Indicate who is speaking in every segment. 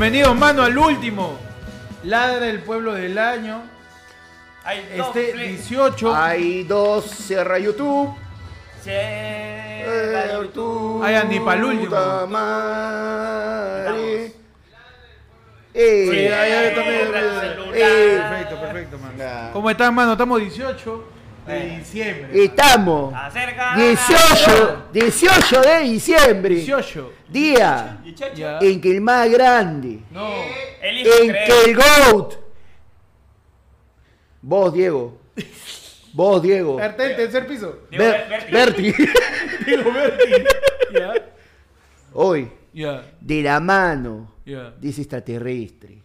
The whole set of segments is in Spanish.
Speaker 1: Bienvenidos, mano, al último. Ladra del pueblo del año.
Speaker 2: Hay dos
Speaker 1: Este
Speaker 2: play-
Speaker 1: 18.
Speaker 3: Hay dos, cierra YouTube.
Speaker 2: Cierra YouTube.
Speaker 1: Ay, Andy, último.
Speaker 3: Madre. Eh,
Speaker 1: Sí,
Speaker 2: el
Speaker 1: eh,
Speaker 2: celular.
Speaker 3: eh,
Speaker 1: Perfecto, perfecto, mano. ¿Cómo están, mano? Estamos 18 de diciembre.
Speaker 3: Estamos
Speaker 2: Acerca.
Speaker 3: 18, 18 de diciembre.
Speaker 1: 18.
Speaker 3: Día
Speaker 1: Ya.
Speaker 3: en que el más grande,
Speaker 1: No.
Speaker 2: El hijo
Speaker 3: en
Speaker 2: cree.
Speaker 3: que el GOAT. Vos, Diego. Vos, Diego.
Speaker 1: En tercer piso.
Speaker 3: Ber-
Speaker 2: Berti.
Speaker 3: Berti.
Speaker 1: Digo, Berti. Ya.
Speaker 3: Hoy,
Speaker 1: Ya.
Speaker 3: de la mano
Speaker 1: Ya.
Speaker 3: de ese extraterrestre,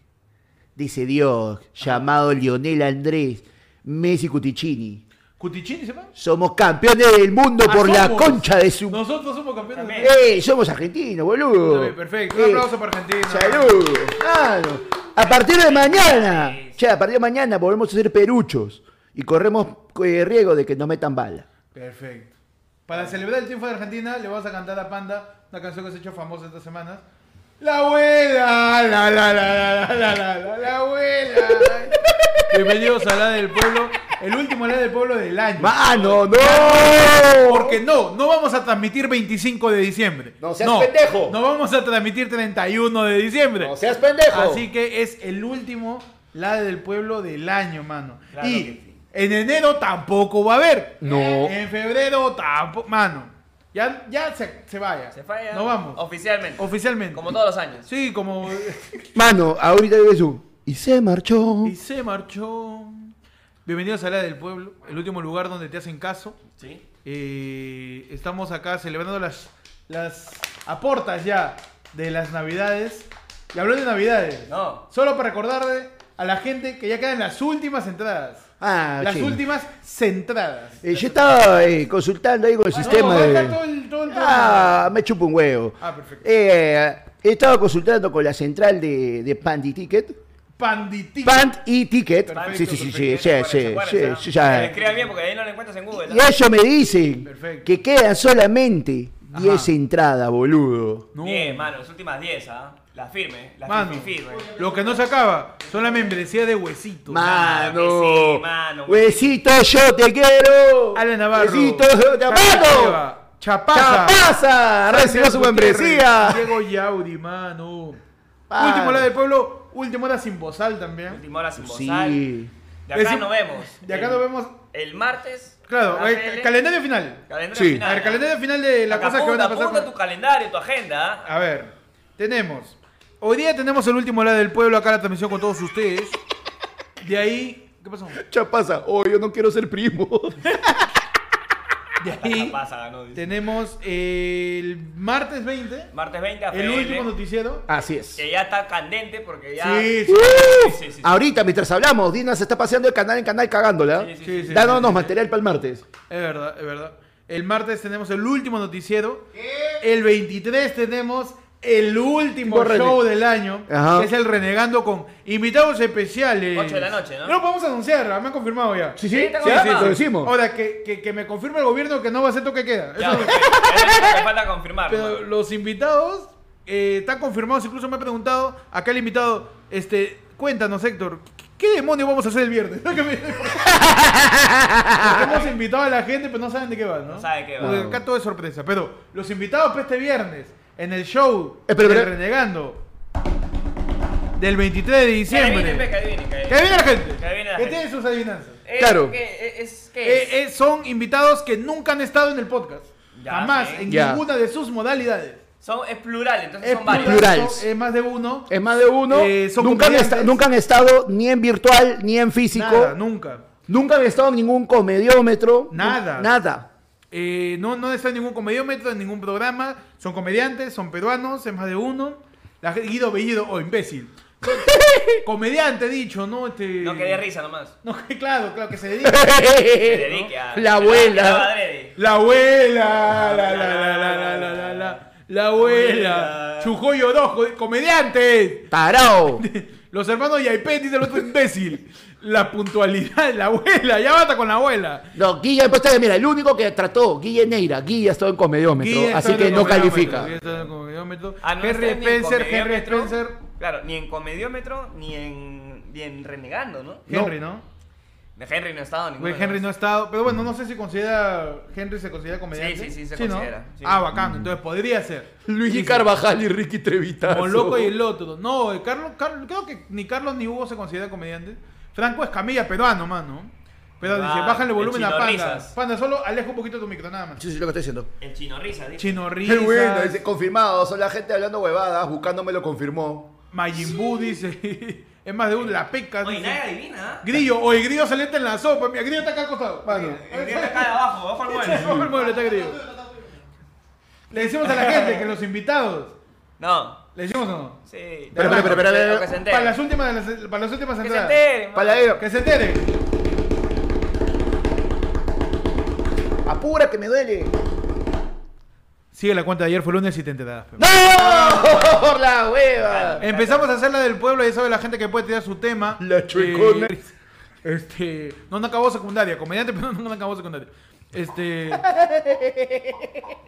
Speaker 3: dice Dios, llamado Lionel Andrés Messi Cuticini.
Speaker 1: ¿Cuticini se llama?
Speaker 3: Somos campeones del mundo
Speaker 1: Ah,
Speaker 3: por la concha de su...
Speaker 1: Nosotros somos campeones.
Speaker 2: También.
Speaker 3: ¡Eh! Somos argentinos, boludo.
Speaker 1: Está bien, Perfecto. Un
Speaker 3: Eh,
Speaker 1: aplauso para Argentina.
Speaker 3: ¡Salud! Mano, A partir de mañana, che, a partir de mañana volvemos a ser peruchos y corremos eh, riesgo de que nos metan bala.
Speaker 1: Perfecto. Para celebrar el triunfo de Argentina, le vamos a cantar a Panda una canción que se ha hecho famosa estas semanas. La abuela, la la la la la la la la, la abuela. Bienvenidos a la del pueblo, el último la del pueblo del año.
Speaker 3: ¡Mano, no!
Speaker 1: Porque no, no vamos a transmitir 25 de diciembre.
Speaker 3: No seas pendejo.
Speaker 1: No vamos a transmitir 31 de diciembre.
Speaker 3: ¡No seas pendejo!
Speaker 1: Así que es el último la del pueblo del año, mano.
Speaker 2: Claro
Speaker 1: y
Speaker 2: sí.
Speaker 1: en enero tampoco va a haber.
Speaker 3: No.
Speaker 1: En febrero tampoco, mano. Ya, ya se, se vaya.
Speaker 2: Se falla.
Speaker 1: No vamos.
Speaker 2: Oficialmente.
Speaker 1: Oficialmente.
Speaker 2: Como todos los años.
Speaker 1: Sí, como.
Speaker 3: Mano, ahorita ves un... Y se marchó.
Speaker 1: y se marchó. Bienvenidos a la del pueblo, el último lugar donde te hacen caso.
Speaker 2: Sí.
Speaker 1: Eh, estamos acá celebrando las, las aportas ya de las navidades. Y habló de navidades.
Speaker 2: No.
Speaker 1: Solo para recordarle a la gente que ya quedan las últimas entradas.
Speaker 3: Ah,
Speaker 1: las
Speaker 3: sí.
Speaker 1: últimas centradas.
Speaker 3: Eh, yo estaba eh, consultando ahí con el sistema
Speaker 1: No,
Speaker 3: de...
Speaker 1: acá todo el, todo el
Speaker 3: Ah, me chupo un huevo.
Speaker 1: Ah, perfecto.
Speaker 3: Eh, he estado consultando con la central de, de Pandy Ticket.
Speaker 1: Pandití.
Speaker 3: Pant y Ticket.
Speaker 1: Perfecto,
Speaker 3: sí, sí, sí, sí, sí, sí, sí, sí,
Speaker 2: ¿no?
Speaker 3: ya.
Speaker 2: Escriban bien porque ahí no lo encuentras en Google.
Speaker 3: Y
Speaker 2: ¿no?
Speaker 3: ellos me dicen
Speaker 1: Perfecto.
Speaker 3: que quedan solamente
Speaker 1: Ajá.
Speaker 3: 10 entradas, boludo.
Speaker 1: No.
Speaker 2: Bien, mano, las últimas 10, ¿ah? La firme, la
Speaker 1: Mano,
Speaker 2: firme, firme.
Speaker 1: lo que no se acaba son la membresía de huesitos.
Speaker 3: Mano,
Speaker 2: sí, mano.
Speaker 3: huesito, yo te quiero.
Speaker 1: Ale Navarro.
Speaker 3: Huesito, yo te apago.
Speaker 1: Chapaza.
Speaker 3: Chapaza, recibió su membresía.
Speaker 1: Diego Yaudi, mano.
Speaker 3: Mano.
Speaker 1: Último la del pueblo, último la sin bozal también.
Speaker 2: Última hora sin bozal.
Speaker 3: Sí.
Speaker 2: De acá nos vemos.
Speaker 1: De acá nos vemos.
Speaker 2: El martes.
Speaker 1: Claro,
Speaker 2: la
Speaker 1: el calendario final.
Speaker 2: Calendario
Speaker 3: Sí.
Speaker 2: final.
Speaker 1: A ver, calendario final de las
Speaker 2: Acá
Speaker 1: cosas que van a pasar.
Speaker 2: apunta
Speaker 1: con-
Speaker 2: tu calendario, tu agenda. ¿ah?
Speaker 1: A ver, tenemos. Hoy día tenemos el último la del pueblo acá la transmisión con todos ustedes. De ahí. ¿Qué pasó?
Speaker 3: Chapaza, oh, yo no quiero ser primo.
Speaker 1: De ahí
Speaker 2: dice.
Speaker 1: tenemos el martes 20,
Speaker 2: Martes 20 a
Speaker 1: el último noticiero.
Speaker 3: Así es.
Speaker 2: Que ya está candente porque ya.
Speaker 1: Sí, sí.
Speaker 3: Uf,
Speaker 2: sí, sí, sí.
Speaker 3: Ahorita, mientras hablamos, Dina se está paseando de canal en canal cagándola.
Speaker 2: Sí, sí,
Speaker 1: Sí, sí,
Speaker 3: Dándonos
Speaker 1: sí, sí.
Speaker 3: material para el martes.
Speaker 1: Es verdad, es verdad. El martes tenemos el último noticiero. El 23 tenemos el último show del año.
Speaker 3: Ajá.
Speaker 1: Que es el Renegando con invitados especiales.
Speaker 2: Ocho de la noche, ¿no?
Speaker 1: No lo podemos anunciar, me han confirmado ya.
Speaker 3: Sí,
Speaker 2: Sí,
Speaker 3: sí, sí, lo decimos.
Speaker 1: Ahora, que, que, que me confirme el gobierno que no va a ser toque queda.
Speaker 2: Ya,
Speaker 1: Eso-
Speaker 2: ok. Eso es lo que falta confirmar.
Speaker 1: pero los invitados eh, están confirmados. Incluso me ha preguntado acá el invitado, este, cuéntanos, Héctor, ¿qué, demonios vamos a hacer el viernes? Hemos invitado a la gente, pero no saben de qué va, ¿no?
Speaker 2: No saben qué va.
Speaker 1: Porque acá todo es sorpresa. Pero los invitados para este viernes, en el show
Speaker 3: Eh, pero-
Speaker 1: de
Speaker 3: pero-
Speaker 1: Renegando, del 23 de
Speaker 2: Que adivinen, pe,
Speaker 1: diciembre.
Speaker 2: que adivinen, que
Speaker 1: Que adivine la gente.
Speaker 2: Que adivine la
Speaker 1: Que
Speaker 2: gente.
Speaker 1: tiene sus adivinanzas.
Speaker 2: Es
Speaker 3: Claro.
Speaker 2: que- es, que
Speaker 1: Eh, eh, son invitados que nunca han estado en el podcast.
Speaker 2: Ya,
Speaker 1: Jamás, en
Speaker 3: Ya.
Speaker 1: ninguna de sus modalidades.
Speaker 2: son, es plural, entonces
Speaker 1: Es
Speaker 2: son varios.
Speaker 3: plural.
Speaker 1: Es más de uno.
Speaker 3: Es más de uno.
Speaker 1: Eh, son
Speaker 3: nunca, han nunca han estado ni en virtual ni en físico.
Speaker 1: Nada, nunca.
Speaker 3: Nunca han estado en ningún comediómetro.
Speaker 1: Nada.
Speaker 3: Nada.
Speaker 1: Eh, no, no está en ningún comediómetro, en ningún programa. Son comediantes, son peruanos, es más de uno. La, Guido Bellido, oh, imbécil. Comediante, dicho, ¿no? Este...
Speaker 2: No, que dé risa nomás.
Speaker 1: No, que, claro, claro, que se dedique.
Speaker 2: se dedique a...
Speaker 3: La abuela.
Speaker 1: La abuela. La, la, la, la, la, la, la, abuela. Chujoy Orozco, comediante.
Speaker 3: Tarao.
Speaker 1: Los hermanos Yaipén, dice el otro imbécil. La puntualidad, la abuela, ya basta con la abuela.
Speaker 3: No, Guilla, pues, mira, el único que trató, Guille Neira, Guilla estado en comediómetro,
Speaker 1: Guille
Speaker 3: así
Speaker 1: está
Speaker 3: que no califica.
Speaker 1: Guille está en comediómetro.
Speaker 2: Ah, no
Speaker 1: Henry
Speaker 2: está
Speaker 1: Spencer, Henry Spencer.
Speaker 2: Claro, ni en comediómetro, ni en, ni en renegando, ¿no?
Speaker 1: Henry, ¿no?
Speaker 2: De Henry no ha estado ninguno. De
Speaker 1: Henry no ha estado. Pero bueno, no sé si considera. Henry se considera comediante.
Speaker 2: Sí, sí, sí, se
Speaker 1: ¿no?
Speaker 2: considera, sí.
Speaker 1: Ah, bacán. Entonces podría ser.
Speaker 3: Luigi
Speaker 1: Dice,
Speaker 3: Carvajal y Ricky Trevitazo.
Speaker 1: Moloco y el otro. No, eh, Carlos, Carlos, creo que ni Carlos ni Hugo se considera comediante. Franco Escamilla, peruano, mano. Pero dice,
Speaker 2: Ah,
Speaker 1: bájale
Speaker 2: el
Speaker 1: volumen a Panda.
Speaker 2: Risas.
Speaker 1: Panda, solo aleja un poquito tu micro, nada más.
Speaker 3: Sí, sí, lo que estoy diciendo.
Speaker 2: El chino risa, dice.
Speaker 1: Chino
Speaker 3: Qué
Speaker 1: Risas,
Speaker 3: bueno, dice, confirmado. Son la gente hablando huevadas, buscándome lo confirmó.
Speaker 1: Majin Buu dice. es más de uno, la peca.
Speaker 2: Oye, nadie adivina, ¿ah?
Speaker 1: Grillo, oye, Grillo se en la sopa. Mira, Grillo está acá al costado. Mano.
Speaker 2: El que está acá de abajo, abajo al mueble.
Speaker 1: Abajo el mueble está Grillo. Le decimos a la gente que los invitados.
Speaker 2: No.
Speaker 1: ¿Le decimos o no?
Speaker 2: Sí.
Speaker 3: Espera, espera, espera,
Speaker 2: Lo que se entere.
Speaker 1: Para las últimas, para las últimas
Speaker 2: Que se
Speaker 1: entradas.
Speaker 2: entere, man.
Speaker 3: Paladero,
Speaker 1: Que se entere.
Speaker 3: apura que me duele.
Speaker 1: Sigue la cuenta de ayer, fue lunes y te enterarás.
Speaker 3: ¡No! ¡Por la hueva!
Speaker 1: Empezamos a hacer la del pueblo, ya sabe la gente que puede tirar su tema.
Speaker 3: La chuecona.
Speaker 1: Eh, este. No, no acabó secundaria, comediante, pero no, no acabó secundaria. Este.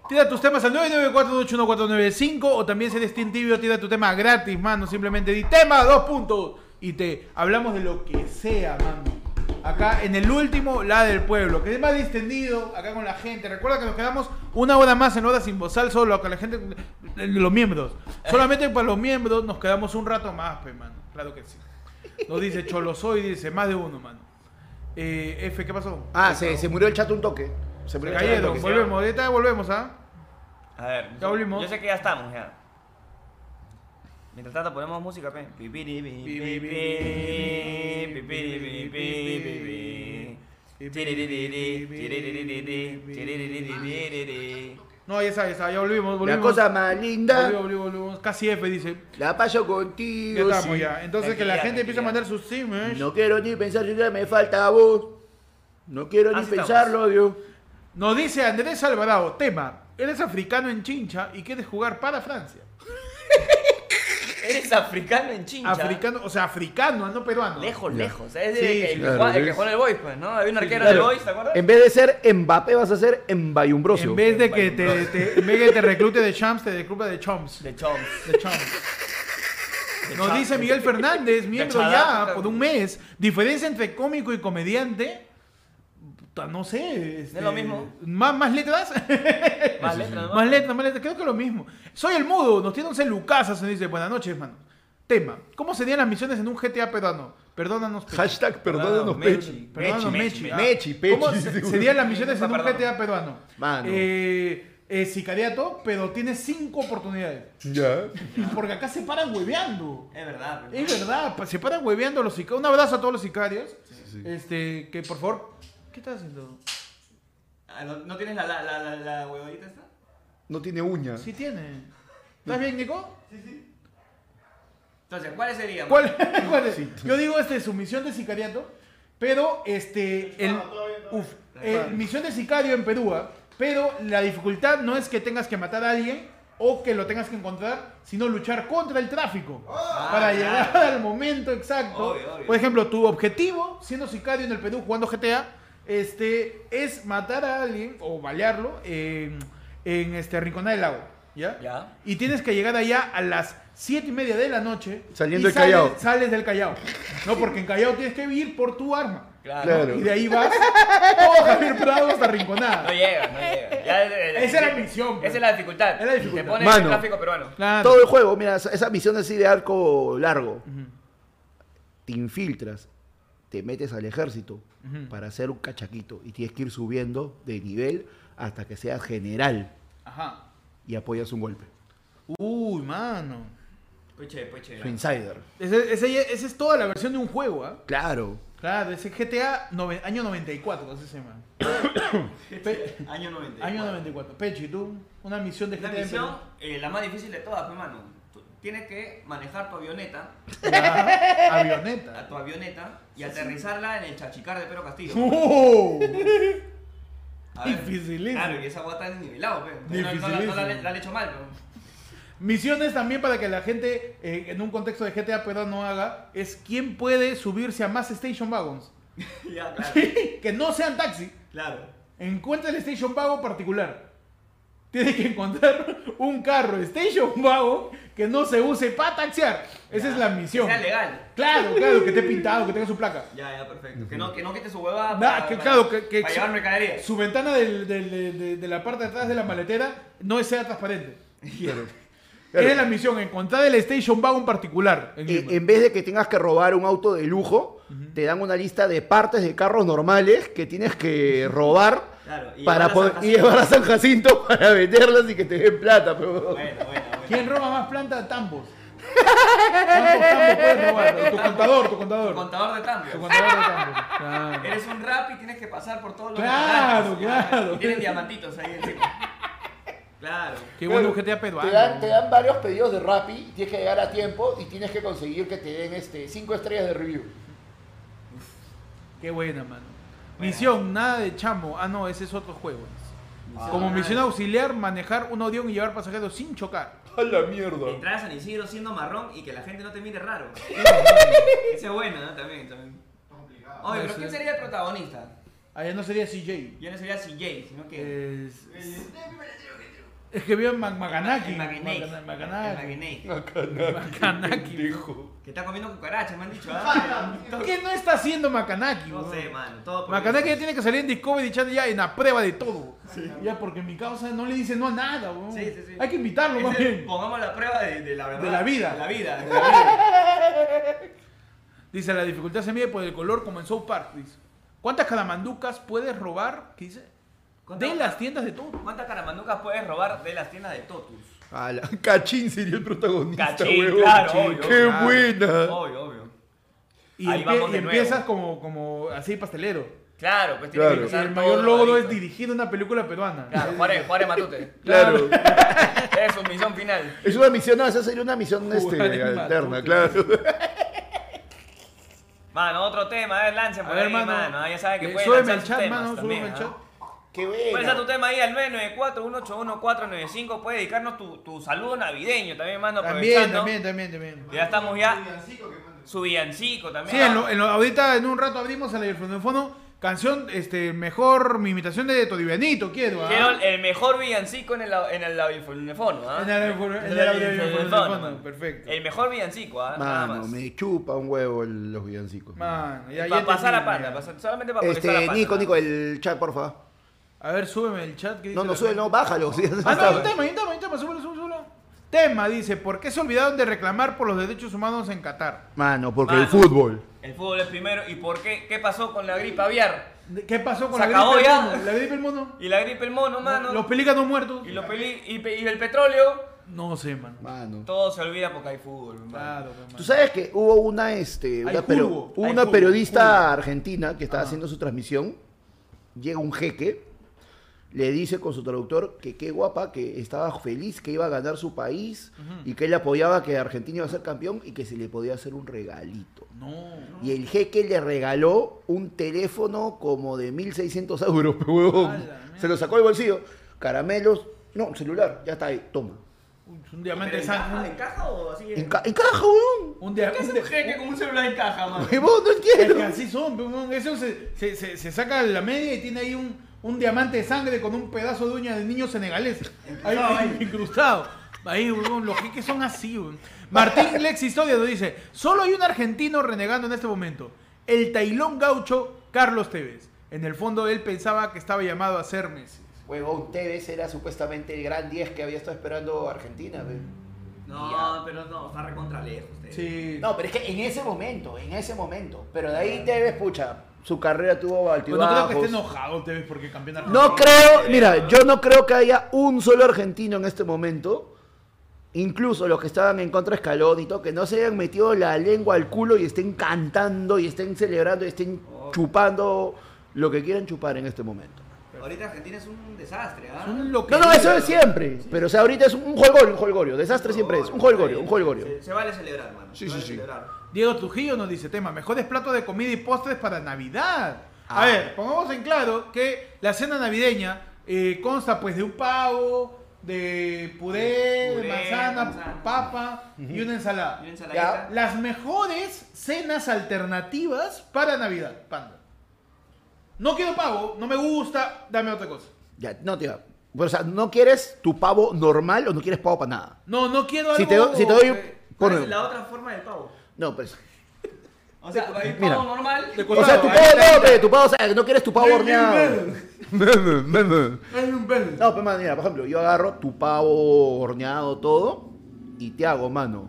Speaker 1: Tira tus temas al 994-281-495 o también si eres Team Tibio, tira tu tema gratis, mano. Simplemente di tema, dos puntos. Y te hablamos de lo que sea, mano. Acá en el último, la del pueblo, que es más distendido, acá con la gente. Recuerda que nos quedamos una hora más en hora sin bozal, solo con la gente, los miembros. Solamente para los miembros nos quedamos un rato más, pe, mano. Claro que sí. Nos dice Cholo Soy, dice más de uno, mano. Eh, F, ¿qué pasó?
Speaker 3: Ah, se, se murió el chat un toque. Se
Speaker 1: Se
Speaker 3: murió el chat un
Speaker 1: cayeron,
Speaker 3: toque.
Speaker 1: volvemos, ahorita volvemos, ¿ah?
Speaker 2: A ver.
Speaker 1: Ya volvimos.
Speaker 2: Yo sé que ya estamos, ya. Mientras tanto ponemos música, pe.
Speaker 1: No, ya está, ya está, ya volvimos,
Speaker 3: La
Speaker 1: volvimos.
Speaker 3: cosa más linda
Speaker 1: Volvimos, volvimos, volvimos. Casi F, dice.
Speaker 3: la paso
Speaker 1: Ya
Speaker 3: contigo.
Speaker 1: estamos
Speaker 3: sí.
Speaker 1: ya. Entonces que la gente empiece a mandar sus sims.
Speaker 3: No quiero ni pensar si ya me falta voz. No quiero ni
Speaker 2: Así estamos.
Speaker 3: pensarlo, Dios.
Speaker 1: Nos dice Andrés Alvarado, tema, eres africano en Chincha y quieres jugar para Francia.
Speaker 2: Eres africano en chincha.
Speaker 1: Africano, o sea, africano, no peruano.
Speaker 2: Lejos,
Speaker 3: Ya.
Speaker 2: lejos. Es de
Speaker 1: Sí,
Speaker 2: que el,
Speaker 3: claro,
Speaker 2: que juega- el juega en el Boys, pues, ¿no? Había un arquero
Speaker 3: Claro.
Speaker 2: del Boys, ¿te acuerdas?
Speaker 3: En vez de ser Mbappé, vas a ser Mbayumbrosio.
Speaker 1: En vez de que te, te- en vez de que te reclute de Champs, te recluta de Chomps.
Speaker 2: De Chomps.
Speaker 1: De Chomps.
Speaker 2: De
Speaker 1: Nos
Speaker 2: Chomps.
Speaker 1: dice Miguel Fernández, miembro ya por un mes. Diferencia entre cómico y comediante. No sé. este,
Speaker 2: ¿No es lo mismo?
Speaker 1: ¿Más, más letras?
Speaker 2: Más letras, ¿no?
Speaker 1: Más letras, más letras. Creo que es lo mismo. Soy el mudo. Nos tiene un celucasa. Se dice, buenas noches, mano. Tema. ¿Cómo serían las misiones en un GTA peruano? Perdónanos, Pechi.
Speaker 3: Hashtag perdónanos,
Speaker 2: Mechi.
Speaker 3: Pechi.
Speaker 1: Perdónanos, Mechi.
Speaker 2: Mechi,
Speaker 3: Mechi, Pechi,
Speaker 1: ¿Cómo se- serían las misiones en un. GTA peruano?
Speaker 3: Mano.
Speaker 1: Eh, eh, sicariato, pero tienes cinco oportunidades.
Speaker 3: Ya.
Speaker 1: Porque acá se paran hueveando.
Speaker 2: Es verdad. pues.
Speaker 1: Es verdad, se paran hueveando los sicarios. Un abrazo a todos los sicarios. Este, que por favor. ¿Qué estás haciendo?
Speaker 2: Ah, ¿No, no tienes la, la, la, la, la huevadita esta?
Speaker 3: No tiene uñas.
Speaker 1: Sí tiene. ¿Estás bien, Nico?
Speaker 2: Entonces, ¿cuáles serían?
Speaker 1: ¿Cuál, cuál es? Yo digo este su misión de sicariato, pero este el uf, eh, misión de sicario en Perú, ¿ah? pero la dificultad no es que tengas que matar a alguien o que lo tengas que encontrar, sino luchar contra el tráfico para
Speaker 2: claro.
Speaker 1: llegar al momento exacto.
Speaker 2: Obvio, obvio.
Speaker 1: Por ejemplo, tu objetivo siendo sicario en el Perú jugando GTA este es matar a alguien o balearlo en, en este Rinconá del Lago, ¿ya?
Speaker 2: Ya.
Speaker 1: Y tienes que llegar allá a las 7 y media de la noche.
Speaker 3: Saliendo
Speaker 1: y
Speaker 3: del Callao.
Speaker 1: Sales, del Callao. No, porque en Callao tienes que ir por tu arma.
Speaker 2: Claro.
Speaker 3: Claro.
Speaker 1: Y de ahí vas todo Javier Prado hasta
Speaker 2: No
Speaker 1: Rinconada.
Speaker 2: llega, no llega. Ya, eh,
Speaker 1: Esa es la misión, pues.
Speaker 2: Esa es la dificultad.
Speaker 1: Es la dificultad.
Speaker 2: Te pones
Speaker 3: Mano.
Speaker 2: el tráfico peruano.
Speaker 1: Claro.
Speaker 3: Todo el juego, mira, esa- misión así de arco largo. Te infiltras, te metes al ejército para hacer un cachaquito y tienes que ir subiendo de nivel hasta que seas general
Speaker 1: Ajá.
Speaker 3: y apoyas un golpe.
Speaker 1: Uy, mano.
Speaker 2: Puche.
Speaker 3: Su insider.
Speaker 1: Ese, ese- esa es toda la versión de un juego, ¿ah?
Speaker 3: Claro.
Speaker 1: Claro, ese GTA año 94, así se llama.
Speaker 2: Año 90.
Speaker 1: año 94. Pechi, tú, una misión de GTA en
Speaker 2: misión, eh, la más difícil de todas, pues, mano. Tú Tienes que manejar tu avioneta.
Speaker 1: Ya,
Speaker 2: a
Speaker 1: avioneta.
Speaker 2: tu avioneta, y aterrizarla en el chachicar de Pedro Castillo.
Speaker 1: ¡Oh!
Speaker 2: A ver,
Speaker 1: Dificilísimo.
Speaker 2: Claro, y esa guata es nivelado, pues. No, no, no, la- han hecho mal, pues.
Speaker 1: Misiones también para que la gente eh, en un contexto de GTA pero no haga es quién puede subirse a más station wagons
Speaker 2: ya, claro.
Speaker 1: que no sean taxi.
Speaker 2: Claro.
Speaker 1: Encuentra el station wagon particular. Tiene que encontrar un carro station wagon que no se use para taxiar. Esa es la
Speaker 2: Que
Speaker 1: misión.
Speaker 2: sea legal.
Speaker 1: Claro, claro, que esté pintado, que tenga su placa.
Speaker 2: Ya, ya, perfecto. Que no, que no quite su huevada
Speaker 1: Nah,
Speaker 2: para,
Speaker 1: que
Speaker 2: para-
Speaker 1: claro, que, que
Speaker 2: para
Speaker 1: su,
Speaker 2: llevar mercadería.
Speaker 1: su ventana del- del- de, de- de la parte de atrás de la maletera no sea transparente.
Speaker 3: Claro.
Speaker 1: Esa es la misión, encontrar el station wagon particular. en
Speaker 3: Eh, en vez de que tengas que robar un auto de lujo, te dan una lista de partes de carros normales que tienes que robar
Speaker 2: Claro, y
Speaker 3: para poder, y llevar a San Jacinto para venderlas y que te den plata. pero-
Speaker 2: bueno, bueno.
Speaker 1: ¿Quién roba más planta? Tambos. ¿Cuántos tambos puedes robar? Tu contador, tu contador.
Speaker 2: Tu contador de
Speaker 1: Tu
Speaker 2: cambio.
Speaker 1: contador de tambos. Claro.
Speaker 2: Eres un rap y tienes que pasar por todos los
Speaker 1: Claro,
Speaker 2: restaurantes.
Speaker 1: claro.
Speaker 2: Y tienen diamantitos ahí encima. Claro.
Speaker 1: Qué bueno peruano.
Speaker 3: Te dan, te dan varios pedidos de Rappi, tienes que llegar a tiempo y tienes que conseguir que te den este, cinco estrellas de review.
Speaker 1: Qué buena, mano. Misión, nada de chamo. Ah, no, ese es otro juego. Como
Speaker 2: Ah,
Speaker 1: misión auxiliar, manejar un avión y llevar pasajeros sin chocar.
Speaker 3: A la mierda.
Speaker 2: Entrar a San Isidro siendo marrón y que la gente no te mire raro. Esa es buena, ¿no? También, también. Oye, pero ¿quién sería el protagonista?
Speaker 1: Allá no sería CJ.
Speaker 2: Yo no sería CJ, sino que...
Speaker 1: Es, es que vio en
Speaker 2: El
Speaker 1: Macanaki.
Speaker 2: Magnate.
Speaker 1: Macanaki.
Speaker 2: Que está comiendo cucarachas, me han dicho. ah.
Speaker 1: ¿Qué no está haciendo Macanaki?
Speaker 2: No sé, mano. Todo
Speaker 1: Macanaki ya tiene que salir en Discovery Channel ya en la prueba de todo. Ya, porque mi causa no le dice no a nada.
Speaker 2: Sí, sí, sí.
Speaker 1: Hay que invitarlo más bien.
Speaker 2: Pongamos la prueba de, de la verdad.
Speaker 1: De la vida.
Speaker 2: De la vida. de la vida.
Speaker 1: Dice, la dificultad se mide por el color como en South Park. Dice. ¿Cuántas calamanducas puedes robar? ¿Qué dice?
Speaker 2: ¿Cuántas-
Speaker 1: De las tiendas de todo.
Speaker 2: ¿Cuántas caramanducas puedes robar de las tiendas de Totus?
Speaker 3: A la- Cachín sería el protagonista,
Speaker 2: Cachín,
Speaker 3: huevón.
Speaker 2: claro,
Speaker 3: Cachín,
Speaker 2: obvio,
Speaker 3: ¡Qué
Speaker 1: claro.
Speaker 3: buena!
Speaker 2: Obvio, obvio.
Speaker 1: Y,
Speaker 2: Ahí
Speaker 1: empie-
Speaker 2: vamos de
Speaker 1: y
Speaker 2: nuevo.
Speaker 1: empiezas como, como así pastelero.
Speaker 2: Claro, pues tiene
Speaker 3: Claro.
Speaker 2: que
Speaker 1: Y
Speaker 2: empezar
Speaker 1: el
Speaker 2: todo
Speaker 1: mayor logro es
Speaker 2: igualito.
Speaker 1: dirigir una película peruana.
Speaker 2: Claro, Juárez, Juárez Matute.
Speaker 3: Claro.
Speaker 2: Es su misión final.
Speaker 3: Es una misión, no, esa sería una misión este,
Speaker 1: Jugar en
Speaker 3: alterna,
Speaker 1: Matute.
Speaker 3: claro.
Speaker 2: Mano, otro tema, a ver, lancen
Speaker 1: A
Speaker 2: por
Speaker 1: ver,
Speaker 2: ahí,
Speaker 1: mano.
Speaker 2: mano. Ya saben que
Speaker 1: eh,
Speaker 2: pueden
Speaker 1: súbeme
Speaker 2: lanzar
Speaker 1: el
Speaker 2: sus
Speaker 1: chat,
Speaker 2: temas
Speaker 1: mano,
Speaker 2: también,
Speaker 1: súbeme el
Speaker 2: ¿ah?
Speaker 1: chat.
Speaker 3: ¡Qué buena!
Speaker 2: dar tu tema ahí al 994-181-495. Puedes dedicarnos tu, tu saludo navideño también, mano.
Speaker 1: También, también, también, también.
Speaker 2: Ya estamos ya. Su villancico también.
Speaker 1: Sí, en lo- en lo- ahorita en un rato abrimos el fono Canción, este, mejor mi imitación de Todivianito, quiero. ¿ah?
Speaker 2: Quiero el mejor villancico en el, en el ¿ah?
Speaker 1: En el el perfecto.
Speaker 2: El mejor villancico, ¿ah? Nada
Speaker 3: Mano,
Speaker 2: más.
Speaker 3: me chupa un huevo el- los villancicos.
Speaker 1: Mano, ya,
Speaker 2: Para
Speaker 1: ya
Speaker 2: pasar a pasar- solamente para molestar a
Speaker 3: Este,
Speaker 2: panda.
Speaker 3: Nico, Nico, el chat, por favor.
Speaker 1: A ver, súbeme el chat. ¿qué dice
Speaker 3: No, no
Speaker 1: la
Speaker 3: sube,
Speaker 1: gente?
Speaker 3: no, bájalo. sí,
Speaker 1: Ah, no, hay un tema, hay un tema, hay un tema, súbelo, súbelo, súbelo. Tema, dice, ¿por qué se olvidaron de reclamar por los derechos humanos en Qatar?
Speaker 3: Mano, porque
Speaker 2: Mano.
Speaker 3: el fútbol.
Speaker 2: El fútbol es primero. ¿Y por qué? ¿Qué pasó con la gripe aviar?
Speaker 1: ¿Qué pasó con
Speaker 2: ¿Se
Speaker 1: la
Speaker 2: acabó
Speaker 1: gripe
Speaker 2: ya?
Speaker 1: del mono? ¿La gripe del mono?
Speaker 2: Y la gripe el mono, mano.
Speaker 1: Los pelícanos muertos.
Speaker 2: Y, los peli- y, pe- y el petróleo.
Speaker 1: No sé, man.
Speaker 3: Mano.
Speaker 2: Todo se olvida porque hay fútbol, mano.
Speaker 1: Claro, pues, man.
Speaker 3: Tú sabes que hubo una, este, una,
Speaker 1: Hay
Speaker 3: pero-
Speaker 1: fútbol,
Speaker 3: hubo
Speaker 1: hay
Speaker 3: una periodista argentina que estaba
Speaker 1: Ajá.
Speaker 3: haciendo su transmisión. Llega un jeque, le dice con su traductor que qué guapa, que estaba feliz, que iba a ganar su país y que él apoyaba que Argentina iba a ser campeón y que se le podía hacer un regalito.
Speaker 1: No.
Speaker 3: Y el jeque le regaló un teléfono como de 1600 euros, pe huevón.
Speaker 1: A la mierda.
Speaker 3: Se lo sacó del bolsillo. Caramelos, no, celular, ya está ahí, toma.
Speaker 1: Un diamante
Speaker 2: ¿Pero
Speaker 1: de
Speaker 2: en caja. ¿En caja o así?
Speaker 3: En, ca- en caja, huevón.
Speaker 1: Un dia-
Speaker 2: ¿Qué hace un jeque con un celular en caja, mano?
Speaker 3: Huevón, no
Speaker 1: Es
Speaker 3: entiendo.
Speaker 1: que así son, weón. eso se, se, se, se saca la media y tiene ahí un, un diamante de sangre con un pedazo de uña de niño senegalés. Ahí, ahí, incrustado. Ahí, weón, los jeques son así, weón. Martín Lex Historia nos dice, solo hay un argentino renegando en este momento. El tailón gaucho Carlos Tevez. En el fondo él pensaba que estaba llamado a ser Messi.
Speaker 3: Huevón, Tevez era supuestamente el gran 10 que había estado esperando Argentina. ve.
Speaker 2: No, pero no, está recontra lejos.
Speaker 1: Sí.
Speaker 3: No, pero es que en ese momento, en ese momento. Pero de ahí Tevez, pucha, su carrera tuvo
Speaker 1: Pues no creo
Speaker 3: altibajos.
Speaker 1: que esté enojado Tevez porque campeón argentino.
Speaker 3: No creo, mira, yo no creo que haya un solo argentino en este momento, incluso los que estaban en contra de Escalón y todo, que no se hayan metido la lengua al culo y estén cantando y estén celebrando y estén chupando lo que quieran chupar en este momento.
Speaker 2: Ahorita Argentina es un desastre, ¿ah?
Speaker 3: No, no, eso es siempre. Pero o sea, ahorita es un holgorio, un holgorio. Desastre siempre es. Un holgorio, un holgorio.
Speaker 2: Se, se vale celebrar, mano.
Speaker 3: Sí,
Speaker 2: se vale
Speaker 3: sí, sí.
Speaker 2: celebrar.
Speaker 1: Diego Trujillo nos dice, tema, mejores platos de comida y postres para Navidad. A
Speaker 3: Ah.
Speaker 1: ver, pongamos en claro que la cena navideña eh, consta pues de un pavo, de puré, de
Speaker 2: Puré,
Speaker 1: manzana,
Speaker 2: manzana.
Speaker 1: papa y una ensalada.
Speaker 2: Y una ensaladita.
Speaker 1: Las mejores cenas alternativas para Navidad, panda. No quiero pavo, no me gusta, dame otra cosa.
Speaker 3: Ya, no, tío. O sea, ¿no quieres tu pavo normal o no quieres pavo para nada?
Speaker 1: No, no quiero algo...
Speaker 3: Si te, do- si te doy...
Speaker 1: eh,
Speaker 2: ¿Cuál
Speaker 3: pon-
Speaker 2: es la otra forma del pavo?
Speaker 3: No, pues...
Speaker 2: O sea, hay
Speaker 3: Mira.
Speaker 2: pavo normal.
Speaker 1: De
Speaker 3: O sea, tu pavo no, pe, tu pavo, o sea, no quieres tu pavo horneado.
Speaker 1: Hay un.
Speaker 3: No, pues, mano, mira, por ejemplo, yo agarro tu pavo horneado, todo, y te hago, mano,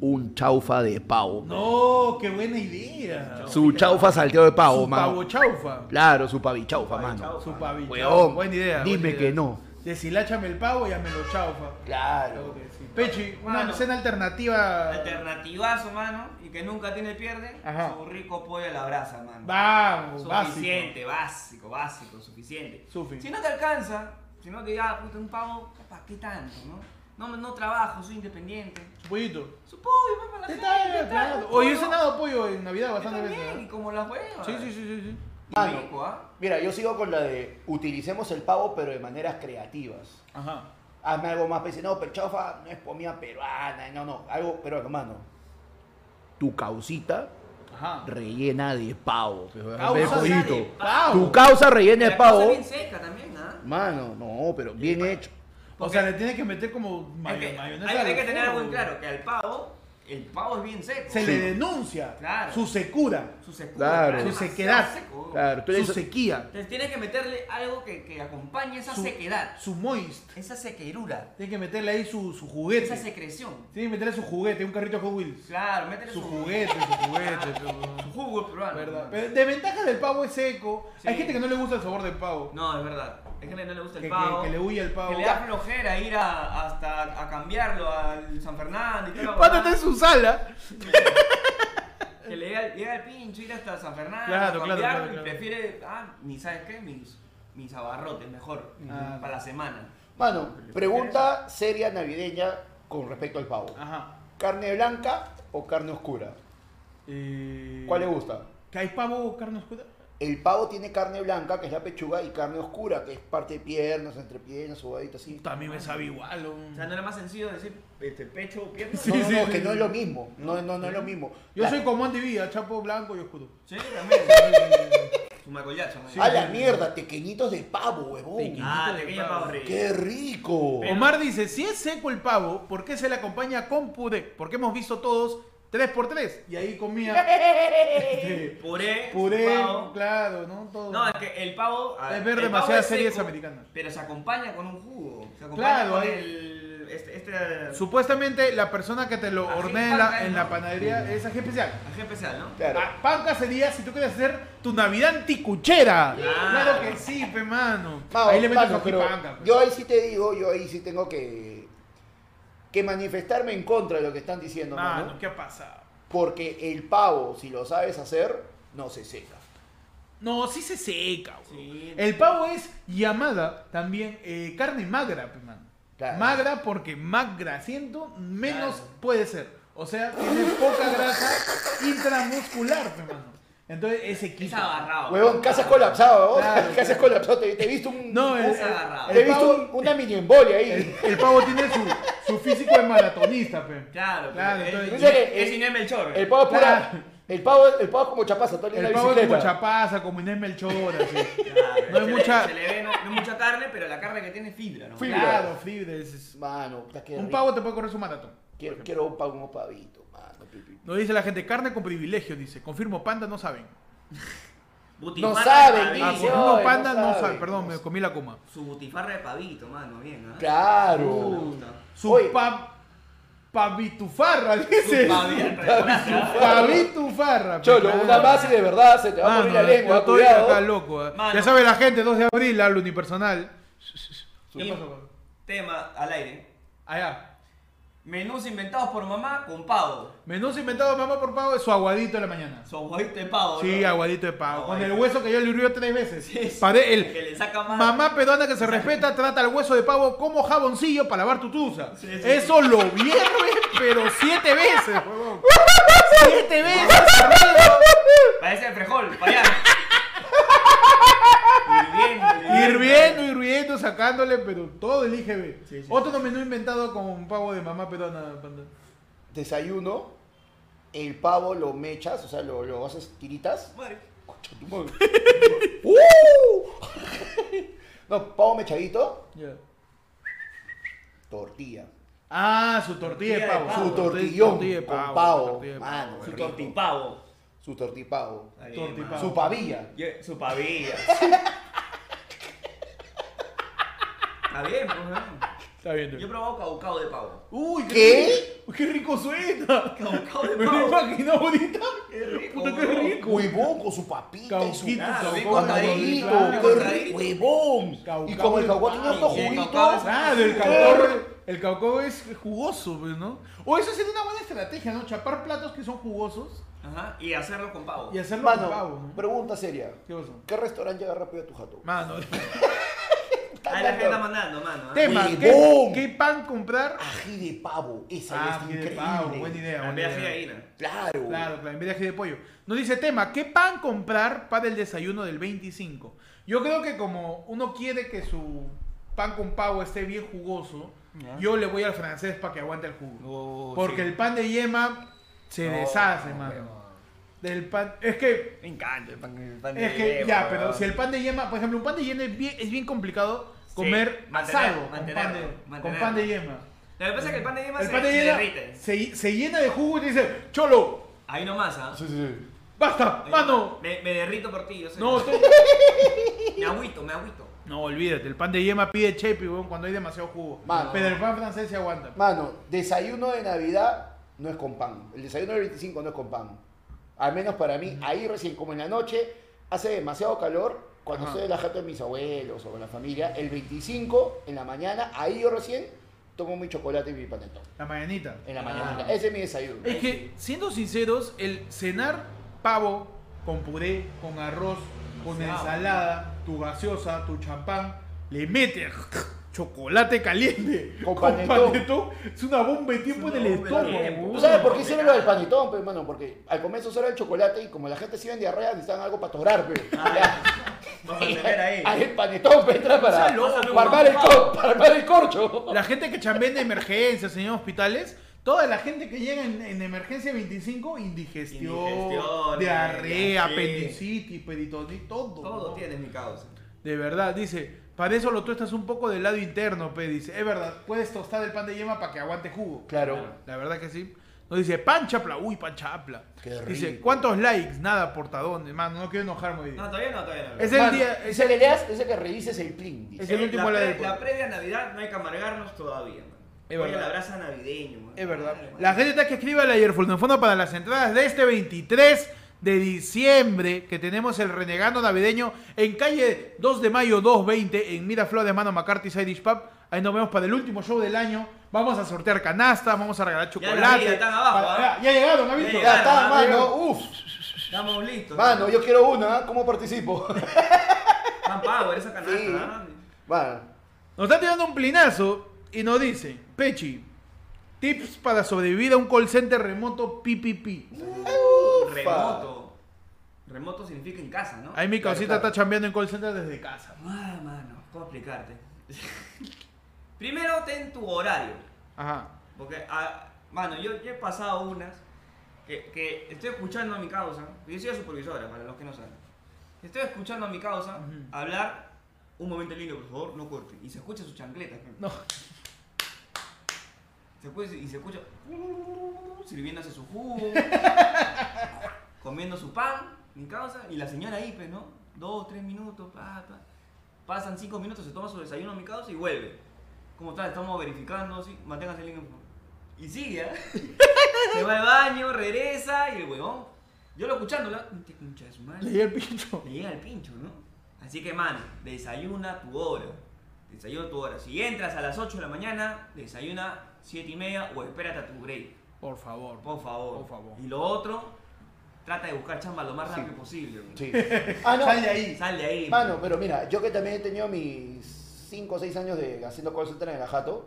Speaker 3: un chaufa de pavo.
Speaker 1: No, qué buena idea.
Speaker 3: Su chaufa salteado de pavo,
Speaker 1: Su
Speaker 3: mano.
Speaker 1: pavo chaufa.
Speaker 3: Claro, su pavichaufa, mano.
Speaker 2: Pavichaufa.
Speaker 1: Su pavito.
Speaker 3: Weón,
Speaker 1: buena idea.
Speaker 3: dime
Speaker 1: buena idea.
Speaker 3: que no.
Speaker 1: Deshiláchame el pavo y me lo chaufa.
Speaker 3: Claro.
Speaker 1: Claro que sí. Pechi, una
Speaker 2: Mano.
Speaker 1: cena alternativa.
Speaker 2: Alternativazo, mano. Y que nunca tiene pierde.
Speaker 1: Ajá.
Speaker 2: Su rico pollo a la brasa, mano.
Speaker 1: Vamos,
Speaker 2: Suficiente, básico, básico, suficiente.
Speaker 1: Sufi.
Speaker 2: Si no te alcanza, si no te diga, puta, un pavo, ¿para qué tanto, no? No, no trabajo, soy independiente.
Speaker 1: Su pollito.
Speaker 2: Su pollo, para la
Speaker 1: Está
Speaker 2: gente,
Speaker 1: bien, claro.
Speaker 2: claro.
Speaker 1: Oye, he cenado pollo en Navidad bastante
Speaker 2: también,
Speaker 1: veces.
Speaker 2: y
Speaker 1: ¿eh?
Speaker 2: como las huevas.
Speaker 1: Sí, sí, sí, sí, sí.
Speaker 3: Mano.
Speaker 2: Rico, ¿ah?
Speaker 3: Mira, yo sigo con la de utilicemos el pavo, pero de maneras creativas.
Speaker 1: Ajá.
Speaker 3: Hazme algo más, pues, no, pero chaufa no es comida peruana, no, no, algo peruano, mano. Tu causita
Speaker 1: Ajá.
Speaker 3: rellena de pavo. pues,
Speaker 1: Causa
Speaker 3: de
Speaker 1: pavo.
Speaker 3: Tu causa rellena de pavo.
Speaker 2: bien seca también, ¿ah?
Speaker 3: Mano, no, pero bien hecho.
Speaker 1: O sea, le tienes que meter como
Speaker 2: Es
Speaker 1: mayo-
Speaker 2: que
Speaker 1: mayonesa.
Speaker 2: hay, hay que tener algo en claro, que al pavo, el pavo es bien seco.
Speaker 1: Se
Speaker 3: Sí.
Speaker 1: le denuncia
Speaker 2: Claro.
Speaker 1: su secura,
Speaker 2: Su secura.
Speaker 3: Claro.
Speaker 1: Su sequedad.
Speaker 2: seco.
Speaker 3: Claro,
Speaker 1: su
Speaker 3: dices-
Speaker 1: sequía,
Speaker 2: Entonces tienes que meterle algo que, que acompañe esa
Speaker 1: su,
Speaker 2: sequedad,
Speaker 1: su moist.
Speaker 2: esa sequerura,
Speaker 1: Tienes que meterle ahí su, su juguete.
Speaker 2: esa secreción.
Speaker 1: Tienes que meterle su juguete, un carrito Hot Wheels.
Speaker 2: Claro, métele
Speaker 1: Su
Speaker 2: su,
Speaker 1: juguete, su juguete.
Speaker 2: su
Speaker 1: pero-
Speaker 2: jugo peruano.
Speaker 1: ¿verdad? Pero de ventaja del pavo es seco.
Speaker 2: Sí.
Speaker 1: Hay gente que no le gusta el sabor del pavo.
Speaker 2: No, es verdad. Hay gente que no le gusta el
Speaker 1: Que-
Speaker 2: pavo.
Speaker 1: que le huye el pavo.
Speaker 2: Que le da flojera ir a, hasta a cambiarlo al San Fernando y todo.
Speaker 1: está en su sala.
Speaker 2: Que le llega, llega el pincho ir hasta San Fernando
Speaker 1: Claro,
Speaker 2: a
Speaker 1: claro,
Speaker 2: y prefiere, ah, ni sabes qué, mis, mis abarrotes mejor
Speaker 1: Ah.
Speaker 2: para la semana.
Speaker 3: Mano, pregunta seria navideña con respecto al pavo.
Speaker 1: Ajá.
Speaker 3: ¿Carne blanca o carne oscura?
Speaker 1: Eh,
Speaker 3: ¿Cuál le gusta?
Speaker 1: ¿Que hay pavo carne oscura?
Speaker 3: El pavo tiene carne blanca, que es la pechuga, y carne oscura, que es parte de piernas, entre piernas, subadito así.
Speaker 1: También me sabe igual.
Speaker 2: O sea, no era más sencillo decir este, pecho o pierna.
Speaker 1: Sí,
Speaker 3: no, no,
Speaker 1: sí,
Speaker 3: no,
Speaker 1: sí,
Speaker 3: que no es lo mismo. No, no, no es lo mismo.
Speaker 1: Yo
Speaker 3: La-
Speaker 1: soy como Andy Villa, chapo blanco y oscuro.
Speaker 2: Sí, también. Su. ¿no?
Speaker 3: A la mierda, tequeñitos de pavo, huevón.
Speaker 1: Tequeñitos.
Speaker 2: Ah,
Speaker 1: de pavo.
Speaker 2: pavo rico.
Speaker 3: ¡Qué rico!
Speaker 2: Pero-
Speaker 1: Omar dice, si es seco el pavo, ¿por qué se le acompaña con puré? Porque hemos visto todos 3x3 y ahí comía este,
Speaker 2: Puré,
Speaker 1: puré,
Speaker 2: pavo.
Speaker 1: claro, ¿no? Todo.
Speaker 2: No, es que el pavo.
Speaker 1: Es
Speaker 2: el
Speaker 1: ver demasiadas
Speaker 2: es
Speaker 1: series
Speaker 2: seco,
Speaker 1: americanas.
Speaker 2: Pero se acompaña con un jugo. Se acompaña
Speaker 1: Claro,
Speaker 2: con el. Este. este
Speaker 1: Supuestamente la persona que te lo hornea en la,
Speaker 2: panca,
Speaker 1: en
Speaker 2: ¿no?
Speaker 1: la panadería es ají especial.
Speaker 2: ají especial, ¿no?
Speaker 3: Claro.
Speaker 1: Ah, Panca sería si tú quieres hacer tu Navidad anticuchera.
Speaker 2: Claro.
Speaker 1: Claro que sí, pe mano.
Speaker 3: Mano,
Speaker 1: ahí le metes
Speaker 3: mano, pero
Speaker 1: panca. pe.
Speaker 3: yo ahí sí te digo, yo ahí sí tengo que, que manifestarme en contra de lo que están diciendo, mano.
Speaker 1: Mano, ¿qué ha pasado?
Speaker 3: Porque el pavo, si lo sabes hacer, no se seca.
Speaker 1: No, sí se seca. bro.
Speaker 2: Sí.
Speaker 1: El pavo es llamada también eh, carne magra.
Speaker 3: Claro.
Speaker 1: Magra porque más grasiento menos
Speaker 2: Claro.
Speaker 1: puede ser. O sea, tiene poca grasa intramuscular, pe, mano. Entonces ese
Speaker 2: Es
Speaker 1: quita.
Speaker 2: agarrado.
Speaker 3: Huevón, casi has colapsado, ¿no?
Speaker 1: Claro.
Speaker 3: Casi has colapsado. Te, te he visto un.
Speaker 1: No, el,
Speaker 2: Es agarrado.
Speaker 3: te he
Speaker 1: el
Speaker 3: visto
Speaker 1: pavo,
Speaker 3: un- una mini embolia ahí.
Speaker 1: el, el pavo tiene su, su físico de maratonista, pe.
Speaker 2: Claro,
Speaker 1: Claro,
Speaker 2: pero
Speaker 1: entonces-
Speaker 2: es,
Speaker 3: que
Speaker 2: es
Speaker 3: el-
Speaker 2: Inés Melchor.
Speaker 3: El pavo es pura.
Speaker 1: Claro.
Speaker 3: El pavo, el pavo es como chapaza, todo el
Speaker 1: El pavo es como chapaza, como Inés Melchor, así.
Speaker 2: Claro,
Speaker 1: No hay
Speaker 2: se le-
Speaker 1: mucha-
Speaker 2: se le ve, no, no mucha carne, pero la carne que tiene es fibra, ¿no?
Speaker 3: Fibra.
Speaker 1: Claro, fibra. es- es-
Speaker 3: Mano,
Speaker 1: Un pavo te puede correr su maratón.
Speaker 3: Quiero, quiero un pavo como pavito.
Speaker 1: Nos dice la gente, carne con privilegio, dice. Confirmo, panda no saben.
Speaker 2: Butifarra
Speaker 3: No saben,
Speaker 2: de
Speaker 1: Ah,
Speaker 2: pavito.
Speaker 3: dice,
Speaker 1: confirmo,
Speaker 3: ay,
Speaker 1: panda
Speaker 3: no
Speaker 1: no
Speaker 3: saben.
Speaker 1: Perdón, me comí la coma.
Speaker 2: Su butifarra de pavito, mano, bien, ¿ah?
Speaker 3: Claro.
Speaker 1: Su
Speaker 3: Oye.
Speaker 1: pa, pavitufarra, dice. Pavitufarra.
Speaker 3: Cholo,
Speaker 1: claro.
Speaker 3: una más y de verdad se te va a morir la
Speaker 1: Mano,
Speaker 3: lengua,
Speaker 1: yo estoy
Speaker 3: cuidado.
Speaker 1: acá loco. eh.
Speaker 2: Mano.
Speaker 1: Ya sabe la gente, 2 de abril, al unipersonal. ¿Qué pasó?
Speaker 2: Tema al aire.
Speaker 1: Allá.
Speaker 2: Menús inventados por mamá con pavo.
Speaker 1: Menús inventado mamá por pavo es su aguadito de la mañana.
Speaker 2: Su aguadito de pavo,
Speaker 1: Sí,
Speaker 2: ¿no?
Speaker 1: aguadito de pavo. Con el hueso que yo le hurrió tres veces.
Speaker 2: Sí, sí.
Speaker 1: Pare- el,
Speaker 2: Que le saca más.
Speaker 1: Mamá peruana que se respeta trata el hueso de pavo como jaboncillo para lavar tu tusa.
Speaker 2: Sí, sí,
Speaker 1: Eso lo hierve, pero siete veces. Siete veces.
Speaker 2: Parece el frejol, para allá. Hirviendo,
Speaker 1: Hirviendo, hirviendo, sacándole, pero todo el IGB.
Speaker 2: Sí, sí.
Speaker 1: Otro menú inventado con pavo de mamá peruana. panda.
Speaker 3: Desayuno, el pavo lo mechas, o sea, lo, lo haces tiritas.
Speaker 2: Madre.
Speaker 3: Concha tu madre. ¡Uh! no, pavo mechadito, tortilla.
Speaker 1: Ah, su tortilla de
Speaker 2: Tortilla de
Speaker 1: pavo.
Speaker 2: pavo.
Speaker 3: Su
Speaker 1: Tortilla-
Speaker 3: tortillón
Speaker 1: tortilla de
Speaker 3: con
Speaker 1: pavo,
Speaker 3: pavo.
Speaker 1: tortilla de
Speaker 3: Mano,
Speaker 1: pavo,
Speaker 3: su.
Speaker 2: Tortipavo.
Speaker 3: Su tortipavo. Su pavilla.
Speaker 2: Yo- Su pavilla. Está bien, pues.
Speaker 1: Está bien.
Speaker 2: Yo he probado caucao de pavo.
Speaker 1: Uy,
Speaker 3: ¿Qué?
Speaker 1: rico- ¡Qué rico suena!
Speaker 2: Caucao de
Speaker 1: Me lo
Speaker 2: pavo.
Speaker 1: imagino ahorita.
Speaker 2: Qué rico,
Speaker 1: Puta, qué
Speaker 2: weón.
Speaker 1: rico.
Speaker 3: Huevón con su papita y su
Speaker 1: Cauquito,
Speaker 2: Claro,
Speaker 1: caucao, claro.
Speaker 2: bien
Speaker 3: qué
Speaker 2: cortadito.
Speaker 3: rico, huevón.
Speaker 1: Caucao
Speaker 3: Y como el
Speaker 1: de
Speaker 3: caucao tiene
Speaker 2: Y el
Speaker 3: juguito.
Speaker 2: es-
Speaker 1: Claro, el
Speaker 3: Qué
Speaker 1: caucao, el caucao es jugoso, pues, ¿no? O eso sería una buena estrategia, ¿no? Chapar platos que son jugosos
Speaker 2: Ajá. Y hacerlo con pavo.
Speaker 1: y hacerlo
Speaker 3: Mano,
Speaker 1: con pavo, ¿no?
Speaker 3: pregunta seria.
Speaker 1: ¿Qué pasó?
Speaker 3: ¿Qué restaurante llega rápido a tu jato?
Speaker 1: Mano,
Speaker 2: Ahí la gente está mandando, mano. ¿ah?
Speaker 1: tema, ¿qué,
Speaker 3: Huevón.
Speaker 1: qué pan comprar?
Speaker 3: Ají de pavo. Esa
Speaker 1: Ah,
Speaker 3: está
Speaker 1: ají de
Speaker 3: increíble.
Speaker 1: pavo, buena idea.
Speaker 2: En
Speaker 1: buena
Speaker 2: vez de gallina.
Speaker 3: Claro.
Speaker 1: Claro, claro, en vez de ají de pollo. Nos dice tema, ¿qué pan comprar para el desayuno del 25? Yo creo que como uno quiere que su pan con pavo esté bien jugoso,
Speaker 2: Ya.
Speaker 1: yo le voy al francés para que aguante el jugo.
Speaker 2: Oh,
Speaker 1: Porque
Speaker 2: sí.
Speaker 1: el pan de yema se
Speaker 2: No,
Speaker 1: deshace,
Speaker 2: no,
Speaker 1: mano. Del pan, es que
Speaker 2: Me encanta el pan, el pan de
Speaker 1: es que
Speaker 2: yema,
Speaker 1: ya, pero
Speaker 2: weón.
Speaker 1: si el pan de yema, por ejemplo, un pan de yema es bien, es bien complicado
Speaker 2: Sí,
Speaker 1: comer
Speaker 2: mantener-
Speaker 1: asado con pan,
Speaker 2: mantenerlo,
Speaker 1: de, con
Speaker 2: mantenerlo.
Speaker 1: pan de yema.
Speaker 2: Lo que pasa es que el pan de yema
Speaker 1: El
Speaker 2: se,
Speaker 1: pan de
Speaker 2: se
Speaker 1: yema se, se llena de jugo y te dice, cholo,
Speaker 2: Ahí nomás, ¿ah?
Speaker 3: Sí, sí, sí.
Speaker 1: basta,
Speaker 2: Ahí
Speaker 1: mano.
Speaker 2: Me, me derrito por ti, yo sé.
Speaker 1: No, tú-
Speaker 2: Me agüito, me agüito.
Speaker 1: no, olvídate, el pan de yema pide chepi, weón, cuando hay demasiado jugo.
Speaker 3: Mano.
Speaker 1: Pero el pan francés se aguanta.
Speaker 3: Mano, desayuno de Navidad no es con pan. El desayuno del 25 no es con pan. Al menos para mí, ahí recién, como en la noche, hace demasiado calor. Cuando
Speaker 1: Ajá.
Speaker 3: estoy en la jato de mis abuelos o con la familia, el 25 en la mañana, ahí yo recién tomo mi chocolate y mi panetón.
Speaker 1: La mañanita.
Speaker 3: En la
Speaker 2: Ah.
Speaker 3: mañana. Ese es mi desayuno.
Speaker 1: Es que, siendo sinceros, el cenar pavo con puré, con arroz, con
Speaker 2: Demasiado.
Speaker 1: ensalada, tu gaseosa, tu champán, le metes chocolate caliente
Speaker 3: Con panetón.
Speaker 1: es una bomba de tiempo en el estómago.
Speaker 3: ¿Tú sabes por qué hicieron lo del panetón, pues, mano? Porque al comienzo solo era el chocolate y como la gente se iba en diarrea, necesitaban algo para torar, pues.
Speaker 2: Vamos a meter ahí.
Speaker 3: Ahí el panetón pues, entra para,
Speaker 2: loco,
Speaker 3: para armar el cor- para armar el corcho.
Speaker 1: La gente que chambea en emergencias, en hospitales, toda la gente que llega en, en emergencia 25, indigestión,
Speaker 2: Indigestión,
Speaker 1: diarrea,
Speaker 2: sí.
Speaker 1: apendicitis, peritonitis, todo.
Speaker 2: Todo
Speaker 1: ¿no?
Speaker 2: tiene mi causa.
Speaker 1: De verdad, dice, para eso lo tuestas un poco del lado interno, pe, dice, es verdad, puedes tostar el pan de yema para que aguante jugo.
Speaker 3: Claro.
Speaker 1: La verdad que sí. Nos dice, pan chapla, uy, pan chapla.
Speaker 3: Qué
Speaker 1: Dice. ¿cuántos likes? Nada, portadón, hermano, no quiero enojarme hoy día.
Speaker 2: No, todavía no, todavía no.
Speaker 1: Es el
Speaker 3: Mano,
Speaker 1: día-
Speaker 3: Ese que leas, ese que revises el plin. dice.
Speaker 1: Es el último
Speaker 2: la,
Speaker 1: la
Speaker 2: pre-
Speaker 1: del
Speaker 2: la previa Navidad no hay que amargarnos todavía, man.
Speaker 1: Es
Speaker 2: Oye,
Speaker 1: verdad.
Speaker 2: la brasa navideño, man.
Speaker 1: Es verdad.
Speaker 2: Man.
Speaker 1: La gente está que escribe al ayer fondo para las entradas de este 23 de diciembre, que tenemos el renegando navideño en calle 2 de mayo 220 en Miraflores de Mano McCarthy Side Pub. Ahí nos vemos para el último show del año. Vamos a sortear canastas, vamos a regalar chocolate.
Speaker 2: vi, ya están abajo,
Speaker 1: Para- ya, ya llegaron, ¿ha visto?
Speaker 2: Ya
Speaker 3: Ya está, mano. Uf.
Speaker 2: Estamos listos.
Speaker 3: Mano, yo quiero una. ¿Cómo participo?
Speaker 2: Pan Power, esa canasta,
Speaker 3: Sí. Mano.
Speaker 1: Nos está tirando un plinazo y nos dice, Pechi, tips para sobrevivir a un call center remoto PPP.
Speaker 2: Remoto. Remoto significa en casa, ¿no?
Speaker 1: Ahí mi
Speaker 3: Claro,
Speaker 1: causita
Speaker 3: claro.
Speaker 1: está chambeando en call center desde casa.
Speaker 2: Ah, mano, ¿cómo explicarte? Primero ten tu horario.
Speaker 1: Ajá.
Speaker 2: Porque, ah, mano, yo, yo he pasado unas que, que estoy escuchando a mi causa. Yo soy supervisora, para los que no saben. Estoy escuchando a mi causa hablar. Un momento lindo, por favor, no corte. Y se escucha su chancleta.
Speaker 1: No.
Speaker 2: Se escucha- y se escucha sirviéndose su jugo, comiendo su pan, mi causa, y la señora ahí, pues, ¿no? Dos, tres minutos, pa, pa. Pasan cinco minutos, se toma su desayuno mi causa y vuelve. ¿Cómo está? Estamos verificando, sí, manténgase en línea. Y sigue, ¿ah? Se va al baño, regresa y el huevón. Yo lo escuchándola, te concha de su madre.
Speaker 1: Le di el pincho.
Speaker 2: Le llega el pincho, ¿no? Así que, man, desayuna tu hora. Desayuna tu hora. Si entras a las 8 de la mañana, desayuna 7 y media o espérate a tu break.
Speaker 1: Por favor.
Speaker 2: Por favor.
Speaker 1: Por favor.
Speaker 2: Y lo otro, trata de buscar chamba lo más
Speaker 3: Sí.
Speaker 2: rápido posible.
Speaker 3: Sí. Ah, no.
Speaker 1: Sal de ahí.
Speaker 2: Sal de ahí.
Speaker 3: Mano, pero mira, yo que también he tenido mis 5 o 6 años de haciendo call center en el jato,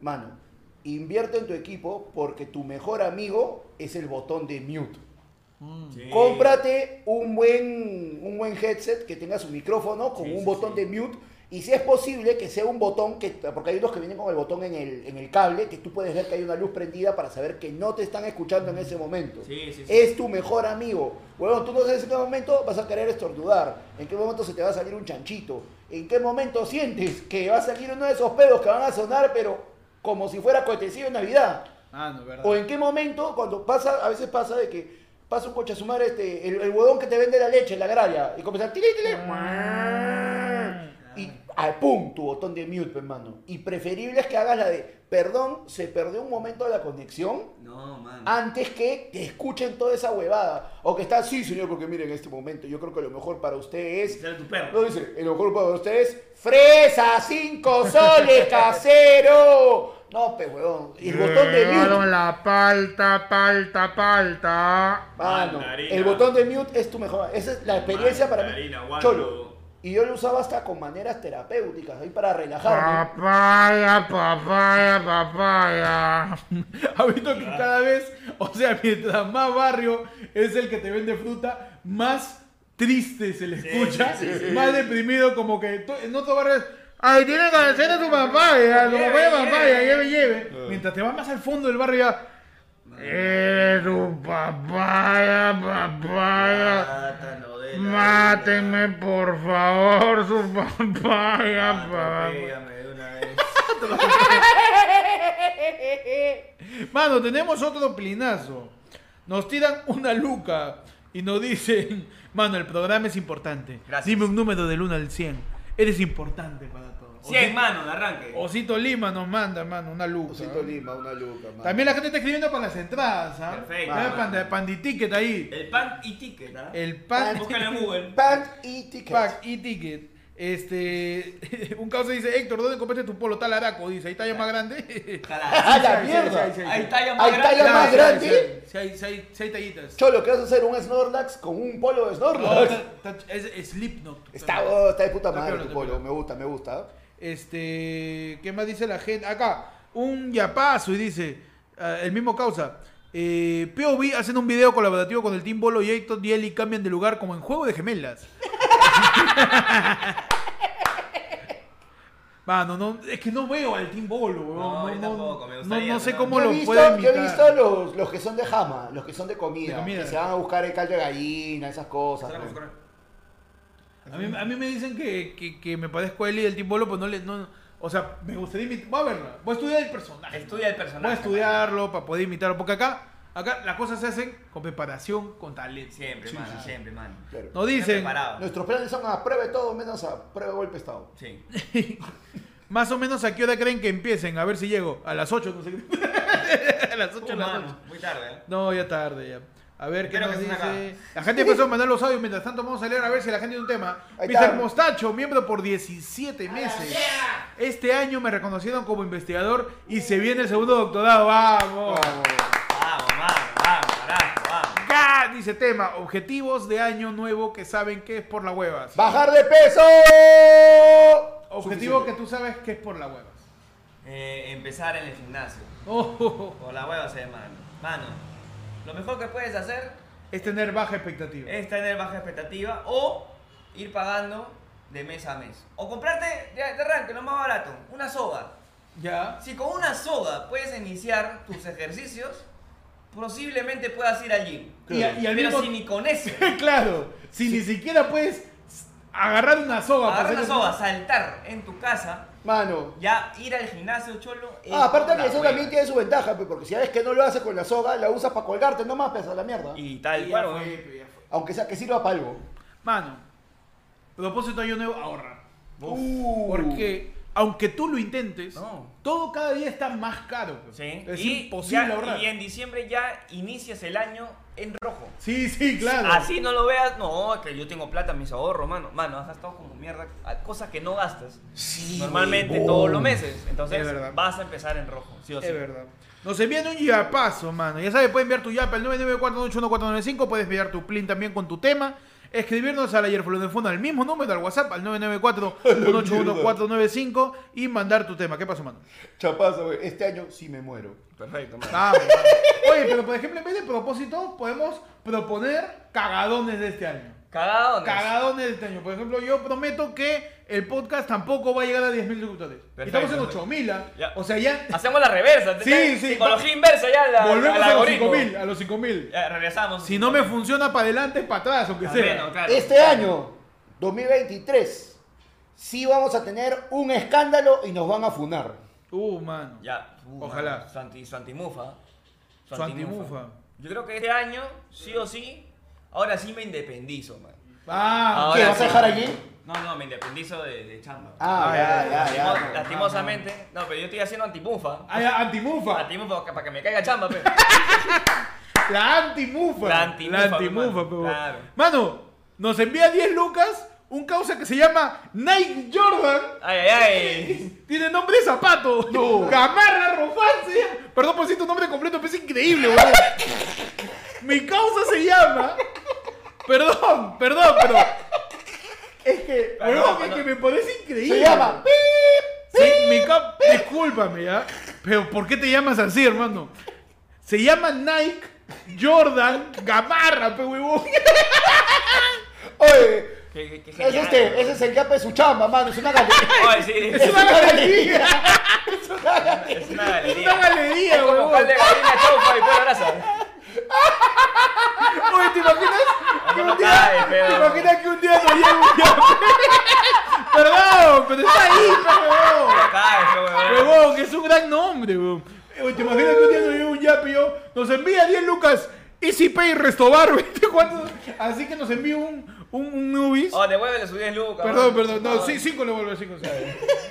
Speaker 3: mano, invierte en tu equipo porque tu mejor amigo es el botón de mute.
Speaker 1: Mm.
Speaker 2: Sí.
Speaker 3: Cómprate un buen, un buen headset que tenga su micrófono con
Speaker 2: Sí,
Speaker 3: un
Speaker 2: sí,
Speaker 3: botón
Speaker 2: sí.
Speaker 3: de mute Y si es posible que sea un botón, que, porque hay unos que vienen con el botón en el, en el cable, que tú puedes ver que hay una luz prendida para saber que no te están escuchando en ese momento.
Speaker 2: Sí, sí, sí.
Speaker 3: Es tu mejor amigo. Bueno, tú no sabes en qué momento vas a querer estornudar, en qué momento se te va a salir un chanchito, en qué momento sientes que va a salir uno de esos pedos que van a sonar, pero como si fuera cohetecido en Navidad.
Speaker 1: Ah, no, verdad.
Speaker 3: O en qué momento, cuando pasa, a veces pasa de que pasa un coche a sumar este, el, el huevón que te vende la leche en la agraria y comienza a tili, tili, y al pum, tu botón de mute, hermano. Y preferible es que hagas la de, perdón, se perdió un momento de la conexión
Speaker 2: No, mano.
Speaker 3: antes que te escuchen toda esa huevada. O que está, sí, señor, porque miren, en este momento yo creo que lo mejor para usted es
Speaker 2: tu perro.
Speaker 3: no dice, lo mejor para ustedes, fresa, 5 soles, casero. No, pe, huevón. Y el botón de mute.
Speaker 1: la palta, palta, palta.
Speaker 3: Mano,
Speaker 2: Mandarina.
Speaker 3: el botón de mute es tu mejor. Esa es la experiencia para mí.
Speaker 2: Guando.
Speaker 3: Cholo. Y yo lo usaba hasta con maneras terapéuticas, ahí para relajarme.
Speaker 1: Papaya, papaya, papaya. Ha visto que cada vez, o sea, mientras más barrio es el que te vende fruta, más triste se le escucha, más deprimido, como que to- en otro barrio es. Ay, tiene que hacer a tu papaya, tu papaya, papaya, lleve, lleve. Mientras te vas más al fondo del barrio ya. Eh, tu papaya, papaya. Mátenme, por favor, su
Speaker 2: de una vez.
Speaker 1: Mano, tenemos otro plinazo. Nos tiran una luca y nos dicen, mano, el programa es importante.
Speaker 2: Gracias.
Speaker 1: Dime un número del 1 al 100. Eres importante para.
Speaker 2: 100 manos de arranque.
Speaker 1: Osito Lima nos manda, mano, una luca.
Speaker 3: Osito Lima, una luca, mano.
Speaker 1: También la gente está escribiendo para las entradas, ¿ah?
Speaker 2: Perfecto.
Speaker 1: Ve Panda, Panditicket ahí.
Speaker 2: El pan y ticket, ¿ah?
Speaker 1: El pan,
Speaker 2: Búscalo en Google.
Speaker 3: Pant y ticket.
Speaker 1: pack y ticket. Este, un caso dice, Héctor, ¿dónde compraste tu polo tal araco? Dice, ahí está ya más grande.
Speaker 3: ¡A la
Speaker 1: Sí, sí,
Speaker 3: mierda!
Speaker 2: está ya más grande.
Speaker 3: ya más
Speaker 1: Sí,
Speaker 3: grande.
Speaker 1: Sí, hay, hay- hay tallitas.
Speaker 3: Cholo, ¿qué vas a hacer? ¿Un Snorlax con un polo de
Speaker 1: No,
Speaker 3: Snorlax?
Speaker 1: es Slipknot.
Speaker 3: Está, oh, está de puta madre tu polo, me gusta, me gusta.
Speaker 1: Este, ¿qué más dice la gente? Acá, un yapazo y dice, ah, el mismo causa. Eh, POV hacen un video colaborativo con el Team Bolo y Héctor y Eli cambian de lugar como en juego de gemelas. Mano, no, es que no veo al Team Bolo, weón.
Speaker 2: No, yo tampoco, me
Speaker 1: no,
Speaker 2: gustaría,
Speaker 1: no sé cómo
Speaker 3: Yo he
Speaker 1: lo
Speaker 3: visto,
Speaker 1: pueden
Speaker 3: yo he visto los, los que son de jama, los que son de comida,
Speaker 1: De comida.
Speaker 3: que se van a buscar el caldo de gallina, esas cosas.
Speaker 2: A
Speaker 1: mí, a mí me dicen que, que, que me parezco a Eli del Team Bolo, pues no le... No, o sea, me gustaría imitar... Voy a verla, voy a estudiar el personaje.
Speaker 2: Estudia el personaje.
Speaker 1: Voy a estudiarlo para poder imitarlo, porque acá, acá las cosas se hacen con preparación, con talento.
Speaker 2: Siempre,
Speaker 3: Sí,
Speaker 2: mano,
Speaker 3: sí, sí.
Speaker 2: siempre, mano.
Speaker 3: Claro.
Speaker 1: Nos dicen,
Speaker 2: Preparado.
Speaker 3: Nuestros planes son a prueba de todo menos a prueba de golpe de estado.
Speaker 2: Sí.
Speaker 1: más o menos a qué hora creen que empiecen, a ver si llego. A las 8, no sé qué. a las 8
Speaker 2: Uh,
Speaker 1: de la
Speaker 2: mano, muy tarde, ¿eh?
Speaker 1: No, ya tarde ya. A ver qué nos dice.
Speaker 2: acá.
Speaker 1: La gente empezó a mandar los audios, mientras tanto vamos a leer a ver si la gente tiene un tema. Mr. Mostacho, miembro por 17 meses. Este año me reconocieron como investigador y se viene el segundo doctorado. ¡Vamos!
Speaker 2: Vamos, mano, vamos, carajo, vamos.
Speaker 1: ¡Ga! Dice tema, objetivos de año nuevo que saben que es por la hueva. Sí.
Speaker 3: ¡Bajar de peso!
Speaker 1: Objetivo que tú sabes que es por la hueva.
Speaker 2: Eh, empezar en el gimnasio.
Speaker 1: Oh, oh, oh.
Speaker 2: Por la hueva se mano. Mano, lo mejor que puedes hacer
Speaker 1: Es tener baja expectativa.
Speaker 2: es tener baja expectativa o ir pagando de mes a mes. O comprarte, ya de arranque, lo más barato, una soga.
Speaker 1: Ya.
Speaker 2: Si con una soga puedes iniciar tus ejercicios, posiblemente puedas ir al gym.
Speaker 1: Y, y al
Speaker 2: Pero
Speaker 1: mismo
Speaker 2: si ni con eso,
Speaker 1: claro, si ni siquiera puedes agarrar una soga
Speaker 2: agarrar una soga, saltar en tu casa,
Speaker 3: Mano.
Speaker 2: ya ir al gimnasio cholo. es
Speaker 3: Ah, aparte que eso
Speaker 2: hueva.
Speaker 3: también tiene su ventaja, pues, porque si sabes que no lo haces con la soga, la usas para colgarte nomás, pesa la mierda.
Speaker 2: Y tal cual.
Speaker 1: ya fue, ya fue.
Speaker 3: Aunque sea que sirva para algo.
Speaker 1: Mano, propósito año nuevo, ahorrar.
Speaker 3: Uh.
Speaker 1: Porque aunque tú lo intentes,
Speaker 2: No.
Speaker 1: todo cada día está más caro. pues.
Speaker 2: Sí.
Speaker 1: Es
Speaker 2: y
Speaker 1: imposible
Speaker 2: ya-
Speaker 1: ahorrar.
Speaker 2: Y en diciembre ya inicias el año en rojo.
Speaker 1: Sí, sí, claro.
Speaker 2: Así no lo veas, no, que yo tengo plata mis ahorros, mano. Mano, has gastado como mierda, a cosas que no gastas.
Speaker 3: Sí,
Speaker 2: Normalmente
Speaker 3: huevón.
Speaker 2: todos los meses. Entonces vas a empezar en rojo, sí o sí.
Speaker 1: Es verdad. Nos envían un yapazo, mano. Ya sabes, puedes enviar tu yapa al 994-81495. Puedes enviar tu plin también con tu tema. Escribirnos a la Yerfolonefona al mismo número, al WhatsApp, al 994-181-495 y mandar tu tema. ¿Qué pasó, mano?
Speaker 3: Chapazo, güey. Este año sí me muero.
Speaker 2: Perfecto, mano.
Speaker 1: Mano. Oye, pero por ejemplo, en vez de propósito, podemos proponer cagadones de este año.
Speaker 2: Cagadones.
Speaker 1: cagadones de este año. Por ejemplo, yo prometo que el podcast tampoco va a llegar a 10.000 suscriptores. Estamos en
Speaker 2: perfecto.
Speaker 1: 8.000, ¿ah? O sea, ya
Speaker 2: Hacemos la reversa.
Speaker 1: Sí,
Speaker 2: ¿sí? Psicología inversa ya la,
Speaker 1: volvemos a los
Speaker 2: algoritmo.
Speaker 1: 5.000, a los 5.000.
Speaker 2: Ya, regresamos.
Speaker 1: Si no me funciona para adelante, para atrás, aunque
Speaker 2: Ah,
Speaker 1: sea.
Speaker 2: bueno, claro.
Speaker 3: Este año, 2023, sí vamos a tener un escándalo y nos van a funar.
Speaker 1: Uh, mano.
Speaker 2: Ya. uh,
Speaker 1: Ojalá.
Speaker 2: mano, Su, anti, su antimufa.
Speaker 1: Su antimufa.
Speaker 2: Yo creo que este año, sí o sí, ahora sí me independizo, man.
Speaker 1: Ah,
Speaker 2: Ahora
Speaker 3: ¿Qué, vas a dejar allí?
Speaker 2: No, no, me independizo de, de chamba.
Speaker 3: Ah,
Speaker 1: Ah,
Speaker 3: ya,
Speaker 1: ya,
Speaker 3: ya, ya.
Speaker 2: Lastimo- Lastimosamente. No, pero yo estoy haciendo antimufa.
Speaker 1: ah, ya, antimufa.
Speaker 2: Antimufa para que me caiga chamba, pe.
Speaker 1: La antimufa.
Speaker 2: La antimufa,
Speaker 1: La antimufa,
Speaker 2: mano.
Speaker 1: pe,
Speaker 2: Claro.
Speaker 1: Mano, nos envía 10 lucas un causa que se llama Nike Jordan.
Speaker 2: Ay, ay, ay.
Speaker 1: Tiene nombre de zapato. Gamarra Rofán se llama. Perdón por decir tu nombre completo, pero es increíble, weón. Mi causa se llama. Perdón, perdón, pero. Es que,
Speaker 2: Perdón,
Speaker 1: es que me parece increíble.
Speaker 3: Se llama
Speaker 1: Sí, mi cap. Discúlpame, ¿ya? Pero ¿por qué te llamas así, hermano? Se llama Nike Jordan Gamarra, pe huevón.
Speaker 3: Oye,
Speaker 2: Qué, qué, qué
Speaker 3: es este, ese es el yape de su chamba, mano. Es una galería.
Speaker 2: Sí,
Speaker 1: Es una galería.
Speaker 2: es una
Speaker 1: Es una
Speaker 2: galería.
Speaker 1: galería,
Speaker 2: Es como
Speaker 1: huevón.
Speaker 2: cal de gallina, chaufa y pollo brasa.
Speaker 1: Oye, ¿te imaginas? Que
Speaker 2: No
Speaker 1: un día. ¿Te imaginas que un día nos llegue un yape? Perdón, pero está ahí, huevón.
Speaker 2: Cae, huevón.
Speaker 1: Que es un gran nombre, huevón. ¿Te imaginas que un día nos llega un yape y yo, nos envía 10 lucas Easy Pay Restobar, ¿viste cuánto? Así que nos envía un, un, un Nubis.
Speaker 2: Oh, devuélvele sus 10 lucas.
Speaker 1: Perdón, perdón, no, sí, 5 le vuelvo a 5.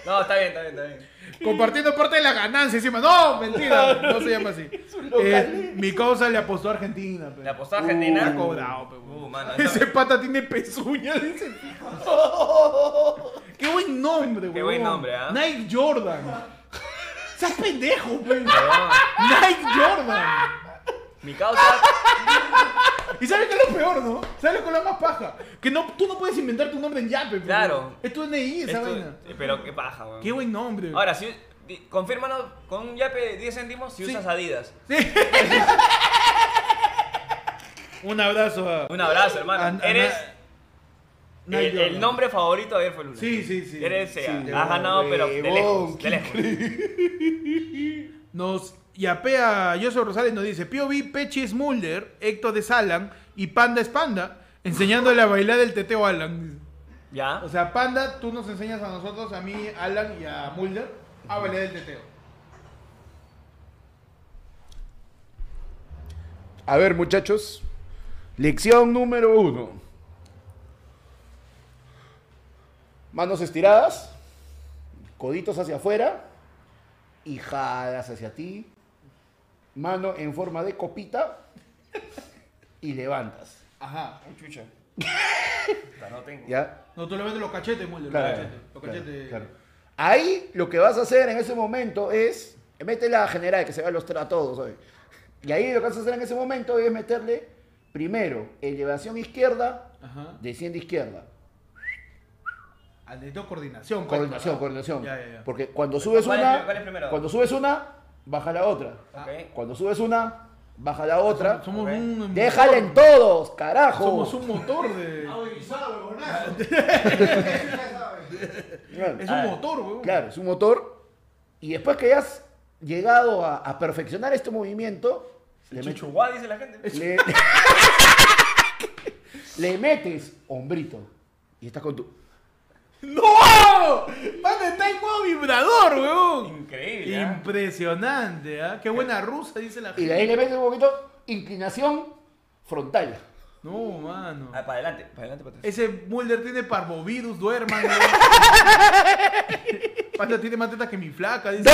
Speaker 2: No, está bien, está bien, está bien.
Speaker 1: Compartiendo parte de la ganancia encima. No, mentira, no se llama así. Eh, mi causa le apostó a Argentina. pe.
Speaker 2: ¿Le apostó a Argentina?
Speaker 1: Uh, ha cobrado, pe,
Speaker 2: Uh, mano,
Speaker 1: Ese pata tiene pezuña, dice. Qué buen nombre,
Speaker 2: Qué
Speaker 1: huevón.
Speaker 2: buen nombre, ¿ah?
Speaker 1: Nike Jordan. Seas pendejo, pe.
Speaker 2: Perdón.
Speaker 1: Nike Jordan.
Speaker 2: Mi causa.
Speaker 1: ¿Y sabes qué es lo peor, no? ¿Sabes lo que es la más paja? Que no, tú no puedes inventar tu nombre en Yape. pe,
Speaker 2: Claro.
Speaker 1: Es tu NI, esa vaina.
Speaker 2: pero qué paja, weón.
Speaker 1: Qué buen nombre.
Speaker 2: Ahora, si. Confírmanos con un yape de 10 céntimos si usas Adidas.
Speaker 1: Sí. Un abrazo a.
Speaker 2: Un abrazo, hermano. Eres. El, el nombre favorito de ayer.
Speaker 1: Sí, sí, sí.
Speaker 2: Eres,
Speaker 1: Sí,
Speaker 2: has ganado, pero de lejos. De lejos.
Speaker 1: Nos yapea Joseph Rosales nos dice: POV Pechi es Mulder, Héctor de Salan y Panda es Panda, enseñándole a bailar el teteo a Alan.
Speaker 2: ¿Ya?
Speaker 1: O sea, Panda, tú nos enseñas a nosotros, a mí, Alan y a Mulder, a bailar el teteo.
Speaker 3: A ver, muchachos. Lección número uno. Manos estiradas, coditos hacia afuera y jadas hacia ti. Mano en forma de copita y levantas.
Speaker 1: Ajá.
Speaker 2: Un chucha. No tengo.
Speaker 3: ¿Ya?
Speaker 1: No, tú le metes los cachetes, Mulder.
Speaker 3: Claro,
Speaker 1: los cachetes. Los
Speaker 3: claro,
Speaker 1: cachetes.
Speaker 3: claro. Ahí lo que vas a hacer en ese momento es métela a general, que se vea los tres a todos. ¿sabes? Y ahí lo que vas a hacer en ese momento es meterle primero elevación izquierda,
Speaker 1: Ajá.
Speaker 3: desciende izquierda.
Speaker 1: Al dedito coordinación. pues,
Speaker 3: Coordinación,
Speaker 1: ¿no?
Speaker 3: coordinación.
Speaker 1: Ya, ya, ya.
Speaker 3: Porque cuando subes
Speaker 2: ¿Cuál es
Speaker 3: una,
Speaker 2: pri- cuál es primero?
Speaker 3: cuando subes una, baja la otra.
Speaker 2: Ok.
Speaker 3: Cuando subes una, baja la otra.
Speaker 1: Somos un.
Speaker 3: Déjala en todos, carajo.
Speaker 1: Somos un motor de. Es
Speaker 2: Ah,
Speaker 1: un motor, weón.
Speaker 3: Claro, es un motor. Y después que hayas llegado a, a perfeccionar este movimiento, le metes,
Speaker 2: Chuchuá, dice la gente.
Speaker 3: le, le metes hombrito. Y estás con tu.
Speaker 1: ¡No! ¡Mano, está en modo vibrador, weón!
Speaker 2: Increíble. ¿ah?
Speaker 1: Impresionante, ¿ah? Qué buena rusa, dice la
Speaker 3: Y de ahí
Speaker 1: gente.
Speaker 3: le metes un poquito inclinación frontal.
Speaker 1: No, mano.
Speaker 2: Ah, para adelante, para adelante, para atrás.
Speaker 1: Ese Mulder tiene parvovirus, duerman. Panda tiene más tetas que mi flaca, dice.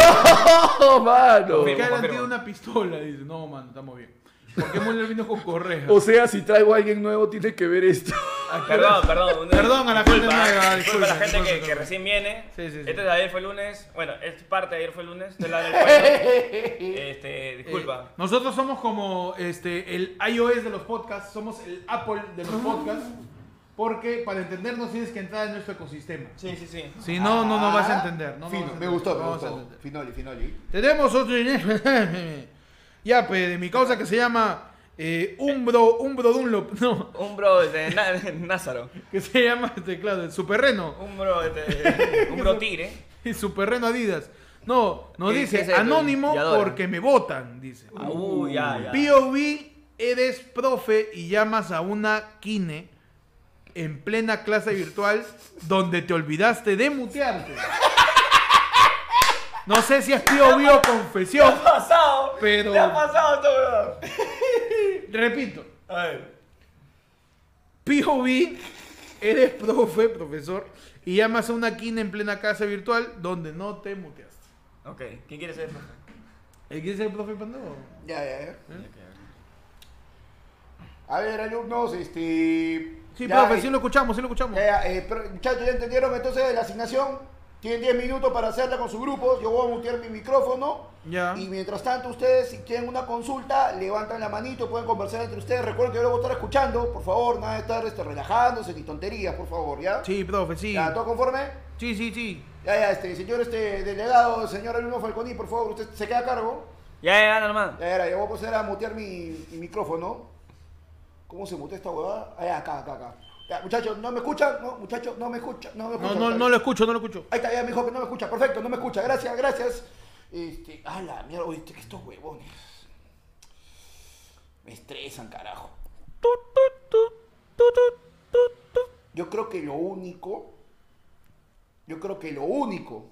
Speaker 3: ¡No, mano!
Speaker 1: ¿Por qué
Speaker 2: Confirmo,
Speaker 1: Alan tiene una pistola? Dice, no, mano, estamos bien. ¿Por qué Mulder vino con correa?
Speaker 3: O sea, si traigo a alguien nuevo, tiene que ver esto.
Speaker 1: ¿A qué
Speaker 2: Perdón, perdón. una-
Speaker 1: Perdón a la gente
Speaker 2: disculpa,
Speaker 1: nueva,
Speaker 2: Disculpa a la gente que, que recién viene.
Speaker 1: Sí, sí, sí.
Speaker 2: Este de ayer fue lunes. Bueno, es parte de ayer fue lunes. Este es la del. Este, disculpa.
Speaker 1: Eh, nosotros somos como este, el iOS de los podcasts, somos el Apple de los podcasts, porque para entendernos tienes que entrar en nuestro ecosistema.
Speaker 2: Sí, sí, sí.
Speaker 1: Si no, no nos vas a entender. No
Speaker 3: Fino,
Speaker 1: vas a
Speaker 3: me
Speaker 1: entender,
Speaker 3: gustó,
Speaker 1: no
Speaker 3: me
Speaker 1: vamos a
Speaker 3: gustó.
Speaker 1: entender.
Speaker 3: Finoli, finoli.
Speaker 1: Tenemos otro ya, pe, de mi causa que se llama eh, Umbro, Umbro Dunlop, no,
Speaker 2: Un bro de Na- Názaro.
Speaker 1: que se llama, este, claro, el Super Reno.
Speaker 2: Un bro, este, un bro tigre.
Speaker 1: Y Super Reno Adidas. No, nos
Speaker 2: ¿Qué- qué
Speaker 1: dice
Speaker 2: es
Speaker 1: anónimo porque me votan, dice.
Speaker 2: Ah, Uy, ya, ya.
Speaker 1: POV, eres profe y llamas a una kine en plena clase virtual donde te olvidaste de mutearte. No sé si es POV o confesión,
Speaker 2: ha pasado?
Speaker 1: Pero-
Speaker 2: ¿Qué ha pasado todo?
Speaker 1: repito.
Speaker 2: A ver.
Speaker 1: POV, eres profe, profesor, y llamas a una kine en plena clase virtual donde no te muteaste.
Speaker 2: Ok, ¿quién quiere ser profe?
Speaker 1: ¿El quiere ser el profe Pando?
Speaker 3: Ya, ya, ya. A ver, alumnos, este.
Speaker 1: Sí,
Speaker 3: ya,
Speaker 1: profe,
Speaker 3: eh,
Speaker 1: sí lo escuchamos, sí lo escuchamos.
Speaker 3: Ya, ya, eh, pero, muchachos, ¿ya entendieron entonces la asignación? Tienen 10 minutos para hacerla con su grupo. Yo voy a mutear mi micrófono.
Speaker 1: Ya.
Speaker 3: Y mientras tanto, ustedes, si quieren una consulta, levantan la manito, pueden conversar entre ustedes. Recuerden que yo luego voy a estar escuchando, por favor, nada de estar este, relajándose ni tonterías, por favor, ¿ya?
Speaker 1: Sí, profe, sí.
Speaker 3: ¿Ya, todo conforme?
Speaker 1: Sí, sí, sí.
Speaker 3: Ya, ya, este, señor este, delegado, señor alumno Falconi, por favor, ¿usted se queda a cargo?
Speaker 2: Ya, ya, anda nomás.
Speaker 3: Ya, ya, yo voy a proceder a mutear mi, mi micrófono. ¿Cómo se mutea esta huevada? Ah, ya, acá, acá, acá. Ya, muchachos, ¿no me escuchan? No, muchachos, no me escuchan, no me
Speaker 1: No,
Speaker 3: escuchan.
Speaker 1: no,
Speaker 3: Está
Speaker 1: no lo escucho, no lo escucho.
Speaker 3: Ahí está, ya me dijo que no me escucha. Perfecto, no me escucha. Gracias, gracias. Este, ah, la mierda, oye, que estos huevones. Me estresan, carajo. Yo creo que lo único, yo creo que lo único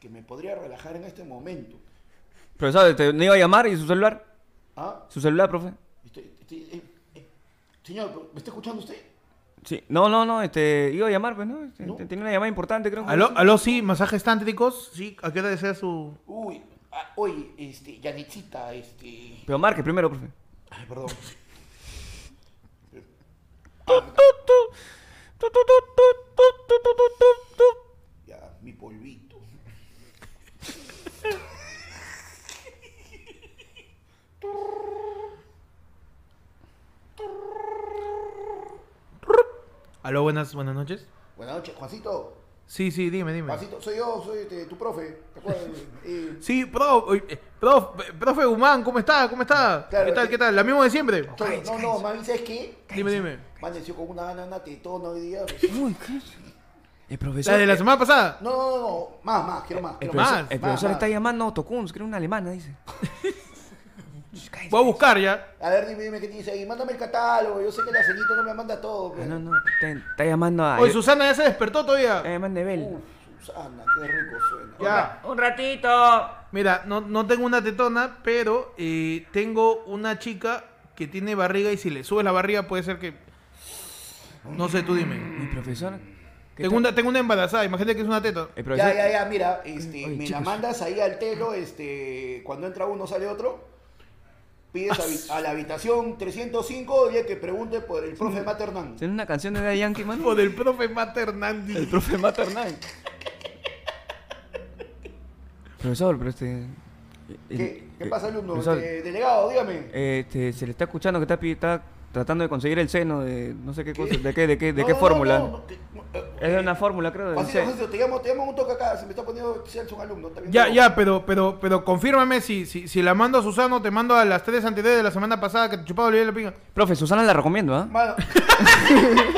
Speaker 3: que me podría relajar en este momento.
Speaker 2: Profesor, ¿te no iba a llamar y su celular?
Speaker 3: ¿Ah?
Speaker 2: ¿Su celular, profe?
Speaker 3: Estoy- estoy- eh, eh, señor, ¿me está escuchando usted?
Speaker 2: Sí. No, no, no, este, iba a llamar, pues, ¿no? Este,
Speaker 3: ¿No?
Speaker 2: Tenía una llamada importante, creo. que-
Speaker 1: Aló, aló, sí, masajes tántricos. Sí, ¿a qué hora desea su...?
Speaker 3: Uy, ah, oye, este, Yanitita, este.
Speaker 2: Pero marque primero, profe.
Speaker 3: Ay, perdón. Ya, mi polvito.
Speaker 1: Aló, buenas, buenas noches.
Speaker 3: Buenas noches, Juancito.
Speaker 1: Sí, sí, dime, dime.
Speaker 3: Juancito, soy yo, soy este, tu profe. ¿Te acuerdas? Eh,
Speaker 1: Sí, prof, eh, prof, eh, profe Guzmán, ¿cómo está? ¿Cómo está?
Speaker 3: Claro,
Speaker 1: ¿Qué tal? ¿Qué tal? ¿La misma de siempre?
Speaker 3: soy- no, no, mami, ¿sabes qué?
Speaker 1: Dime, dime.
Speaker 3: Me amaneció con una gana, una tetona hoy día.
Speaker 2: Uy, ¿qué? El profesor.
Speaker 1: ¿La de la semana pasada?
Speaker 3: No, no, no, no, más, más, quiero más.
Speaker 2: El
Speaker 3: Quiero
Speaker 2: profesor,
Speaker 1: más,
Speaker 2: el
Speaker 3: más,
Speaker 2: profesor
Speaker 3: más.
Speaker 2: está llamando a Otto Kunz, creo una alemana, dice.
Speaker 1: Voy a buscar ya.
Speaker 3: A ver, dime, dime qué dice ahí. Mándame el catálogo. Yo sé que la ceñito no me manda todo.
Speaker 2: Ah,
Speaker 3: pero-
Speaker 2: no, no, está, está llamando a.
Speaker 1: Oye, Susana ya se despertó todavía.
Speaker 2: Está llamando a Bel.
Speaker 3: Uf, Susana, qué rico suena.
Speaker 1: Ya.
Speaker 2: Un ratito.
Speaker 1: Mira, no, no tengo una tetona, pero eh, tengo una chica que tiene barriga y si le subes la barriga puede ser que... No sé, tú dime.
Speaker 2: Mi profesor. ¿qué
Speaker 1: Tengo
Speaker 2: tal?
Speaker 1: una, tengo una embarazada, imagínate que es una teta.
Speaker 2: El profesor.
Speaker 3: Ya, ya, ya, mira, este,
Speaker 2: Oye,
Speaker 3: me
Speaker 2: chicos.
Speaker 3: la mandas ahí al telo, este, cuando entra uno sale otro. Pides a, la habitación 305, oye, que pregunte por el profe Maternán.
Speaker 2: ¿Tiene una canción de Daddy Yankee, mano?
Speaker 1: O del profe Maternandi.
Speaker 2: El profe Maternal. Profesor, pero este. el-
Speaker 3: ¿Qué, qué pasa, alumno?
Speaker 2: profesor,
Speaker 3: Este, delegado, dígame.
Speaker 2: este, se le está escuchando que está, pi- está tratando de conseguir el seno de no sé qué cosa, de qué, de qué, de
Speaker 3: No,
Speaker 2: qué
Speaker 3: no,
Speaker 2: fórmula.
Speaker 3: no, no, que- no,
Speaker 2: Es de una fórmula, creo,
Speaker 3: Juancito,
Speaker 2: seno.
Speaker 3: Juancito, te llamo, te llamo un toque acá, se me está poniendo un alumno. bien,
Speaker 1: Ya, ya, pero, pero, pero confírmame si, si, si la mando a Susano, te mando a las tres anteriores de la semana pasada que te chupado olvidé la pinga.
Speaker 2: Profe, Susana la recomiendo, ¿ah?
Speaker 3: Mano.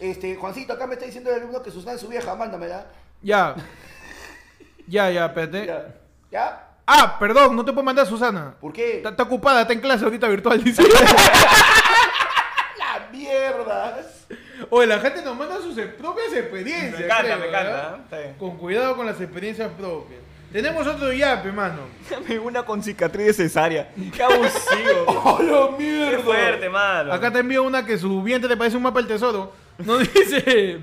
Speaker 3: este, Juancito, acá me está diciendo el alumno que Susana es su vieja, mándamela.
Speaker 1: Ya. Ya, ya, espérate.
Speaker 3: Ya. ¿Ya?
Speaker 1: Ah, perdón, no te puedo mandar a Susana.
Speaker 3: ¿Por qué?
Speaker 1: Está, está ocupada, está en clase ahorita virtual, dice.
Speaker 3: ¡La mierda!
Speaker 1: Oye, la gente nos manda sus propias experiencias.
Speaker 2: Me encanta,
Speaker 1: creo,
Speaker 2: me encanta. ¿eh?
Speaker 1: Con cuidado con las experiencias propias. Tenemos otro yape, mano.
Speaker 2: una con cicatriz de cesárea. Qué abusivo.
Speaker 3: ¡Oh, la
Speaker 2: Qué
Speaker 3: mierda!
Speaker 2: fuerte, mano.
Speaker 1: Acá te envío una que su vientre te parece un mapa del tesoro. No dice.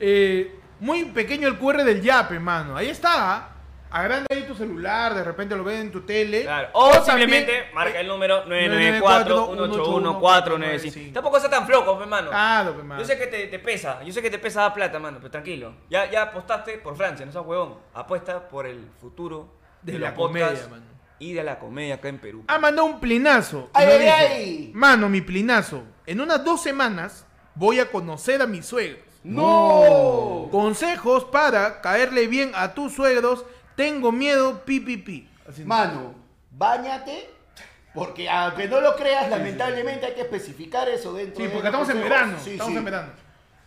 Speaker 1: eh, muy pequeño el QR del yape, mano. Ahí está. ¿Ah? Agranda ahí tu celular, de repente lo ves en tu tele.
Speaker 2: Claro. O,
Speaker 1: también-
Speaker 2: simplemente marca el número 994-181-495. Tampoco está tan flojo, hermano.
Speaker 1: Claro, pe, mano.
Speaker 2: Yo sé que te, te pesa, yo sé que te pesa la plata, mano, pero tranquilo. Ya, ya apostaste por Francia, no seas huevón. Apuesta por el futuro de,
Speaker 1: la comedia, mano.
Speaker 2: y de la comedia acá en Perú.
Speaker 1: Ha mandado un plinazo.
Speaker 3: ¡Ay, ay, ay!
Speaker 1: Mano, mi plinazo. En unas dos semanas voy a conocer a mis suegros.
Speaker 3: ¡No!
Speaker 1: Consejos para caerle bien a tus suegros. Tengo miedo, pi, pi, pi. Así no.
Speaker 3: Mano, bañate, Porque aunque no lo creas, lamentablemente hay que especificar eso dentro
Speaker 1: Sí,
Speaker 3: de
Speaker 1: porque estamos en verano.
Speaker 3: Sí,
Speaker 1: estamos en verano.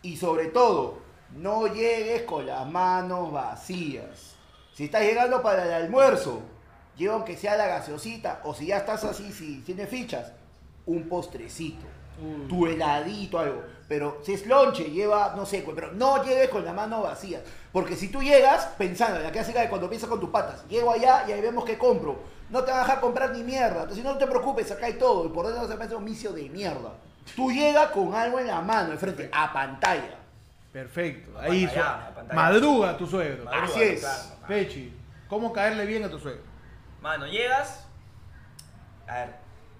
Speaker 3: Y sobre todo, no llegues con las manos vacías. Si estás llegando para el almuerzo, lleva aunque sea la gaseosita, o si ya estás así, si tienes fichas, un postrecito,
Speaker 1: Uy.
Speaker 3: tu heladito, algo. Pero si es lonche, lleva, no sé, pero no llegues con la mano vacía. Porque si tú llegas pensando, la clásica de cuando piensas con tus patas, llego allá y ahí vemos qué compro. No te vas a dejar comprar ni mierda. Entonces no te preocupes, acá hay todo. Y por dentro se me un micio de mierda. Tú llegas con algo en la mano, enfrente, a pantalla.
Speaker 1: Perfecto. Ahí
Speaker 2: Apantallado,
Speaker 1: su-
Speaker 2: apantallado.
Speaker 1: madruga tu suegro.
Speaker 2: Madruga,
Speaker 3: Así es.
Speaker 2: claro.
Speaker 1: Pechi, ¿cómo caerle bien a tu suegro?
Speaker 2: Mano, llegas. A ver,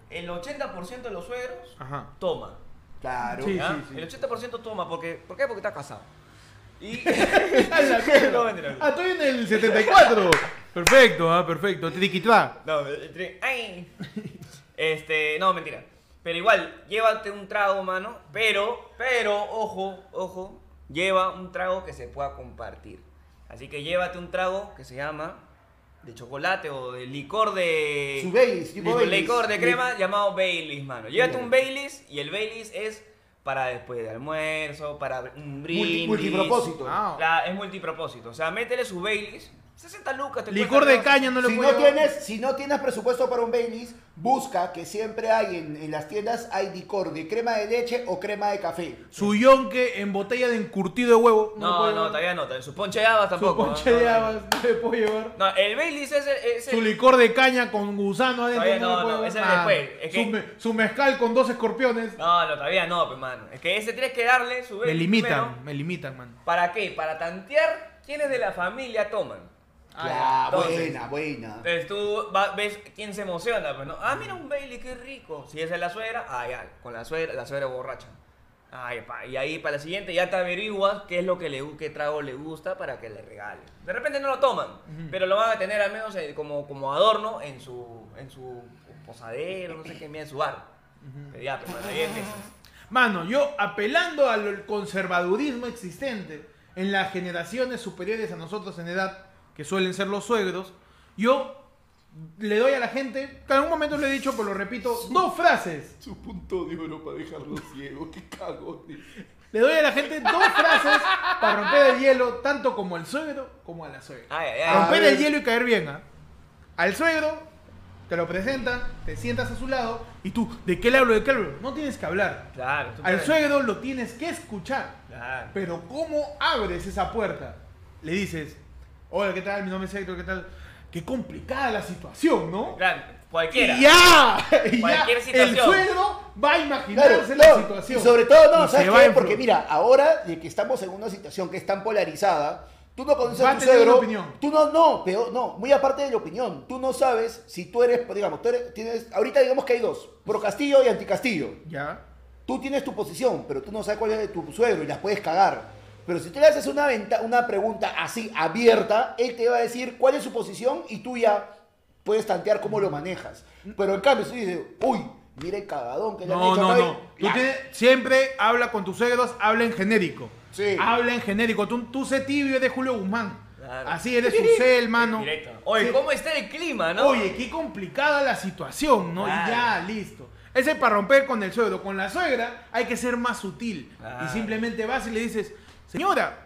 Speaker 2: el 80% de los suegros
Speaker 1: Ajá.
Speaker 2: toma.
Speaker 3: Claro.
Speaker 2: El 80% toma, porque, ¿por qué? Porque está casado. Y. No, mentira.
Speaker 1: Ah, estoy en el 74. Perfecto, ah, perfecto. Triquitrá.
Speaker 2: No, ay. Este, no, mentira. Pero igual, llévate un trago, mano. Pero, pero, ojo, ojo. Lleva un trago que se pueda compartir. Así que llévate un trago que se llama de chocolate o de licor de.
Speaker 3: Su Baileys, tipo
Speaker 2: licor,
Speaker 3: Baileys.
Speaker 2: licor de crema llamado Baileys, mano. Llévate un Baileys y el Baileys es para después de almuerzo, para un brindis.
Speaker 3: Multi- multipropósito.
Speaker 1: Ah,
Speaker 2: La- es multipropósito. O sea, métele su Baileys. 60 lucas. te
Speaker 1: Licor de
Speaker 2: ¿no?
Speaker 1: caña no lo
Speaker 3: Si
Speaker 1: puedo
Speaker 3: no, tienes, si no tienes presupuesto para un Baileys, busca que siempre hay en, en las tiendas hay licor de crema de leche o crema de café.
Speaker 1: Su yonque en botella de encurtido de huevo.
Speaker 2: No, no,
Speaker 1: llevar.
Speaker 2: todavía no. Su ponche de habas
Speaker 1: Su
Speaker 2: tampoco.
Speaker 1: ponche
Speaker 2: no,
Speaker 1: de
Speaker 2: no,
Speaker 1: habas no le puedo llevar.
Speaker 2: No, el Baileys es el. es el-
Speaker 1: Su licor de caña con gusano adentro.
Speaker 2: Todavía
Speaker 1: no,
Speaker 2: no,
Speaker 1: le
Speaker 2: no,
Speaker 1: llevar.
Speaker 2: ese es
Speaker 1: Ah,
Speaker 2: después, es que-
Speaker 1: su, me- su mezcal con dos escorpiones.
Speaker 2: No, no, todavía no, pues, mano. Es que ese tienes que darle su
Speaker 1: me
Speaker 2: Baileys
Speaker 1: limitan,
Speaker 2: primero.
Speaker 1: me limitan, man.
Speaker 2: ¿Para qué? Para tantear quiénes de la familia toman.
Speaker 1: Ah,
Speaker 3: ya, buena, buena.
Speaker 2: Entonces tú va- ves quién se emociona, pues, ¿no? Ah, mira un Bailey, qué rico. Si esa es la suegra, ah, ya, con la suegra, la suegra borracha. Ay, pa, y ahí para la siguiente ya te averiguas qué es lo que le gu- qué trago le gusta para que le regale. De repente no lo toman, pero lo van a tener al menos eh, como, como adorno en su, en su posadero, no sé qué, en su bar. Pero ya, ahí empiezas.
Speaker 1: Mano, yo apelando al conservadurismo existente en las generaciones superiores a nosotros en edad, que suelen ser los suegros, yo le doy a la gente, que en algún momento lo he dicho, pero lo repito, dos frases.
Speaker 3: Su punto de oro para dejarlo ciego, qué cagón.
Speaker 1: Le doy a la gente dos frases para romper el hielo, tanto como al suegro como a la suegra.
Speaker 2: Ay, ay,
Speaker 3: A
Speaker 2: ay.
Speaker 1: Romper el hielo y caer bien, ¿ah? Al suegro, te lo presentan, te sientas a su lado, y tú, ¿de qué le hablo? ¿De qué le hablo? No tienes que hablar.
Speaker 2: Claro.
Speaker 1: Al suegro lo tienes que escuchar.
Speaker 2: Claro.
Speaker 1: Pero ¿cómo abres esa puerta? Le dices, hola, ¿qué tal? Mi nombre es Héctor, ¿qué tal? Qué complicada la situación, ¿no?
Speaker 2: Claro, cualquiera.
Speaker 1: Y ya, y ya,
Speaker 2: Cualquier
Speaker 1: el
Speaker 2: situación.
Speaker 1: suegro va a
Speaker 3: Claro,
Speaker 1: imaginarse
Speaker 3: no,
Speaker 1: la situación.
Speaker 3: Y sobre todo, no,
Speaker 1: Y
Speaker 3: ¿sabes qué? Porque mira, ahora de que estamos en una situación que es tan polarizada, tú no conoces
Speaker 1: Va
Speaker 3: a tu
Speaker 1: tener
Speaker 3: suegro.
Speaker 1: una opinión.
Speaker 3: Tú no, no, peor, no, muy aparte de la opinión. Tú no sabes si tú eres, digamos, tú eres, tienes, ahorita digamos que hay dos, pro Castillo y anti Castillo.
Speaker 1: Ya.
Speaker 3: Tú tienes tu posición, pero tú no sabes cuál es de tu suegro y las puedes cagar. Pero si tú le haces una, venta- una pregunta así abierta, él te va a decir cuál es su posición y tú ya puedes tantear cómo lo manejas. Pero en cambio, si tú dices, uy, mira el cagadón que le han
Speaker 1: No,
Speaker 3: hecho
Speaker 1: no,
Speaker 3: acá",
Speaker 1: no. Tú
Speaker 3: ya.
Speaker 1: tienes- siempre habla con tus suegros, habla en genérico.
Speaker 3: Sí.
Speaker 1: Habla en genérico. Tú, tú sé tibio, eres Julio Guzmán.
Speaker 2: Claro.
Speaker 1: Así eres su cel, mano.
Speaker 2: Directo. Oye,
Speaker 1: Sí.
Speaker 2: ¿cómo está el clima, no?
Speaker 1: Oye, qué complicada la situación, ¿no?
Speaker 2: Claro.
Speaker 1: Y ya, listo. Ese es para romper con el suegro. Con la suegra hay que ser más sutil.
Speaker 2: Claro.
Speaker 1: Y simplemente vas y le dices, señora,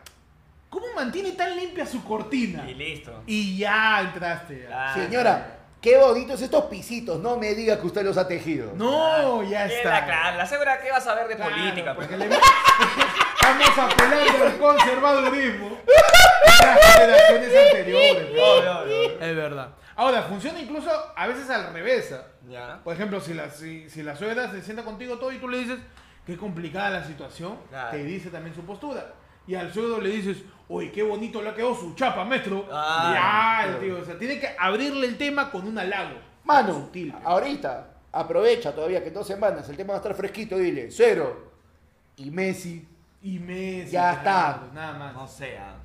Speaker 1: ¿cómo mantiene tan limpia su cortina?
Speaker 2: Y listo.
Speaker 1: Y ya entraste. ya.
Speaker 2: Claro.
Speaker 3: Señora, qué bonitos estos pisitos. No me diga que usted los ha tejido.
Speaker 1: No, ya está.
Speaker 2: La, claro, la segura que va a saber de
Speaker 1: Claro,
Speaker 2: política, pues.
Speaker 1: porque le- Estamos apelando al conservadurismo. Las generaciones anteriores. pues.
Speaker 2: Obvio, obvio.
Speaker 1: Es verdad. Ahora, funciona incluso a veces al revés. ¿ah?
Speaker 2: Ya.
Speaker 1: Por ejemplo, si la, si, si la suegra se sienta contigo todo y tú le dices qué complicada la situación,
Speaker 2: Claro.
Speaker 1: te dice también su postura. Y al suegro le dices, oye, qué bonito le ha quedado su chapa, maestro.
Speaker 2: Ah,
Speaker 1: ya, el tío. O sea, tiene que abrirle el tema con un halago.
Speaker 3: Mano,
Speaker 1: Sutil,
Speaker 3: ahorita, aprovecha todavía que en dos semanas el tema va a estar fresquito. Dile, cero. Y Messi.
Speaker 1: Y Messi.
Speaker 3: Ya
Speaker 1: claro,
Speaker 3: está.
Speaker 1: Nada más.
Speaker 2: No sé, ah.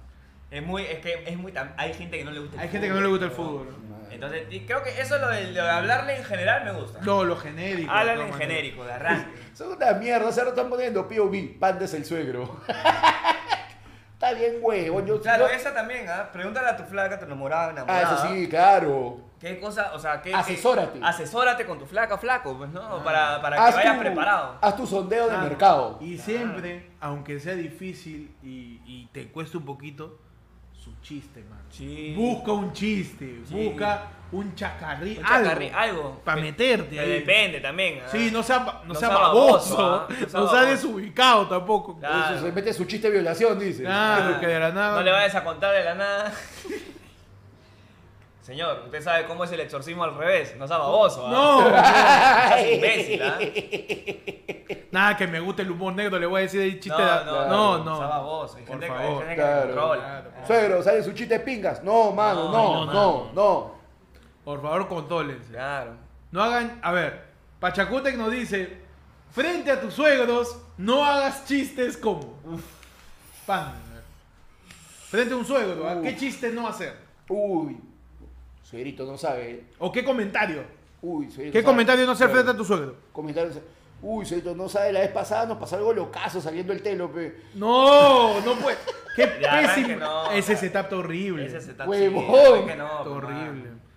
Speaker 2: Es muy, es que es muy tan- hay gente que no le gusta el
Speaker 1: Hay gente que no le gusta el fútbol. ¿no?
Speaker 2: Entonces, y creo que eso lo de, lo de hablarle en general me gusta.
Speaker 1: No, lo genérico.
Speaker 2: Háblale en genérico, de arranque.
Speaker 3: Son una mierda, se lo están poniendo POV. Panda es el suegro. Está bien huevo. Yo,
Speaker 2: Claro,
Speaker 3: yo-
Speaker 2: esa también, ¿ah? Pregúntale a tu flaca, tu enamorada,
Speaker 3: Ah,
Speaker 2: enamorada.
Speaker 3: eso sí, claro.
Speaker 2: ¿Qué cosa? O sea, ¿qué.
Speaker 3: Asesórate.
Speaker 2: qué- asesórate con tu flaca, flaco, pues, ¿no? Para, para que vayas
Speaker 3: tu-
Speaker 2: preparado.
Speaker 3: Haz tu sondeo de
Speaker 1: Ah,
Speaker 3: mercado.
Speaker 1: Y siempre, aunque sea difícil y, y te cueste un poquito, su chiste, man.
Speaker 2: Sí.
Speaker 1: Busca un chiste,
Speaker 2: Sí.
Speaker 1: busca un chacarrí,
Speaker 2: Un
Speaker 1: algo.
Speaker 2: chacarrí- algo.
Speaker 1: Para meterte
Speaker 2: que
Speaker 1: ahí.
Speaker 2: Depende también. ¿ah?
Speaker 1: Sí, no sea, no
Speaker 2: No
Speaker 1: sea
Speaker 2: sea
Speaker 1: baboso,
Speaker 2: baboso, ¿ah? No
Speaker 1: no
Speaker 2: sea
Speaker 1: desubicado tampoco.
Speaker 2: Claro.
Speaker 3: Eso se mete su chiste de violación, dice.
Speaker 1: Claro, que de la nada.
Speaker 2: No le vayas a contar de la nada. Señor, usted sabe cómo es el exorcismo al revés. No sea baboso. ¿ah?
Speaker 1: No,
Speaker 2: No seas imbécil, ¿ah?
Speaker 1: nada que me guste el humor negro, le voy a decir el chiste.
Speaker 2: No,
Speaker 1: de-
Speaker 2: no,
Speaker 1: no,
Speaker 2: no.
Speaker 1: no.
Speaker 2: Sea baboso. Hay
Speaker 1: Por
Speaker 2: gente, que- hay
Speaker 1: favor.
Speaker 2: gente que
Speaker 3: Claro.
Speaker 2: controla.
Speaker 1: Claro.
Speaker 3: Suegro, ¿sale su chiste de pingas? No, mano,
Speaker 2: No,
Speaker 3: no,
Speaker 2: no,
Speaker 3: no, no.
Speaker 1: Por favor, contólense.
Speaker 2: Claro.
Speaker 1: No hagan. A ver, Pachacutec nos dice: frente a tus suegros, no hagas chistes como. Pan. Frente a un suegro, ¿a qué
Speaker 3: Uf.
Speaker 1: chiste no hacer?
Speaker 3: Uy, suegrito no sabe.
Speaker 1: ¿O qué comentario?
Speaker 3: Uy, suegrito
Speaker 1: ¿Qué
Speaker 3: sabe.
Speaker 1: comentario no hacer frente a tu suegro?
Speaker 3: Comentarios. Uy, suegrito no sabe, la vez pasada nos pasó algo locazo saliendo el telo, pe.
Speaker 1: No, no puede. Qué pésimo.
Speaker 2: no,
Speaker 1: Ese setup está horrible.
Speaker 2: Ese se está
Speaker 3: Huevón.
Speaker 1: horrible.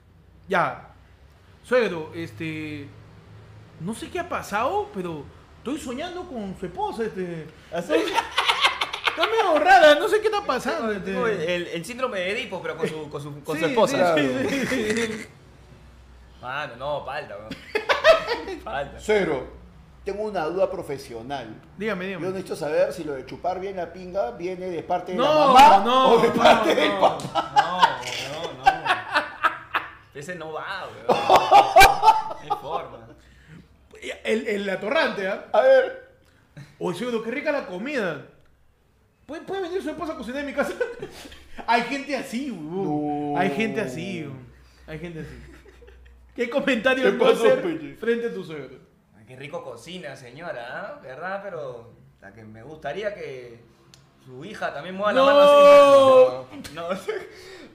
Speaker 1: Ya. Suegro, este. No sé qué ha pasado, pero estoy soñando con su esposa, este. Está medio rara, no sé qué está pasando. este.
Speaker 2: Tengo el, el- el síndrome de Edipo, pero con su, con su, con
Speaker 1: Sí,
Speaker 2: su esposa.
Speaker 1: sí, sí, sí, sí.
Speaker 2: Mano, no, falta, weón. Falta.
Speaker 3: Suegro, tengo una duda profesional.
Speaker 1: Dígame,
Speaker 3: Yo
Speaker 1: dígame.
Speaker 3: necesito saber si lo de chupar bien la pinga viene de parte de la
Speaker 1: No,
Speaker 3: mamá
Speaker 1: no,
Speaker 3: o de
Speaker 1: no,
Speaker 3: parte del papá.
Speaker 2: No, no, no. Ese no va, weón. No hay forma.
Speaker 1: El, el atorrante, ¿ah?
Speaker 3: A ver.
Speaker 1: Oye, suegro, qué rica la comida. ¿Puede, puede venir su esposa a cocinar en mi casa? Hay gente así, weón.
Speaker 3: No.
Speaker 1: Hay gente así, weón. Hay gente así. ¿Qué comentario
Speaker 3: ¿Qué
Speaker 1: no
Speaker 3: pasó,
Speaker 1: hacer
Speaker 3: Peche?
Speaker 1: frente a tu suegro?
Speaker 2: Qué rico cocina, señora, ¿ah? ¿verdad? Pero la que me gustaría que su hija también mueva
Speaker 1: No.
Speaker 2: la mano así. No, no.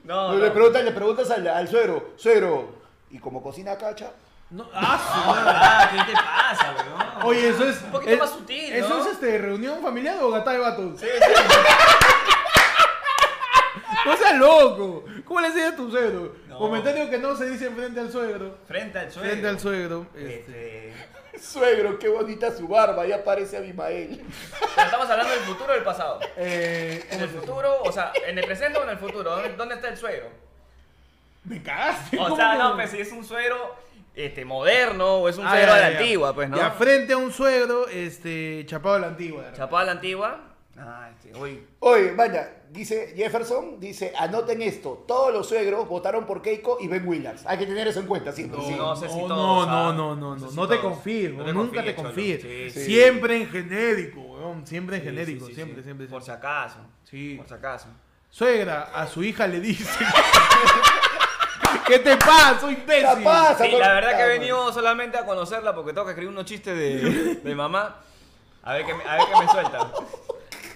Speaker 2: No,
Speaker 3: No, Le, preguntas, le preguntas al, al suegro, suegro, ¿y como cocina cacha?
Speaker 1: No, ah,
Speaker 2: ¿Qué te pasa, weón?
Speaker 1: Oye, eso es.
Speaker 2: Un poquito
Speaker 1: es-
Speaker 2: más sutil, ¿no?
Speaker 1: ¿Eso es este, reunión familiar o gata de vatos?
Speaker 2: Sí, sí.
Speaker 1: No seas loco. ¿Cómo le enseñas a tu suegro?
Speaker 2: No.
Speaker 1: Comentario que no se dice frente al suegro.
Speaker 2: Frente al suegro.
Speaker 1: Frente al suegro. este,
Speaker 2: Este,
Speaker 3: Suegro, qué bonita su barba, ya parece Abimael.
Speaker 2: pero estamos hablando del futuro o del pasado.
Speaker 1: eh,
Speaker 2: En
Speaker 1: ¿cómo
Speaker 2: el futuro, o sea, en el presente o en el futuro, ¿dónde, dónde está el suegro?
Speaker 1: Me cagaste.
Speaker 2: O
Speaker 1: ¿cómo
Speaker 2: sea, no, pues si es un suegro este, moderno o es un
Speaker 1: Ah,
Speaker 2: suegro
Speaker 1: ya,
Speaker 2: de
Speaker 1: ya,
Speaker 2: la
Speaker 1: ya.
Speaker 2: antigua, pues, ¿no?
Speaker 1: Ya, frente a un suegro, este, chapado de la antigua.
Speaker 2: Chapado a la antigua. Ah, este, uy.
Speaker 3: Oye, vaya, dice Jefferson, dice, anoten esto, todos los suegros votaron por Keiko y Ben Williams. Hay que tener eso en cuenta siempre.
Speaker 2: No,
Speaker 3: sí.
Speaker 2: no sé si
Speaker 1: no,
Speaker 2: todos,
Speaker 1: no,
Speaker 2: ¿ah?
Speaker 1: no, no, no,
Speaker 2: No
Speaker 1: no, no te
Speaker 2: No te
Speaker 1: nunca te
Speaker 2: confíes. Sí,
Speaker 3: sí.
Speaker 1: Siempre en genérico, weón, siempre en
Speaker 2: Sí,
Speaker 1: genérico,
Speaker 2: sí, sí,
Speaker 1: siempre,
Speaker 2: sí.
Speaker 1: siempre,
Speaker 2: Por si
Speaker 1: siempre.
Speaker 2: acaso.
Speaker 1: Sí.
Speaker 2: Por si acaso.
Speaker 1: Suegra, a su hija le dice. ¿Qué te pasa, soy imbécil?
Speaker 3: Capaz.
Speaker 2: Sí, la verdad que he venido solamente a conocerla porque tengo que escribir unos chistes de, de mamá. A ver qué me, a ver qué me suelta.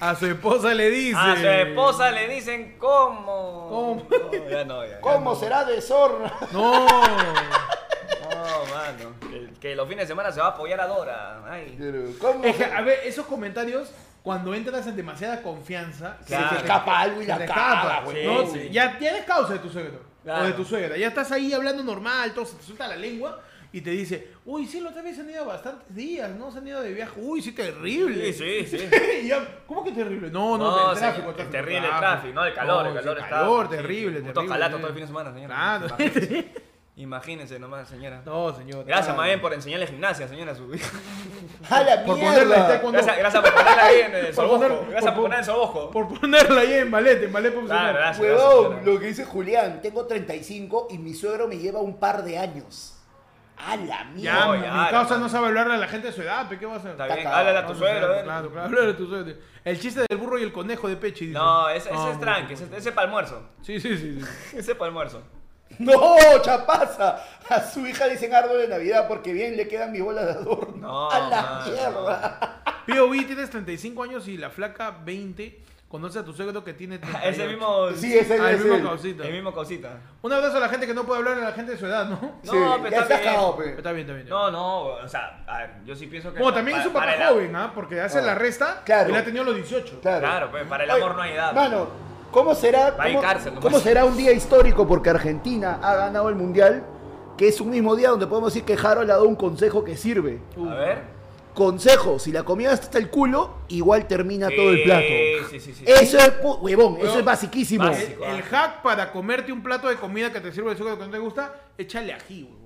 Speaker 1: A su esposa le dice.
Speaker 2: A su esposa le dicen cómo.
Speaker 1: ¿Cómo?
Speaker 2: No, ya no, ya. ya
Speaker 3: ¿Cómo
Speaker 2: no.
Speaker 3: será de zorra?
Speaker 1: No.
Speaker 2: No, mano. Que, que los fines de semana se va a apoyar a Dora. Ay.
Speaker 3: ¿Cómo
Speaker 1: Es que, a ver, esos comentarios, cuando entras en demasiada confianza,
Speaker 3: se te escapa algo y
Speaker 1: se
Speaker 3: la
Speaker 1: escapa,
Speaker 3: güey.
Speaker 1: ¿no?
Speaker 2: Sí, sí.
Speaker 1: Ya tienes causa de tu suegro
Speaker 2: Claro.
Speaker 1: o de tu suegra. Ya estás ahí hablando normal, todo se te suelta la lengua y te dice, uy, sí, la otra vez se han ido bastantes días, ¿no? Se han ido de viaje. Uy, sí, terrible.
Speaker 2: Sí, sí, sí.
Speaker 1: Y ya, ¿Cómo que terrible? No, no,
Speaker 2: No,
Speaker 1: el tráfico,
Speaker 2: señor,
Speaker 1: el
Speaker 2: es
Speaker 1: tráfico,
Speaker 2: terrible el tráfico, no, el calor, el
Speaker 1: sí,
Speaker 2: calor está.
Speaker 1: calor,
Speaker 2: sí,
Speaker 1: terrible,
Speaker 2: sí,
Speaker 1: terrible.
Speaker 2: tocalato todo el fin de semana, señora.
Speaker 1: Claro.
Speaker 2: Imagínense, Imagínense nomás, señora.
Speaker 1: No, señor.
Speaker 2: Gracias,
Speaker 1: claro.
Speaker 2: más bien, por enseñarle gimnasia, señora, a su hija.
Speaker 3: ¡A la
Speaker 1: Por
Speaker 3: mierda!
Speaker 1: ponerla.
Speaker 2: Gracias, gracias por ponerla ahí en el sobosco.
Speaker 1: poner-
Speaker 2: Gracias
Speaker 1: por-
Speaker 2: por poner el sobosco.
Speaker 1: Por ponerla ahí en ballet, en ballet profesional.
Speaker 2: Claro, gracias.
Speaker 3: Huevón,
Speaker 2: señora.
Speaker 3: lo que dice Julián, tengo 35 y mi suegro me lleva un par de años. ¡A la
Speaker 1: Ya,
Speaker 3: mierda!
Speaker 2: No,
Speaker 1: mi
Speaker 2: ya,
Speaker 1: causa
Speaker 2: ya.
Speaker 1: no sabe hablarle a la gente de su edad, ¿pe? ¿qué va a hacer?
Speaker 2: Está bien, háblale a tu suegro,
Speaker 1: claro. Claro, claro, háblale a tu suegro. El chiste del burro y el conejo de Pechi. dice.
Speaker 2: No, ese, es tranqui, ese, ese para almuerzo.
Speaker 1: Sí, sí, sí. sí.
Speaker 2: Ese para almuerzo.
Speaker 3: ¡No, chapaza! A su hija dicen árbol de Navidad porque bien le quedan mis bolas de adorno.
Speaker 2: No,
Speaker 3: ¡A la
Speaker 2: mano,
Speaker 3: mierda!
Speaker 1: POV tienes 35 años y la flaca 20. Conoce a tu suegro que tiene 38.
Speaker 2: Ese mismo.
Speaker 3: Sí, ese
Speaker 1: Ah, el
Speaker 3: es
Speaker 1: mismo causita.
Speaker 2: El mismo causita.
Speaker 1: Un abrazo a la gente que no puede hablar a la gente de su edad, ¿no?
Speaker 2: No, pero está bien.
Speaker 3: pe.
Speaker 1: Está bien, está bien.
Speaker 2: No, no, o sea, a ver, yo sí pienso que.
Speaker 1: Bueno, también es un papá joven, ¿ah? Porque hace
Speaker 3: Ah.
Speaker 1: la resta.
Speaker 3: Claro.
Speaker 1: Él ha tenido los 18.
Speaker 3: Claro.
Speaker 2: Claro, pues, para el
Speaker 3: Oye,
Speaker 2: amor no hay edad.
Speaker 3: Mano, ¿cómo será, cómo,
Speaker 2: cárcel
Speaker 3: cómo será un día histórico porque Argentina ha ganado el Mundial? Que es un mismo día donde podemos decir que Harold ha dado un consejo que sirve.
Speaker 2: A ver.
Speaker 3: Consejo, si la comida está hasta el culo, igual termina
Speaker 2: Sí,
Speaker 3: todo el plato.
Speaker 2: sí, sí, sí.
Speaker 3: Eso es, huevón, eso es basiquísimo.
Speaker 2: Básico.
Speaker 1: El, el hack para comerte un plato de comida que te sirve el suegro que no te gusta, échale ají, huevón.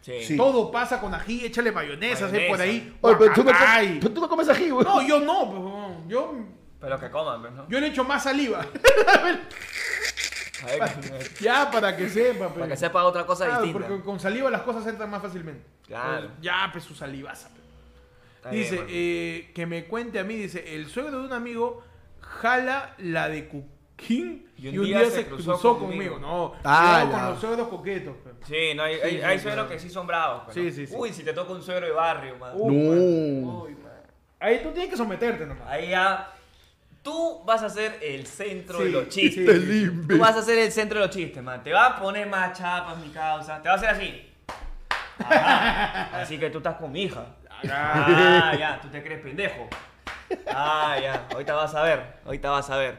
Speaker 2: Sí.
Speaker 3: Sí.
Speaker 1: Todo pasa con ají, échale mayonesa, así
Speaker 2: Mayonesa.
Speaker 1: por ahí.
Speaker 3: Oye, pero tú no, pero tú no comes ají, güey.
Speaker 1: No, yo no, pues, huevón. yo,
Speaker 2: Pero que coman, pues, ¿no?
Speaker 1: yo le echo más saliva.
Speaker 2: A ver,
Speaker 1: ya, para que sepa. pues.
Speaker 2: para que sepa otra cosa
Speaker 1: Claro,
Speaker 2: distinta.
Speaker 1: porque con saliva las cosas entran más fácilmente.
Speaker 2: Claro.
Speaker 1: Pues, ya, pues su salivaza.
Speaker 2: Bien,
Speaker 1: Dice, eh, que me cuente a mí, dice, el suegro de un amigo jala la de Cuquín y un, día, se cruzó, conmigo. No,
Speaker 3: Ah,
Speaker 1: con los suegros coquetos.
Speaker 2: Sí, no, hay, hay,
Speaker 1: Sí,
Speaker 2: hay
Speaker 1: sí,
Speaker 2: suegros
Speaker 1: sí.
Speaker 2: que sí son bravos. pues,
Speaker 1: Sí,
Speaker 2: ¿no?
Speaker 1: sí, sí.
Speaker 2: Uy, si te toca un suegro de barrio, man.
Speaker 1: Uh,
Speaker 3: No.
Speaker 1: man. Uy, man. Ahí tú tienes que someterte nomás.
Speaker 2: Ahí ya. Tú vas a ser el centro de los chistes.
Speaker 1: sí.
Speaker 2: Tú vas a ser el centro de los chistes, man. Te va a poner más chapas, mi causa. Te va a hacer así. Ajá. Así que tú estás con mi hija. Ah, ya. Tú te crees pendejo. Ah, ya. Ahorita vas a ver. Ahorita vas a ver.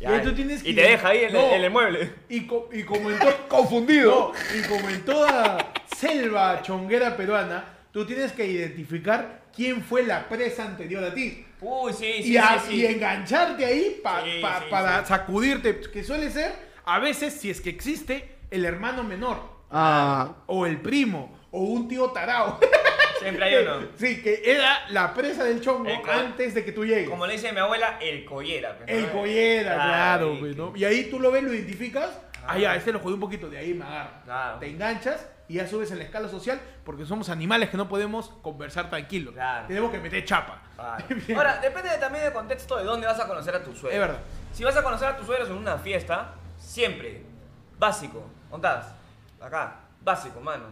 Speaker 2: Ya.
Speaker 1: Y ahí tú tienes
Speaker 2: Y
Speaker 1: que-
Speaker 2: te deja ahí en,
Speaker 1: No.
Speaker 2: el, en el mueble.
Speaker 1: Y, co- y como en
Speaker 3: Confundido.
Speaker 1: No, y como en toda selva chonguera peruana, tú tienes que identificar quién fue la presa anterior a ti.
Speaker 2: Uy, sí, sí,
Speaker 1: y,
Speaker 2: sí,
Speaker 1: a-
Speaker 2: sí.
Speaker 1: y engancharte ahí pa-
Speaker 2: Sí,
Speaker 1: pa-
Speaker 2: sí,
Speaker 1: para
Speaker 2: sí.
Speaker 1: sacudirte, que suele ser, a veces, si es que existe, el hermano menor,
Speaker 3: Ah,
Speaker 1: o el primo, o un tío tarao.
Speaker 2: Siempre hay uno.
Speaker 1: sí, que era la presa del chongo
Speaker 2: El
Speaker 1: antes de que tú llegues.
Speaker 2: Como le dice mi abuela, el collera. pues, ¿no?
Speaker 1: El collera, claro, pues, ¿no? Y ahí tú lo ves, lo identificas. Ah, ya, este lo jodí un poquito, de ahí me agarra.
Speaker 2: Claro.
Speaker 1: Te enganchas y ya subes en la escala social porque somos animales que no podemos conversar tranquilos.
Speaker 2: Claro.
Speaker 1: Tenemos que meter chapa.
Speaker 2: Ahora, depende de- también del contexto de dónde vas a conocer a tu suegro.
Speaker 1: Es verdad.
Speaker 2: Si vas a conocer a tus suegros en una fiesta, siempre, básico, ¿dónde estás? Acá, básico, mano.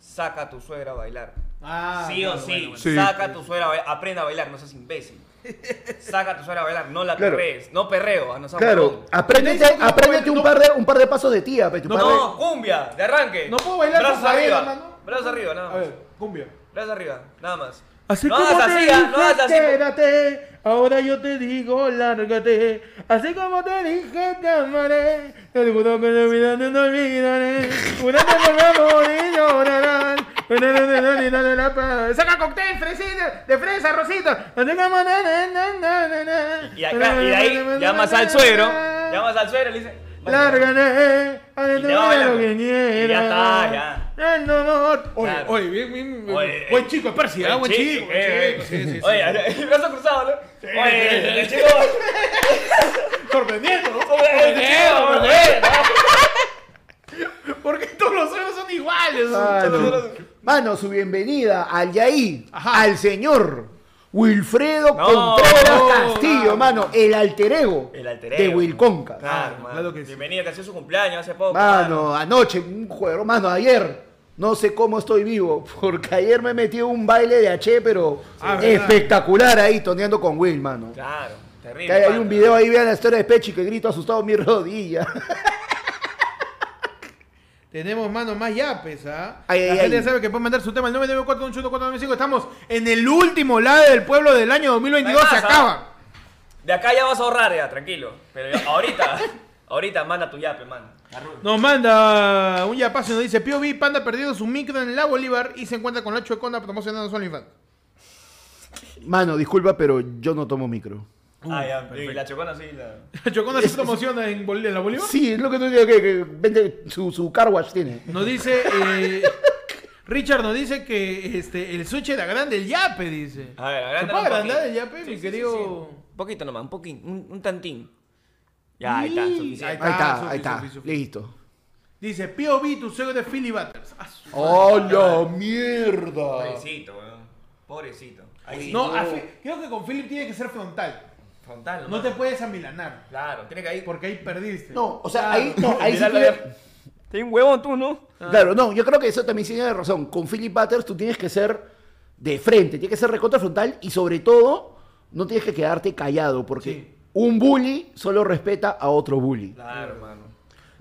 Speaker 2: Saca a tu suegra a bailar.
Speaker 1: Ah,
Speaker 2: sí o sí,
Speaker 1: bueno, bueno.
Speaker 3: Sí.
Speaker 2: saca a tu suegra a bailar, aprenda a bailar, no seas imbécil. Saca a tu suegra a bailar, no la
Speaker 3: Claro.
Speaker 2: perrees, no perreo, no seas
Speaker 3: claro. Apréndete,
Speaker 1: no
Speaker 3: apréndete un, par de, un par de pasos de tía, pe,
Speaker 1: No,
Speaker 2: No, cumbia, de arranque.
Speaker 1: No puedo bailar
Speaker 2: Brazos arriba,
Speaker 1: mano.
Speaker 2: brazos arriba, nada
Speaker 1: A
Speaker 2: más.
Speaker 1: ver, cumbia.
Speaker 2: Brazos arriba, nada más.
Speaker 1: Así
Speaker 2: no
Speaker 1: como te dije,
Speaker 2: ah, no
Speaker 1: ahora yo te digo, lárgate. Así como te dije, te amaré. Te juro que de vida no olvidaré. Una vez por amor y llorarán. Saca cóctel, fresita, de fresa, rosita.
Speaker 2: Y acá, y de ahí llamas al suegro, llamas al suegro y le dices.
Speaker 1: Lárgate, a lo que
Speaker 2: ya está, ya.
Speaker 1: Oye, bien, bien, buen
Speaker 2: eh,
Speaker 1: chico, es Percy, ¿ah? Buen chico,
Speaker 2: eh. Oye, el brazo cruzado, ¿no? Oye, el el chico,
Speaker 1: Sorprendiendo,
Speaker 2: oye,
Speaker 1: Porque todos los suegros son iguales.
Speaker 3: Mano, su bienvenida al Yaí,
Speaker 1: Ajá.
Speaker 3: al señor Wilfredo
Speaker 2: No,
Speaker 3: Contreras
Speaker 1: no,
Speaker 3: Castillo,
Speaker 1: no.
Speaker 3: mano, el alter ego,
Speaker 2: El alter
Speaker 3: de
Speaker 2: ego.
Speaker 3: Wilconca.
Speaker 2: Claro,
Speaker 1: Claro,
Speaker 2: mano.
Speaker 1: claro que sí.
Speaker 2: Bienvenido, que su cumpleaños hace poco.
Speaker 3: Mano, anoche, un juego, mano, ayer, no sé cómo estoy vivo, porque ayer me metí un baile de H, pero
Speaker 1: Ah,
Speaker 3: espectacular ahí, toneando con Will, mano.
Speaker 2: Claro, terrible.
Speaker 3: Que hay, un video ahí, vean la historia de Pechi, que grito asustado mi rodilla.
Speaker 1: Tenemos mano más yapes, ¿ah?
Speaker 3: Ay,
Speaker 1: La
Speaker 3: ay,
Speaker 1: gente
Speaker 3: ay.
Speaker 1: ya sabe que puede mandar su tema al 994 Estamos en el último lado del pueblo del año 2022.
Speaker 2: No
Speaker 1: Se
Speaker 2: más,
Speaker 1: acaba.
Speaker 2: De acá ya vas a ahorrar, ya, tranquilo. Pero ya- ahorita, ahorita manda tu yape, mano.
Speaker 1: Nos manda un yapazo y nos dice: POV Panda ha perdido su micro en la Bolívar y se encuentra con la chuecona promocionando su OnlyFans.
Speaker 3: Mano, disculpa, pero yo no tomo micro.
Speaker 2: Ah, ya,
Speaker 1: perfecto.
Speaker 2: y la chocona sí, la...
Speaker 1: ¿La chuecona se promociona en, Bol- en la Bolívar?
Speaker 3: Sí, es lo que tú digo que, que vende su, su car wash tiene.
Speaker 1: Nos dice. eh, Richard nos dice que este, el sushi era grande, el yape, dice.
Speaker 2: A ver,
Speaker 1: ¿Se
Speaker 2: agranda
Speaker 1: puede agrandar el yape, mi
Speaker 2: sí,
Speaker 1: querido?
Speaker 2: sí. Un poquito nomás, un poquín, un, un tantín. Ya, ahí está,
Speaker 1: Ahí
Speaker 2: suficiente.
Speaker 3: Ahí
Speaker 1: está,
Speaker 3: ahí está,
Speaker 1: sufi, sufi.
Speaker 3: listo.
Speaker 1: Dice, POV, tu suegro de Philly Butters. Ah, su-
Speaker 3: ¡Oh, la mierda!
Speaker 2: Pobrecito, weón. Pobrecito. Ahí sí.
Speaker 1: No,
Speaker 3: no.
Speaker 1: a Fi- creo que con Philip tiene que ser frontal.
Speaker 2: Frontal,
Speaker 1: No te puedes amilanar.
Speaker 2: Claro, tiene que ir.
Speaker 1: Porque ahí perdiste.
Speaker 3: No, o sea, ahí, no, ahí sí tiene-
Speaker 2: Tienes un huevón tú, ¿no?
Speaker 3: Claro, no, yo creo que eso también tiene razón. Con Philip Butters tú tienes que ser de frente, tienes que ser recontra frontal y sobre todo no tienes que quedarte callado porque
Speaker 1: Sí.
Speaker 3: un bully solo respeta a otro bully.
Speaker 2: Claro, mano.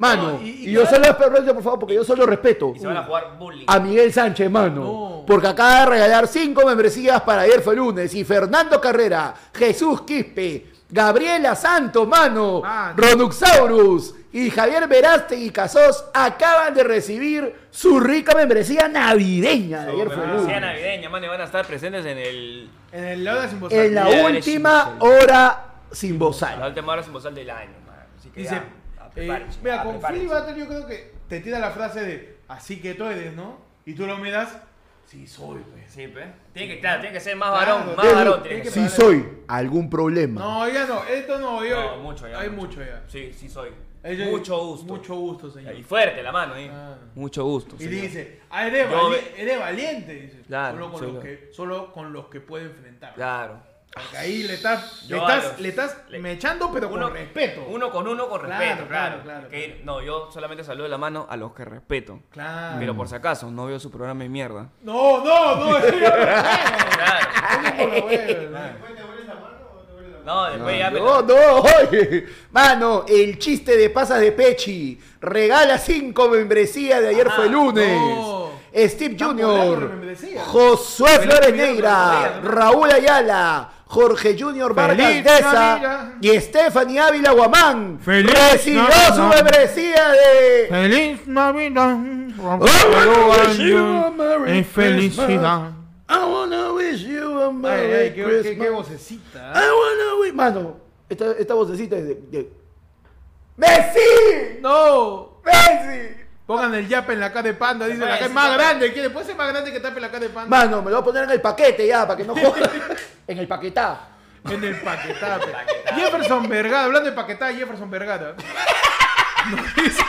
Speaker 3: Mano,
Speaker 1: No,
Speaker 3: y,
Speaker 1: y- y
Speaker 3: yo solo respeto, por favor, porque yo solo respeto
Speaker 2: Y se van a jugar bullying.
Speaker 3: a Miguel Sánchez, mano.
Speaker 1: No.
Speaker 3: Porque acaba de regalar cinco membresías para ayer fue lunes. Y Fernando Carrera, Jesús Quispe, Gabriela Santo, mano,
Speaker 1: no.
Speaker 3: Ronuxaurus y Javier Veraste y Casos acaban de recibir su rica membresía navideña de ayer fue
Speaker 2: Membresía
Speaker 3: lunes.
Speaker 2: navideña, mano, y van a estar presentes en el.
Speaker 1: En el sin
Speaker 3: En la última hora sin
Speaker 2: La
Speaker 3: bozal.
Speaker 2: última hora sin bozal del año, mano. Así que
Speaker 1: Dice,
Speaker 2: ya,
Speaker 1: eh, mira,
Speaker 2: a
Speaker 1: con
Speaker 2: prepárense.
Speaker 1: Philly Butter yo creo que te tira la frase de así que tú eres, ¿no? Y tú lo miras, sí soy, pues.
Speaker 2: Sí, pues. Tiene que, claro, tiene que ser más
Speaker 1: Claro,
Speaker 2: varón, más
Speaker 1: tiene-
Speaker 2: varón. Tiene que ser.
Speaker 3: Soy algún problema.
Speaker 1: No, ya no, esto no, yo.
Speaker 2: No, mucho ya.
Speaker 1: Hay mucho, ya.
Speaker 2: Sí, sí soy.
Speaker 1: Ella-
Speaker 2: mucho gusto.
Speaker 1: Mucho gusto, señor.
Speaker 2: Y fuerte la mano, ¿eh?
Speaker 1: Ah.
Speaker 2: Mucho gusto.
Speaker 1: Y
Speaker 2: señor.
Speaker 1: dice, ah, eres, vali- eres valiente, dice.
Speaker 2: Claro,
Speaker 1: solo, con los
Speaker 2: lo-
Speaker 1: que, solo con los que puede enfrentar.
Speaker 2: Claro.
Speaker 1: Porque ahí le estás, le estás,
Speaker 2: los-
Speaker 1: le estás
Speaker 2: le-
Speaker 1: mechando, pero
Speaker 2: Uno-
Speaker 1: con respeto.
Speaker 2: Uno con uno con
Speaker 1: Claro,
Speaker 2: respeto,
Speaker 1: claro,
Speaker 2: claro.
Speaker 1: claro,
Speaker 2: Que-
Speaker 1: claro.
Speaker 2: No, yo solamente saludo la mano a los que respeto.
Speaker 1: Claro.
Speaker 2: Pero por si acaso, no veo su programa de mierda.
Speaker 1: No, no, no,
Speaker 2: Claro. No, después ya me
Speaker 3: No, no, oye. Mano, el chiste de pasas de Pechi. Regala cinco membresías de ayer
Speaker 2: Ajá,
Speaker 3: fue lunes.
Speaker 1: no.
Speaker 3: Steve
Speaker 1: membresías.
Speaker 3: Josué Flores Negra. Raúl Ayala, Jorge Junior Vargas Deza y Stephanie Ávila Guamán.
Speaker 1: Feliz
Speaker 3: Recibió
Speaker 1: Navidad.
Speaker 3: su membresía de.
Speaker 1: Feliz Navidad. En felicidad.
Speaker 3: I wanna wish you a
Speaker 1: Ay,
Speaker 3: Merry
Speaker 1: ay, qué, qué,
Speaker 3: Christmas.
Speaker 1: qué vocecita.
Speaker 3: I wanna wish. Mano, esta, esta vocecita es de. de... ¡Messi!
Speaker 1: No.
Speaker 3: ¡Messi!
Speaker 1: Pongan el yape en la cara de panda. Dice, la cara es más grande. ¿Quiere? ¿Puede ser más grande que tape la cara de panda?
Speaker 3: Mano, me lo voy a poner en el paquete ya, para que no joda. en el paquetá.
Speaker 1: En el. Paquetape. Jefferson Vergara, hablando de paquetá, Jefferson. Nos dice-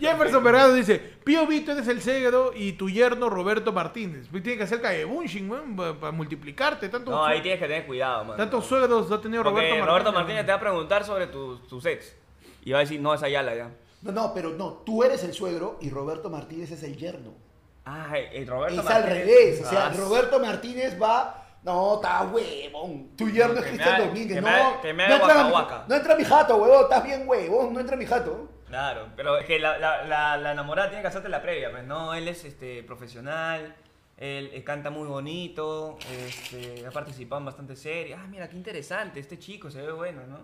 Speaker 1: Jefferson Vergara dice, Pío Vito eres el cegro y tu yerno Roberto Martínez. Pues tiene que hacer caebunshin, weón, para multiplicarte. Tanto,
Speaker 2: No, ahí tienes que tener cuidado, mano.
Speaker 1: tantos suegros ha tenido
Speaker 2: Porque
Speaker 1: Roberto Martínez.
Speaker 2: Roberto Martínez te va a preguntar sobre tu, tus ex. Y va a decir, no, es Ayala ya.
Speaker 3: No, no, pero no, tú eres el suegro y Roberto Martínez es el yerno.
Speaker 2: Ah, el Roberto
Speaker 3: es al revés, o sea,
Speaker 2: Ah,
Speaker 3: Roberto Martínez va. No, está huevón. Tu yerno es Cristian Domínguez. No,
Speaker 2: me me
Speaker 3: no, entra mi- no entra jato, huevón. Estás bien huevón, no entra mi jato.
Speaker 2: Claro, pero es que la, la, la, la enamorada tiene que hacerte la previa, pues no, él es este profesional, él, eh, canta muy bonito, este, ha participado en bastante series. Ah, mira, qué interesante, este chico se ve bueno, ¿no?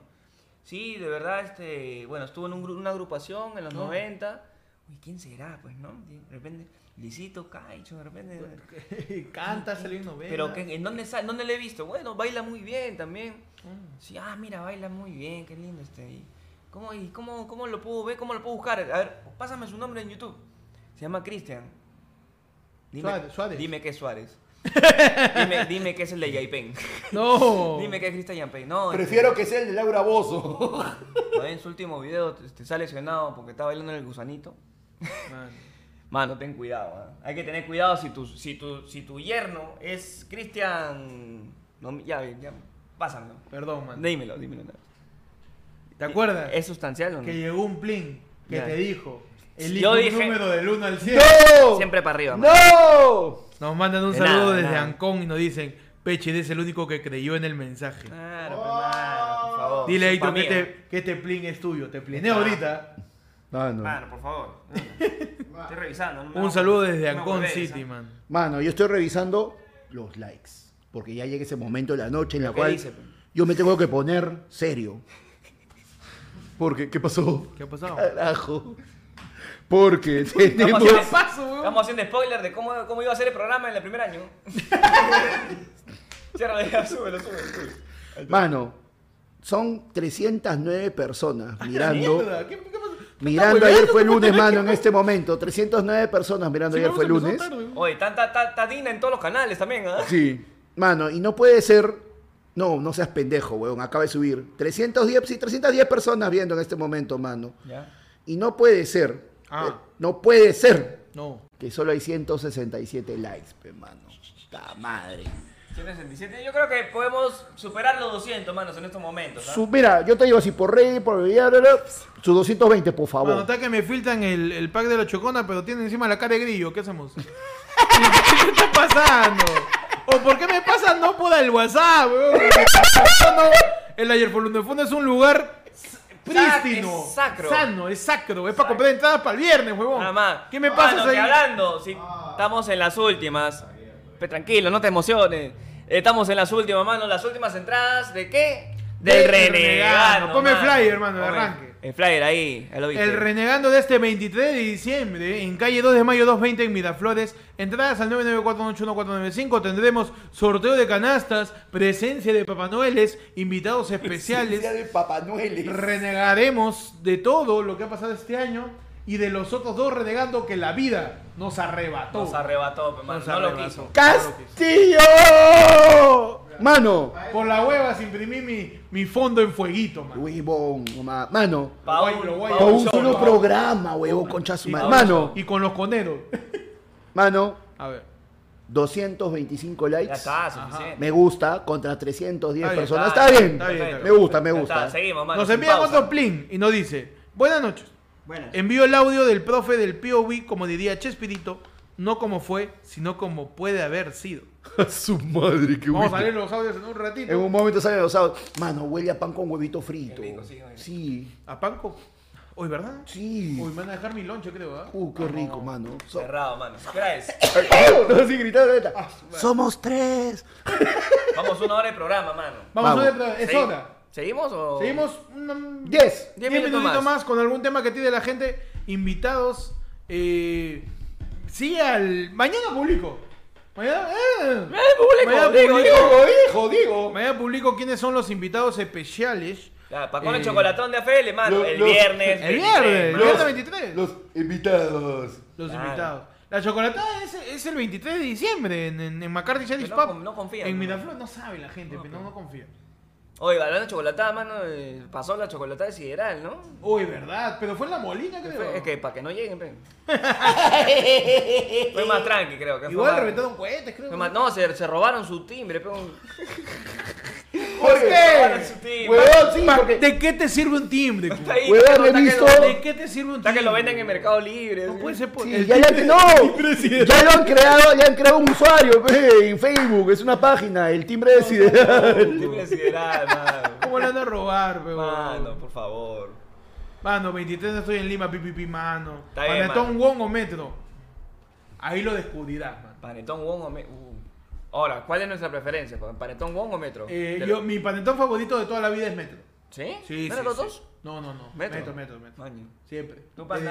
Speaker 2: Sí, de verdad, este, bueno, estuvo en un una agrupación en los
Speaker 1: No.
Speaker 2: 90. Uy, ¿quién será? Pues, ¿no? De repente, Lisito Caicho, de repente.
Speaker 1: Canta, salió en novela.
Speaker 2: Pero ¿qué- ¿en dónde, sa- dónde le he visto? Bueno, baila muy bien también.
Speaker 1: Mm.
Speaker 2: Sí, ah, mira, baila muy bien, qué lindo este. ¿Y cómo, y cómo, cómo lo puedo ver? ¿Cómo lo puedo buscar? A ver, pásame su nombre en YouTube. Se llama Cristian. Dime,
Speaker 1: Suárez.
Speaker 2: Dime qué es Suárez. dime, dime qué es el de Yaipen.
Speaker 1: No.
Speaker 2: dime qué es Cristian Yaipen. No,
Speaker 3: Prefiero que sea el de Laura Bozo.
Speaker 2: este, en su último video este, está lesionado porque está bailando en el gusanito.
Speaker 1: Man.
Speaker 2: Mano, ten cuidado. ¿ah? Hay que tener cuidado si tu, si tu, si tu yerno es Cristian. No, ya, ya, pásamelo.
Speaker 1: Perdón, man.
Speaker 2: Dímelo, dímelo.
Speaker 1: ¿Te acuerdas?
Speaker 2: ¿Es sustancial o no?
Speaker 1: Que llegó un plin que
Speaker 2: Ya.
Speaker 1: te dijo. El
Speaker 2: Yo dije-
Speaker 1: número del 1 al 100.
Speaker 3: ¡No!
Speaker 2: Siempre para arriba. mano.
Speaker 3: ¡No!
Speaker 1: Nos mandan un
Speaker 2: De
Speaker 1: saludo
Speaker 2: nada,
Speaker 1: desde
Speaker 2: nada.
Speaker 1: Ancón y nos dicen, Peche, eres el único que creyó en el mensaje.
Speaker 2: Claro, por favor.
Speaker 1: Dile a que, te, que este plin es tuyo. Te pliné
Speaker 2: Ah.
Speaker 1: ahorita.
Speaker 3: Mano.
Speaker 2: Mano, por favor. Estoy revisando. no
Speaker 1: Un
Speaker 2: hago-
Speaker 1: saludo desde
Speaker 2: no me
Speaker 1: Ancón
Speaker 2: volvés,
Speaker 1: City, man.
Speaker 3: Mano, yo estoy revisando los likes. Porque ya llega ese momento de la noche en la
Speaker 2: ¿Qué
Speaker 3: cual
Speaker 2: dice,
Speaker 3: yo me tengo que poner serio. Porque, ¿qué pasó?
Speaker 1: ¿Qué ha pasado?
Speaker 3: Carajo. Porque
Speaker 2: Estamos
Speaker 3: tenemos.
Speaker 2: haciendo,
Speaker 1: paso,
Speaker 2: estamos haciendo spoiler de cómo, cómo iba a ser el programa en el primer año. Cierra ya, súbelo, súbelo. súbelo.
Speaker 3: Mano, son 309 personas mirando.
Speaker 1: Mierda, ¿qué- qué pasó?
Speaker 3: Mirando ayer fue
Speaker 1: ¿cómo
Speaker 3: lunes, mano, en este momento. 309 personas mirando
Speaker 1: Sí,
Speaker 3: ayer fue lunes.
Speaker 1: tarde.
Speaker 2: Oye, está, digna en todos los canales también, ¿ah?
Speaker 3: Sí. Mano, y no puede ser. No, no seas pendejo, weón. Acaba de subir. 310, sí, 310 personas viendo en este momento, mano.
Speaker 2: Ya.
Speaker 3: Y no puede ser.
Speaker 1: Ah.
Speaker 3: eh, no puede ser
Speaker 1: No.
Speaker 3: que solo hay 167 likes, pe, mano. ¡Ta madre!
Speaker 2: 167. Yo creo que podemos superar los 200, manos, en estos momentos. ¿ah?
Speaker 3: Su- mira, yo te digo así, por rey, por su 220, por favor.
Speaker 1: Bueno, está que me filtran el, el pack de la chocona, pero tiene encima la cara de grillo. ¿Qué hacemos? ¿Qué está pasando? ¿O por qué me pasa no por el WhatsApp, weón? El ayer por Lunes es un lugar prístino.
Speaker 2: es sacro.
Speaker 1: Sano, es sacro. Es para comprar entradas para el viernes, huevón.
Speaker 2: Nada más.
Speaker 1: ¿Qué me pasa ahí?
Speaker 2: hablando, si estamos en las últimas. Pe, tranquilo, no te emociones. Estamos en las últimas, mano. Las últimas entradas de qué? Del renegado. Mano.
Speaker 1: flyer, hermano, de arranque.
Speaker 2: El flyer ahí, ya lo viste.
Speaker 1: El renegando de este 23 de diciembre, en calle 2 de mayo 220 en Miraflores, entradas al 994811495, tendremos sorteo de canastas, presencia de Papá Noeles, invitados especiales,
Speaker 3: Día de Papá Noel.
Speaker 1: renegaremos de todo lo que ha pasado este año y de los otros dos renegando que la vida nos arrebató.
Speaker 2: Nos arrebató, pe, mano.
Speaker 1: Nos
Speaker 2: No lo quiso.
Speaker 3: ¡Castillo! Mano.
Speaker 1: Por la hueva se imprimí mi, mi fondo en fueguito, man.
Speaker 3: Huevón, ma- mano.
Speaker 2: Pa'
Speaker 1: Guay,
Speaker 3: Con un solo programa, huevón, concha su madre. Mano,
Speaker 1: Y con los coneros.
Speaker 3: mano,
Speaker 1: A ver.
Speaker 3: 225
Speaker 2: Ya
Speaker 3: likes.
Speaker 2: está, suficiente.
Speaker 3: Me gusta, contra 310
Speaker 1: Está bien,
Speaker 3: personas.
Speaker 2: está
Speaker 3: Está
Speaker 2: bien,
Speaker 3: bien.
Speaker 1: está bien, está
Speaker 3: Me gusta, me gusta.
Speaker 2: está, seguimos, mano.
Speaker 1: Nos
Speaker 2: sin
Speaker 1: envía
Speaker 2: pausa.
Speaker 1: otro plin y nos dice, buenas noches.
Speaker 4: Buenas.
Speaker 1: Envío el audio del profe del POV, como diría Chespirito, no como fue, sino como puede haber sido.
Speaker 3: su madre, qué
Speaker 1: Vamos a leer los audios en un ratito.
Speaker 3: En un momento salen los sábados. Mano, huele a pan con huevito frito.
Speaker 2: Rico, sí, oye.
Speaker 3: Sí,
Speaker 1: ¿A Panco? Hoy, ¿verdad?
Speaker 3: sí.
Speaker 1: Uy, me van a dejar mi lonche, creo, ¿ah?
Speaker 3: Uh, qué rico, mano. So-
Speaker 2: Cerrado, mano. ¿Qué hora es?
Speaker 3: Así gritando ahorita. Somos tres.
Speaker 2: Vamos una hora de programa, mano.
Speaker 1: Vamos,
Speaker 3: Vamos.
Speaker 1: a ver, es hora.
Speaker 2: ¿Seguimos o...?
Speaker 1: Seguimos un-
Speaker 3: Diez.
Speaker 1: 10
Speaker 2: Diez
Speaker 1: minutitos
Speaker 2: minutos
Speaker 1: más.
Speaker 2: más.
Speaker 1: con algún tema que tiene la gente. Invitados. Eh, sí, al. Mañana publico. Mañana. eh. Mañana
Speaker 2: digo,
Speaker 1: publico.
Speaker 3: hijo, digo.
Speaker 1: Mañana publico quiénes son los invitados especiales.
Speaker 2: Para con el
Speaker 1: Eh,
Speaker 2: chocolatón de Afele, mano.
Speaker 3: lo-
Speaker 2: el viernes.
Speaker 1: El
Speaker 2: 26,
Speaker 1: viernes, el
Speaker 2: mano.
Speaker 1: viernes 23.
Speaker 3: Los invitados.
Speaker 1: Los
Speaker 2: Claro.
Speaker 1: invitados. La chocolatada es, es el 23 de diciembre en, en, en McCarthy
Speaker 2: Pero
Speaker 1: Pub.
Speaker 2: no con- no confían,
Speaker 1: En
Speaker 2: ¿no?
Speaker 1: Miraflores no sabe la gente, pero no, no confía.
Speaker 2: Oye, hablando de chocolatada, mano, eh, pasó la chocolatada de Sideral, ¿no?
Speaker 1: Uy, verdad, pero fue en la Molina, creo.
Speaker 2: Es que para que no lleguen, pe. Fue más tranqui, creo. Que fue
Speaker 1: Igual
Speaker 2: más-
Speaker 1: reventaron cohetes, creo.
Speaker 2: fue más- no, se, se robaron su timbre, pe. un-
Speaker 1: ¿Por qué?
Speaker 3: Huevón, sí, porque.
Speaker 1: ¿De qué te sirve un timbre?
Speaker 3: Huevón, he visto-
Speaker 1: ¿De qué te sirve un timbre?
Speaker 2: Está que lo venden en Mercado Libre.
Speaker 1: No puede ser por
Speaker 3: Sí,
Speaker 1: el
Speaker 3: ya,
Speaker 1: timbre-
Speaker 3: no, ya lo han creado, ya han creado un usuario pe, en Facebook, es una página, el timbre de Sideral.
Speaker 2: Timbre Sideral, mano.
Speaker 1: ¿Cómo le van a robar, pe,
Speaker 2: Mano, por favor.
Speaker 1: Mano, 23 estoy en Lima, pipipi, mano.
Speaker 2: Está
Speaker 1: Panetón. Wong o Metro. Ahí lo descubrirás, mano.
Speaker 2: Panetón Wong o Metro. Ahora, ¿cuál es nuestra preferencia? ¿Panetón Wong o Metro?
Speaker 1: Eh, yo, mi panetón favorito de toda la vida es Metro.
Speaker 2: ¿Sí?
Speaker 1: Sí,
Speaker 2: ¿No
Speaker 1: sí,
Speaker 2: eran los
Speaker 1: sí.
Speaker 2: dos?
Speaker 1: No, no, no.
Speaker 2: Metro.
Speaker 1: Metro, metro, metro.
Speaker 2: Maño.
Speaker 1: Siempre.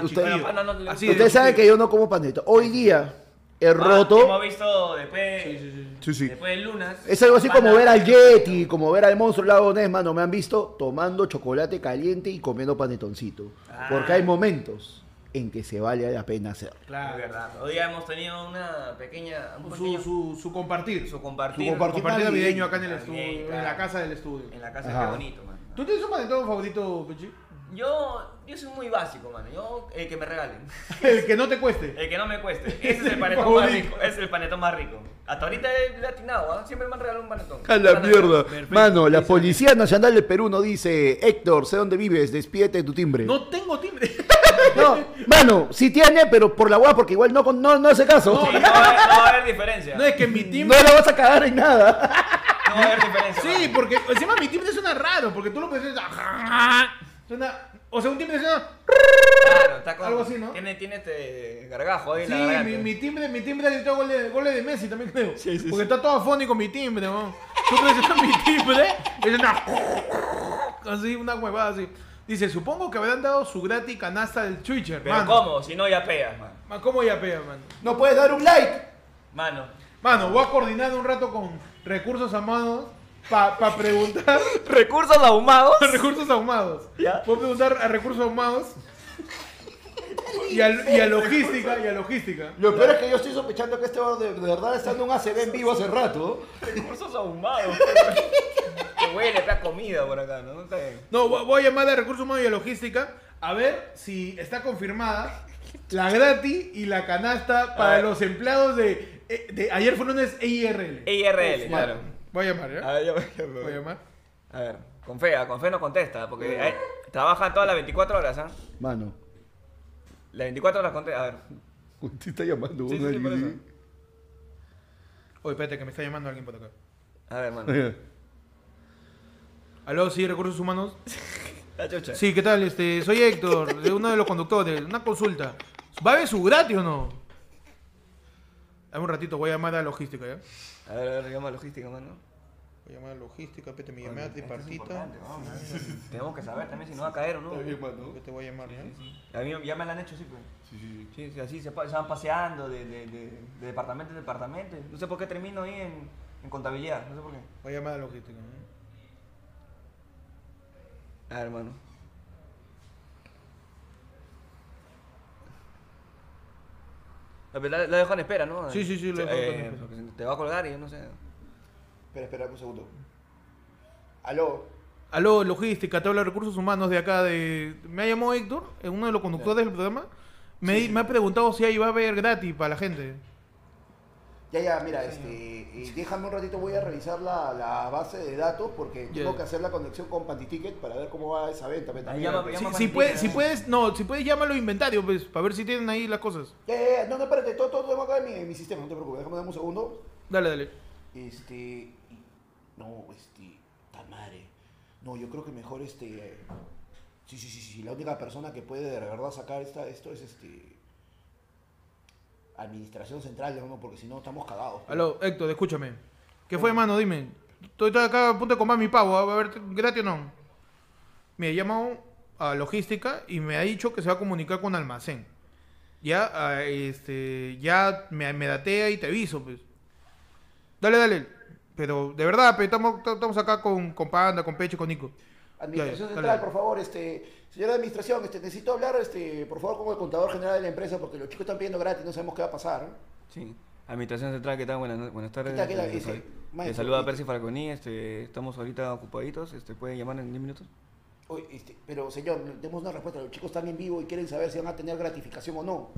Speaker 3: Usted-
Speaker 2: pana, no
Speaker 3: Ustedes saben que yo no como panetón. Hoy día he
Speaker 2: Ah,
Speaker 3: roto.
Speaker 2: Hemos visto después.
Speaker 1: Sí, sí, sí.
Speaker 3: Sí, sí.
Speaker 2: Después de Lunas.
Speaker 3: Es algo así
Speaker 2: pana-
Speaker 3: como ver al Yeti, como ver al monstruo lago Ness, mano. Me han visto tomando chocolate caliente y comiendo panetoncito.
Speaker 2: Ah.
Speaker 3: Porque hay momentos en que se vale la pena hacer.
Speaker 2: Es
Speaker 1: Claro.
Speaker 2: verdad. Hoy hemos tenido una pequeña. Un
Speaker 1: Su,
Speaker 2: pequeño,
Speaker 1: su, su compartir.
Speaker 2: su compartir.
Speaker 3: su compartir.
Speaker 1: Compartir navideño
Speaker 3: navideño.
Speaker 1: acá en el estudio, en la casa del estudio.
Speaker 2: En la casa,
Speaker 3: Ajá.
Speaker 2: qué bonito, man.
Speaker 1: ¿Tú tienes un panetón favorito, Pechi?
Speaker 2: Yo, yo soy muy básico, mano. Yo, el que me regalen.
Speaker 1: El que no te cueste.
Speaker 2: El que no me cueste. Ese es el panetón más rico. Ese es el panetón más rico. Hasta ahorita he latinado, ¿ah? Siempre me han regalado un panetón.
Speaker 3: A la mierda.
Speaker 1: Perfecto.
Speaker 3: Mano, la Policía Nacional del Perú nos dice, Héctor, sé dónde vives, despídete de tu timbre.
Speaker 1: No tengo timbre.
Speaker 3: No, mano, sí tiene, pero por la hueá, porque igual no, no, no hace caso.
Speaker 2: Sí, no, va a haber, no va a haber diferencia.
Speaker 1: No es que mi
Speaker 3: No
Speaker 1: timbre.
Speaker 3: la vas a cagar en nada.
Speaker 2: No va a haber diferencia.
Speaker 1: Sí, porque encima mi timbre suena raro, porque tú lo puedes decir. Suena. O sea, un timbre suena.
Speaker 2: Claro, está con,
Speaker 1: Algo así, ¿no?
Speaker 2: Tiene, tiene este gargajo ahí en
Speaker 1: Sí,
Speaker 2: la garganta.
Speaker 1: mi, mi timbre, mi timbre ha gritado goles, goles de Messi también creo. Porque está todo afónico mi timbre, ¿no? Tú presionas mi timbre y es una. Así, una huevada así. Dice, supongo que habrán dado su gratis canasta del Twitcher.
Speaker 2: Pero
Speaker 1: mano.
Speaker 2: ¿cómo? Si no, ya pegas, mano.
Speaker 1: Ma, ¿Cómo ya pega, mano?
Speaker 3: No puedes dar un like.
Speaker 2: Mano.
Speaker 1: Mano, voy a coordinar un rato con recursos amados para preguntar.
Speaker 2: Recursos ahumados.
Speaker 1: recursos ahumados.
Speaker 2: Ya.
Speaker 1: Voy a preguntar a recursos ahumados. Y a, y a logística, y a logística.
Speaker 3: Lo peor es que yo estoy sospechando que este va de, de verdad está en un ACB en vivo hace rato.
Speaker 2: Recursos ahumados. huele, pega comida por acá, ¿no? Está bien.
Speaker 1: No, voy voy a llamar a recursos humanos y a logística a ver si está confirmada la gratis y la canasta para
Speaker 2: ver.
Speaker 1: los empleados de, eh, de ayer fue lunes EIRL.
Speaker 2: IRL, claro.
Speaker 1: Voy a llamar,
Speaker 2: A
Speaker 1: ¿ya?
Speaker 2: ver, ya.
Speaker 1: Voy a llamar.
Speaker 2: A ver, con fe, ah, con fe no contesta, porque trabajan todas las 24 horas, ¿ah?
Speaker 3: Mano,
Speaker 2: Las 24 horas contesta. A ver.
Speaker 3: te está llamando
Speaker 2: Sí, sí, sí, por eso.
Speaker 1: Oye, espérate, que me está llamando alguien por acá.
Speaker 2: A ver, hermano.
Speaker 1: Aló, sí, recursos humanos.
Speaker 2: La chucha.
Speaker 1: Sí, ¿qué tal? Este, soy Héctor, de uno de los conductores. Una consulta. ¿Va a haber su gratis o no? Dame un ratito, voy a llamar a logística, ¿ya?
Speaker 2: A ver, a ver, llama logística, mano.
Speaker 1: Voy a llamar a logística, espérate, me llamé a
Speaker 2: Esto es
Speaker 1: tripartita.
Speaker 2: Tenemos que saber también si no va a caer o no.
Speaker 1: Yo te voy a llamar, ¿ya?
Speaker 2: A mí ya me la han hecho, sí, pues. Sí, sí, así se, pa- se van paseando de, de, de, de departamento en departamento. No sé por qué termino ahí en, en contabilidad, no sé por qué.
Speaker 1: Voy a llamar a logística. ¿ya?
Speaker 2: A ver, hermano. La, la, la dejo en espera, ¿no?
Speaker 1: Sí, sí, sí, lo dejo en
Speaker 2: eh,
Speaker 1: espera.
Speaker 2: Te va a colgar y yo no sé.
Speaker 3: Espera, espera un segundo. Aló.
Speaker 1: Aló, logística, te habla de recursos humanos de acá de... Me ha llamado Héctor, uno de los conductores del programa. Me, di- me ha preguntado si ahí va a haber gratis para la gente.
Speaker 3: Ya, ya, mira, este, eh, déjame un ratito, voy a revisar la, la base de datos porque tengo que hacer la conexión con Pantiticket para ver cómo va esa venta.
Speaker 2: llama-
Speaker 1: Si, puedes, si puedes, no, si puedes llámalo inventario, pues, para ver si tienen ahí las cosas.
Speaker 3: Ya, ya, ya, no, no, espérate, todo, todo tengo acá en mi, en mi sistema, no te preocupes, déjame dar un segundo.
Speaker 1: Dale, dale.
Speaker 3: Este, no, este, tan madre. No, yo creo que mejor este, eh, sí, sí, sí, sí, la única persona que puede de verdad sacar esta, esto es este, administración central, ¿no? Porque si no estamos cagados.
Speaker 1: Aló, Héctor, escúchame. ¿Qué fue, mano? Dime. Estoy, estoy acá a punto de comprar mi pavo. ¿Va a ver gratis o no? Me he llamado a logística y me ha dicho que se va a comunicar con almacén. Ya, ah, este, ya me, me datea y te aviso, pues. Dale, dale. Pero, de verdad, estamos, estamos acá con, con Panda, con Peche, con Nico.
Speaker 3: Administración central,
Speaker 1: dale.
Speaker 3: por favor, este, señora de administración, este, necesito hablar, este, por favor, con el contador general de la empresa porque los chicos están pidiendo gratis, no sabemos qué va a pasar.
Speaker 2: Sí. Administración Central, ¿qué tal? Buenas, buenas tardes.
Speaker 3: ¿Qué tal, qué?
Speaker 2: Eh,
Speaker 3: maestro,
Speaker 2: saluda
Speaker 3: y-
Speaker 2: Percy Falconi, este, estamos ahorita ocupaditos, este, ¿pueden llamar en 10 minutos?
Speaker 3: Oye, este, pero señor, demos una respuesta, los chicos están en vivo y quieren saber si van a tener gratificación o no.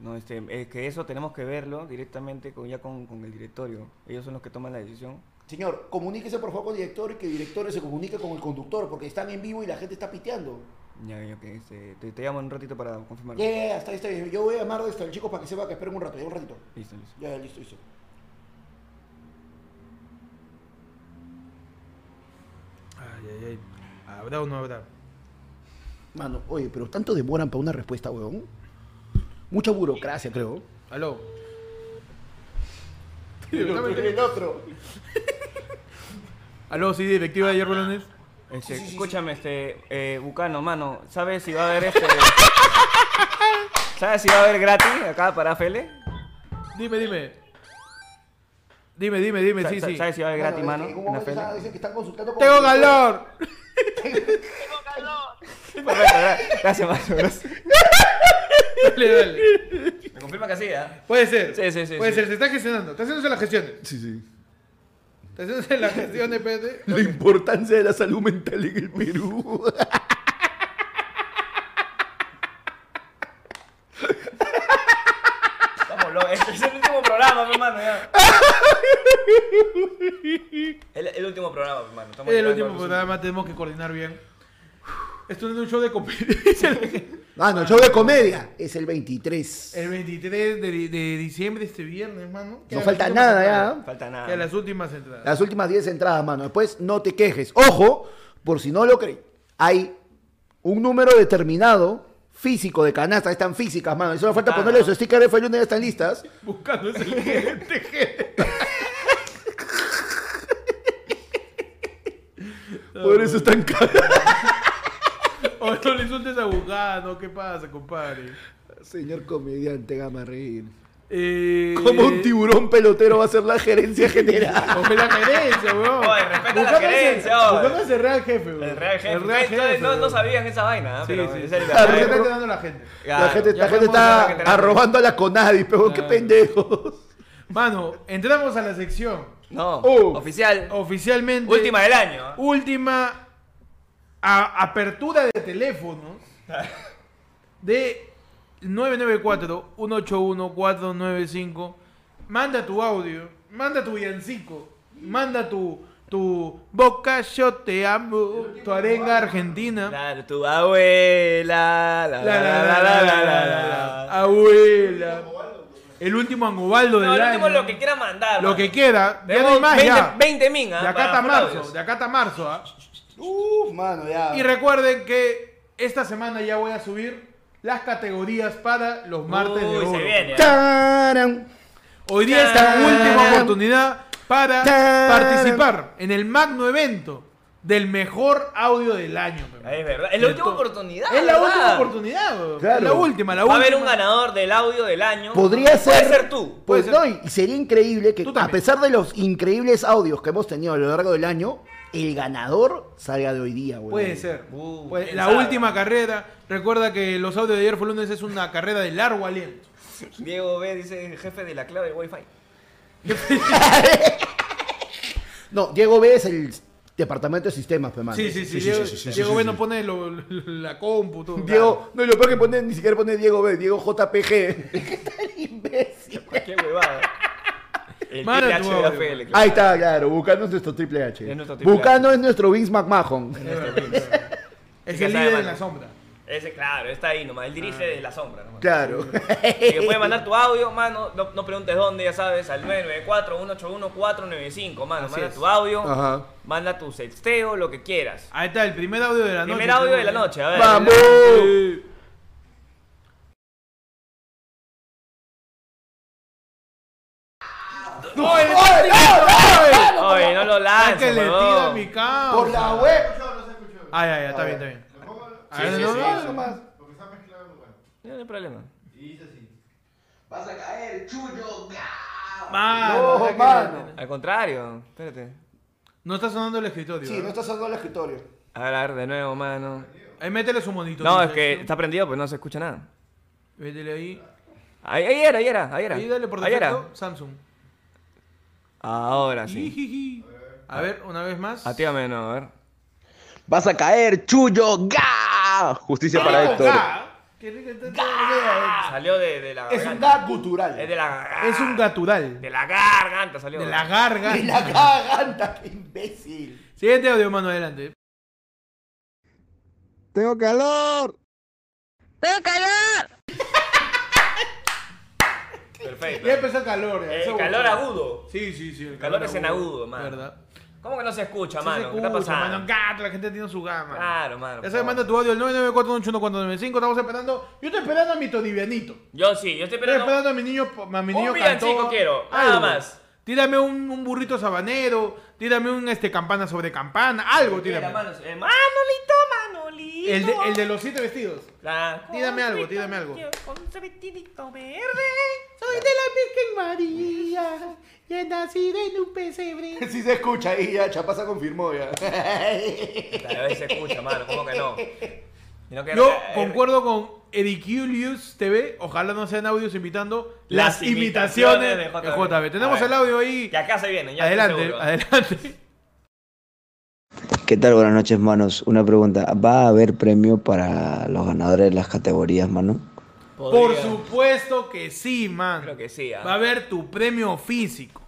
Speaker 2: No, este, es que eso tenemos que verlo directamente con, ya con, con el directorio. Ellos son los que toman la decisión.
Speaker 3: Señor, comuníquese por favor con el director y que el director se comunique con el conductor porque están en vivo y la gente está piteando.
Speaker 2: Ya, ya, que este, te, te llamo en un ratito para confirmar.
Speaker 3: Ya, ya, ya, está, está bien. Yo voy a llamar este, al chico para que sepa que esperen un rato, ya un ratito.
Speaker 2: Listo, listo.
Speaker 3: Ya, ya, listo, listo.
Speaker 1: Ay, ay, ay. ¿Habrá o no habrá?
Speaker 3: Mano, oye, pero tanto demoran para una respuesta, weón. Mucha burocracia, creo.
Speaker 1: Aló.
Speaker 3: El otro, el otro.
Speaker 1: Aló, sí, directiva de ayer, Bolones.
Speaker 2: Este,
Speaker 3: Sí, sí, sí,
Speaker 2: escúchame, este, eh, Bucano, mano, ¿sabes si va a haber este... ¿Sabes si va a haber gratis acá para Fele?
Speaker 1: Dime, dime. Dime, dime, dime,
Speaker 2: Sa-
Speaker 1: sí,
Speaker 2: sa-
Speaker 1: sí.
Speaker 2: ¿Sabes si va a haber gratis,
Speaker 3: Bueno,
Speaker 2: mano?
Speaker 3: en
Speaker 2: Fele.
Speaker 3: dicen que están consultando con
Speaker 1: ¡Tengo
Speaker 3: el director.
Speaker 1: calor!
Speaker 2: Perfecto, gra- gracias, mano. Gracias.
Speaker 1: Dale, dale.
Speaker 2: Me confirma que sí, ¿ah?
Speaker 1: Puede ser.
Speaker 2: Sí, sí, sí,
Speaker 1: Puede
Speaker 2: sí.
Speaker 1: ser, se está gestionando. Está haciéndose las gestiones.
Speaker 3: Sí, sí.
Speaker 1: Está haciéndose las gestiones, espérate.
Speaker 3: La importancia de la salud mental en el Perú.
Speaker 2: Estamos locos. Este es el último programa, mi hermano, ya. El, el último programa, mi hermano. Estamos
Speaker 1: Es el último programa, tenemos que coordinar bien. Esto no es un show de competencia.
Speaker 3: Ah, no, show de comedia. Es el 23.
Speaker 1: El 23 de, de diciembre, este viernes, mano.
Speaker 3: No falta nada
Speaker 1: entradas.
Speaker 3: ya.
Speaker 2: Falta nada.
Speaker 1: Las últimas entradas.
Speaker 3: Las últimas 10 entradas, mano. Después no te quejes. Ojo, por si no lo crees. Hay un número determinado físico de canasta. Están físicas, mano. Y solo falta
Speaker 2: Ah.
Speaker 3: ponerle su sticker de F1 y ya están listas.
Speaker 1: Buscando ese.
Speaker 3: Por eso están caras.
Speaker 1: O no le insultes a Bugano, ¿qué pasa, compadre?
Speaker 3: Señor comediante, gama a reír.
Speaker 1: Eh,
Speaker 3: Como un tiburón pelotero va a ser la gerencia general.
Speaker 1: Como la gerencia, weón.
Speaker 2: Oye, respeta la gerencia, oye.
Speaker 1: Buscando ese real jefe, weón.
Speaker 2: El real jefe.
Speaker 1: El real
Speaker 2: Ustedes
Speaker 1: jefe,
Speaker 2: no, no
Speaker 1: weón.
Speaker 2: sabían esa vaina, ¿ah?
Speaker 1: Sí,
Speaker 2: pero
Speaker 1: sí,
Speaker 2: es
Speaker 1: sí.
Speaker 2: el
Speaker 1: La
Speaker 3: verdad.
Speaker 1: está quedando la gente.
Speaker 2: Ya,
Speaker 3: la gente, la gente está arrobando a la Conadi, pero qué pendejos.
Speaker 1: Mano, entramos a la sección.
Speaker 2: No,
Speaker 3: Oh.
Speaker 2: oficial.
Speaker 1: Oficialmente.
Speaker 2: Última del año. ¿ah?
Speaker 1: última a- apertura de teléfonos de 994-181-495. Manda tu audio, manda tu villancico, manda tu, tu boca, yo te amo, tu arenga argentina.
Speaker 2: Claro, tu abuela. La,
Speaker 1: La, la, la, la, la, la, la,
Speaker 2: la.
Speaker 1: abuela. el último angobaldo del
Speaker 2: No,
Speaker 1: año.
Speaker 2: último es lo que quiera mandar.
Speaker 1: Lo
Speaker 2: mano.
Speaker 1: que quiera. Ya no hay más
Speaker 2: 20,
Speaker 1: ya.
Speaker 2: 20 min, ¿ah?
Speaker 1: De acá hasta marzo.
Speaker 2: audios.
Speaker 1: De acá hasta marzo, ¿ah?
Speaker 3: Uf, mano, ya.
Speaker 1: Y recuerden que esta semana ya voy a subir las categorías para los martes de
Speaker 2: Uy,
Speaker 1: oro.
Speaker 2: se viene.
Speaker 3: Taran.
Speaker 1: Hoy día es la última oportunidad para participar en el magno evento del mejor audio del año.
Speaker 2: Es verdad. Es la última oportunidad.
Speaker 1: Es la
Speaker 2: ¿verdad?
Speaker 1: última oportunidad.
Speaker 3: Claro.
Speaker 1: Es la última, la
Speaker 2: Va a
Speaker 1: última.
Speaker 2: haber un ganador del audio del año.
Speaker 3: Podría ser.
Speaker 2: Puede ser tú.
Speaker 3: Pues
Speaker 1: Puede
Speaker 3: no,
Speaker 1: ser.
Speaker 3: y sería increíble que
Speaker 1: Tú
Speaker 3: a
Speaker 1: también.
Speaker 3: pesar de los increíbles audios que hemos tenido a lo largo del año, el ganador salga de hoy día, güey.
Speaker 1: Puede ser.
Speaker 2: Uh,
Speaker 1: Puede- la
Speaker 2: sabe.
Speaker 1: última carrera. Recuerda que los audios de ayer fue lunes es una carrera de largo aliento.
Speaker 2: Diego B dice jefe de la clave de Wi-Fi.
Speaker 3: No, Diego B es el departamento de sistemas, pe.
Speaker 1: Sí, sí, sí. Diego, Diego B no pone lo- la compu. todo.
Speaker 3: Diego, no, y lo peor que pone, ni siquiera pone Diego B, Diego JPG. ¿Qué tal imbécil?
Speaker 2: Qué huevada. El
Speaker 1: Mano,
Speaker 2: triple H de. AFL. claro.
Speaker 3: Ahí está, claro, Bucano es nuestro triple H.
Speaker 2: Es nuestro triple
Speaker 3: Bucano es nuestro Vince McMahon.
Speaker 1: Es el líder en la sombra.
Speaker 2: Ese, claro, está ahí nomás. Él dirige desde la sombra nomás.
Speaker 3: Claro.
Speaker 2: Y que puedes mandar tu audio, mano. No, no preguntes dónde, ya sabes, al 994-181-495, mano.
Speaker 1: Así
Speaker 2: manda
Speaker 1: es.
Speaker 2: tu audio,
Speaker 3: Ajá.
Speaker 2: manda tu sexteo, lo que quieras.
Speaker 1: Ahí está, el primer audio de la noche.
Speaker 2: Primer audio de la noche, a ver.
Speaker 3: ¡Vamos!
Speaker 1: ¡No, el-
Speaker 2: Oye, no lo
Speaker 1: Ay,
Speaker 2: lances,
Speaker 1: que le tira mi causa.
Speaker 3: Por la web.
Speaker 1: Ay, ay, ay, está bien, está bien.
Speaker 2: Sí,
Speaker 1: Ay,
Speaker 2: sí,
Speaker 1: no,
Speaker 2: sí,
Speaker 1: no,
Speaker 2: sí.
Speaker 1: no más.
Speaker 2: No hay problema.
Speaker 4: Vas a caer, chullo.
Speaker 1: Mano,
Speaker 3: No, mano.
Speaker 2: Al contrario, espérate.
Speaker 1: No está sonando el escritorio.
Speaker 3: Sí,
Speaker 1: ¿verdad?
Speaker 3: no está sonando el escritorio.
Speaker 2: A ver, a ver, de nuevo, mano.
Speaker 1: Ahí métele su monito.
Speaker 2: No, es
Speaker 1: dice
Speaker 2: que está prendido, pues no se escucha nada.
Speaker 1: Métele ahí.
Speaker 2: Ahí, ahí era, ahí era, ahí era.
Speaker 1: Ahí dale por
Speaker 2: Ahí era.
Speaker 1: defecto, Samsung.
Speaker 2: Ahora sí.
Speaker 1: A ver, una vez más.
Speaker 2: Actívame de nuevo, a ver.
Speaker 4: Vas a caer, chullo. ¡Ga! Justicia para
Speaker 1: ¡Rico,
Speaker 4: Héctor.
Speaker 1: ¡Qué rico el
Speaker 2: Salió de, de la
Speaker 3: Es un
Speaker 2: garganta.
Speaker 3: gag gutural.
Speaker 2: Es de la!
Speaker 1: Es un gatural.
Speaker 2: De la garganta salió.
Speaker 1: De la garga.
Speaker 3: Y la garganta, qué imbécil.
Speaker 1: Siguiente audio, mano, adelante.
Speaker 4: Tengo calor.
Speaker 2: Perfecto.
Speaker 1: Ya empezó el calor. ya, eso
Speaker 2: calor agudo.
Speaker 1: Sí, sí, sí. El
Speaker 2: Calor es en agudo, mano.
Speaker 1: ¿Verdad?
Speaker 2: ¿Cómo que no se escucha,
Speaker 1: Sí
Speaker 2: mano? ¿Qué está
Speaker 1: escucha,
Speaker 2: pasando?
Speaker 1: mano. Gato, la gente tiene su gama.
Speaker 2: Claro, mano.
Speaker 1: Ya sabes, manda tu audio al 994-181-495. Estamos esperando. Yo estoy esperando a mi Todivianito.
Speaker 2: Yo sí, yo estoy
Speaker 1: Estoy
Speaker 2: esperando.
Speaker 1: esperando a mi niño, a mi
Speaker 2: Un
Speaker 1: niño
Speaker 2: villancico
Speaker 1: cantor.
Speaker 2: quiero, nada
Speaker 1: Algo.
Speaker 2: más.
Speaker 1: Tírame un, un burrito sabanero, tírame un este campana sobre campana, algo
Speaker 2: Tira,
Speaker 1: tírame.
Speaker 2: eh, Manolito, Manolito.
Speaker 1: El de, el de los siete vestidos.
Speaker 2: Claro.
Speaker 1: Tírame algo, tírame algo.
Speaker 2: Con ese vestidito verde.
Speaker 1: Soy de la Virgen María, y he nacido en un pesebre.
Speaker 3: Sí se escucha ahí, ya Chapasa confirmó ya.
Speaker 2: A ver si se escucha, mano, ¿cómo que no? Y
Speaker 1: Yo
Speaker 2: eh,
Speaker 1: concuerdo con Ericulius TV, ojalá no sean audios invitando las,
Speaker 2: Las
Speaker 1: imitaciones,
Speaker 2: imitaciones
Speaker 1: de
Speaker 2: de
Speaker 1: JB.
Speaker 2: JB.
Speaker 1: Tenemos el audio ahí.
Speaker 2: Que acá se vienen, ya
Speaker 1: Adelante, adelante.
Speaker 5: ¿Qué tal? Buenas noches, manos. Una pregunta. ¿Va a haber premio para los ganadores de las categorías, mano?
Speaker 1: Por supuesto que sí, man.
Speaker 2: Creo que sí, ah.
Speaker 1: Va a haber tu premio físico.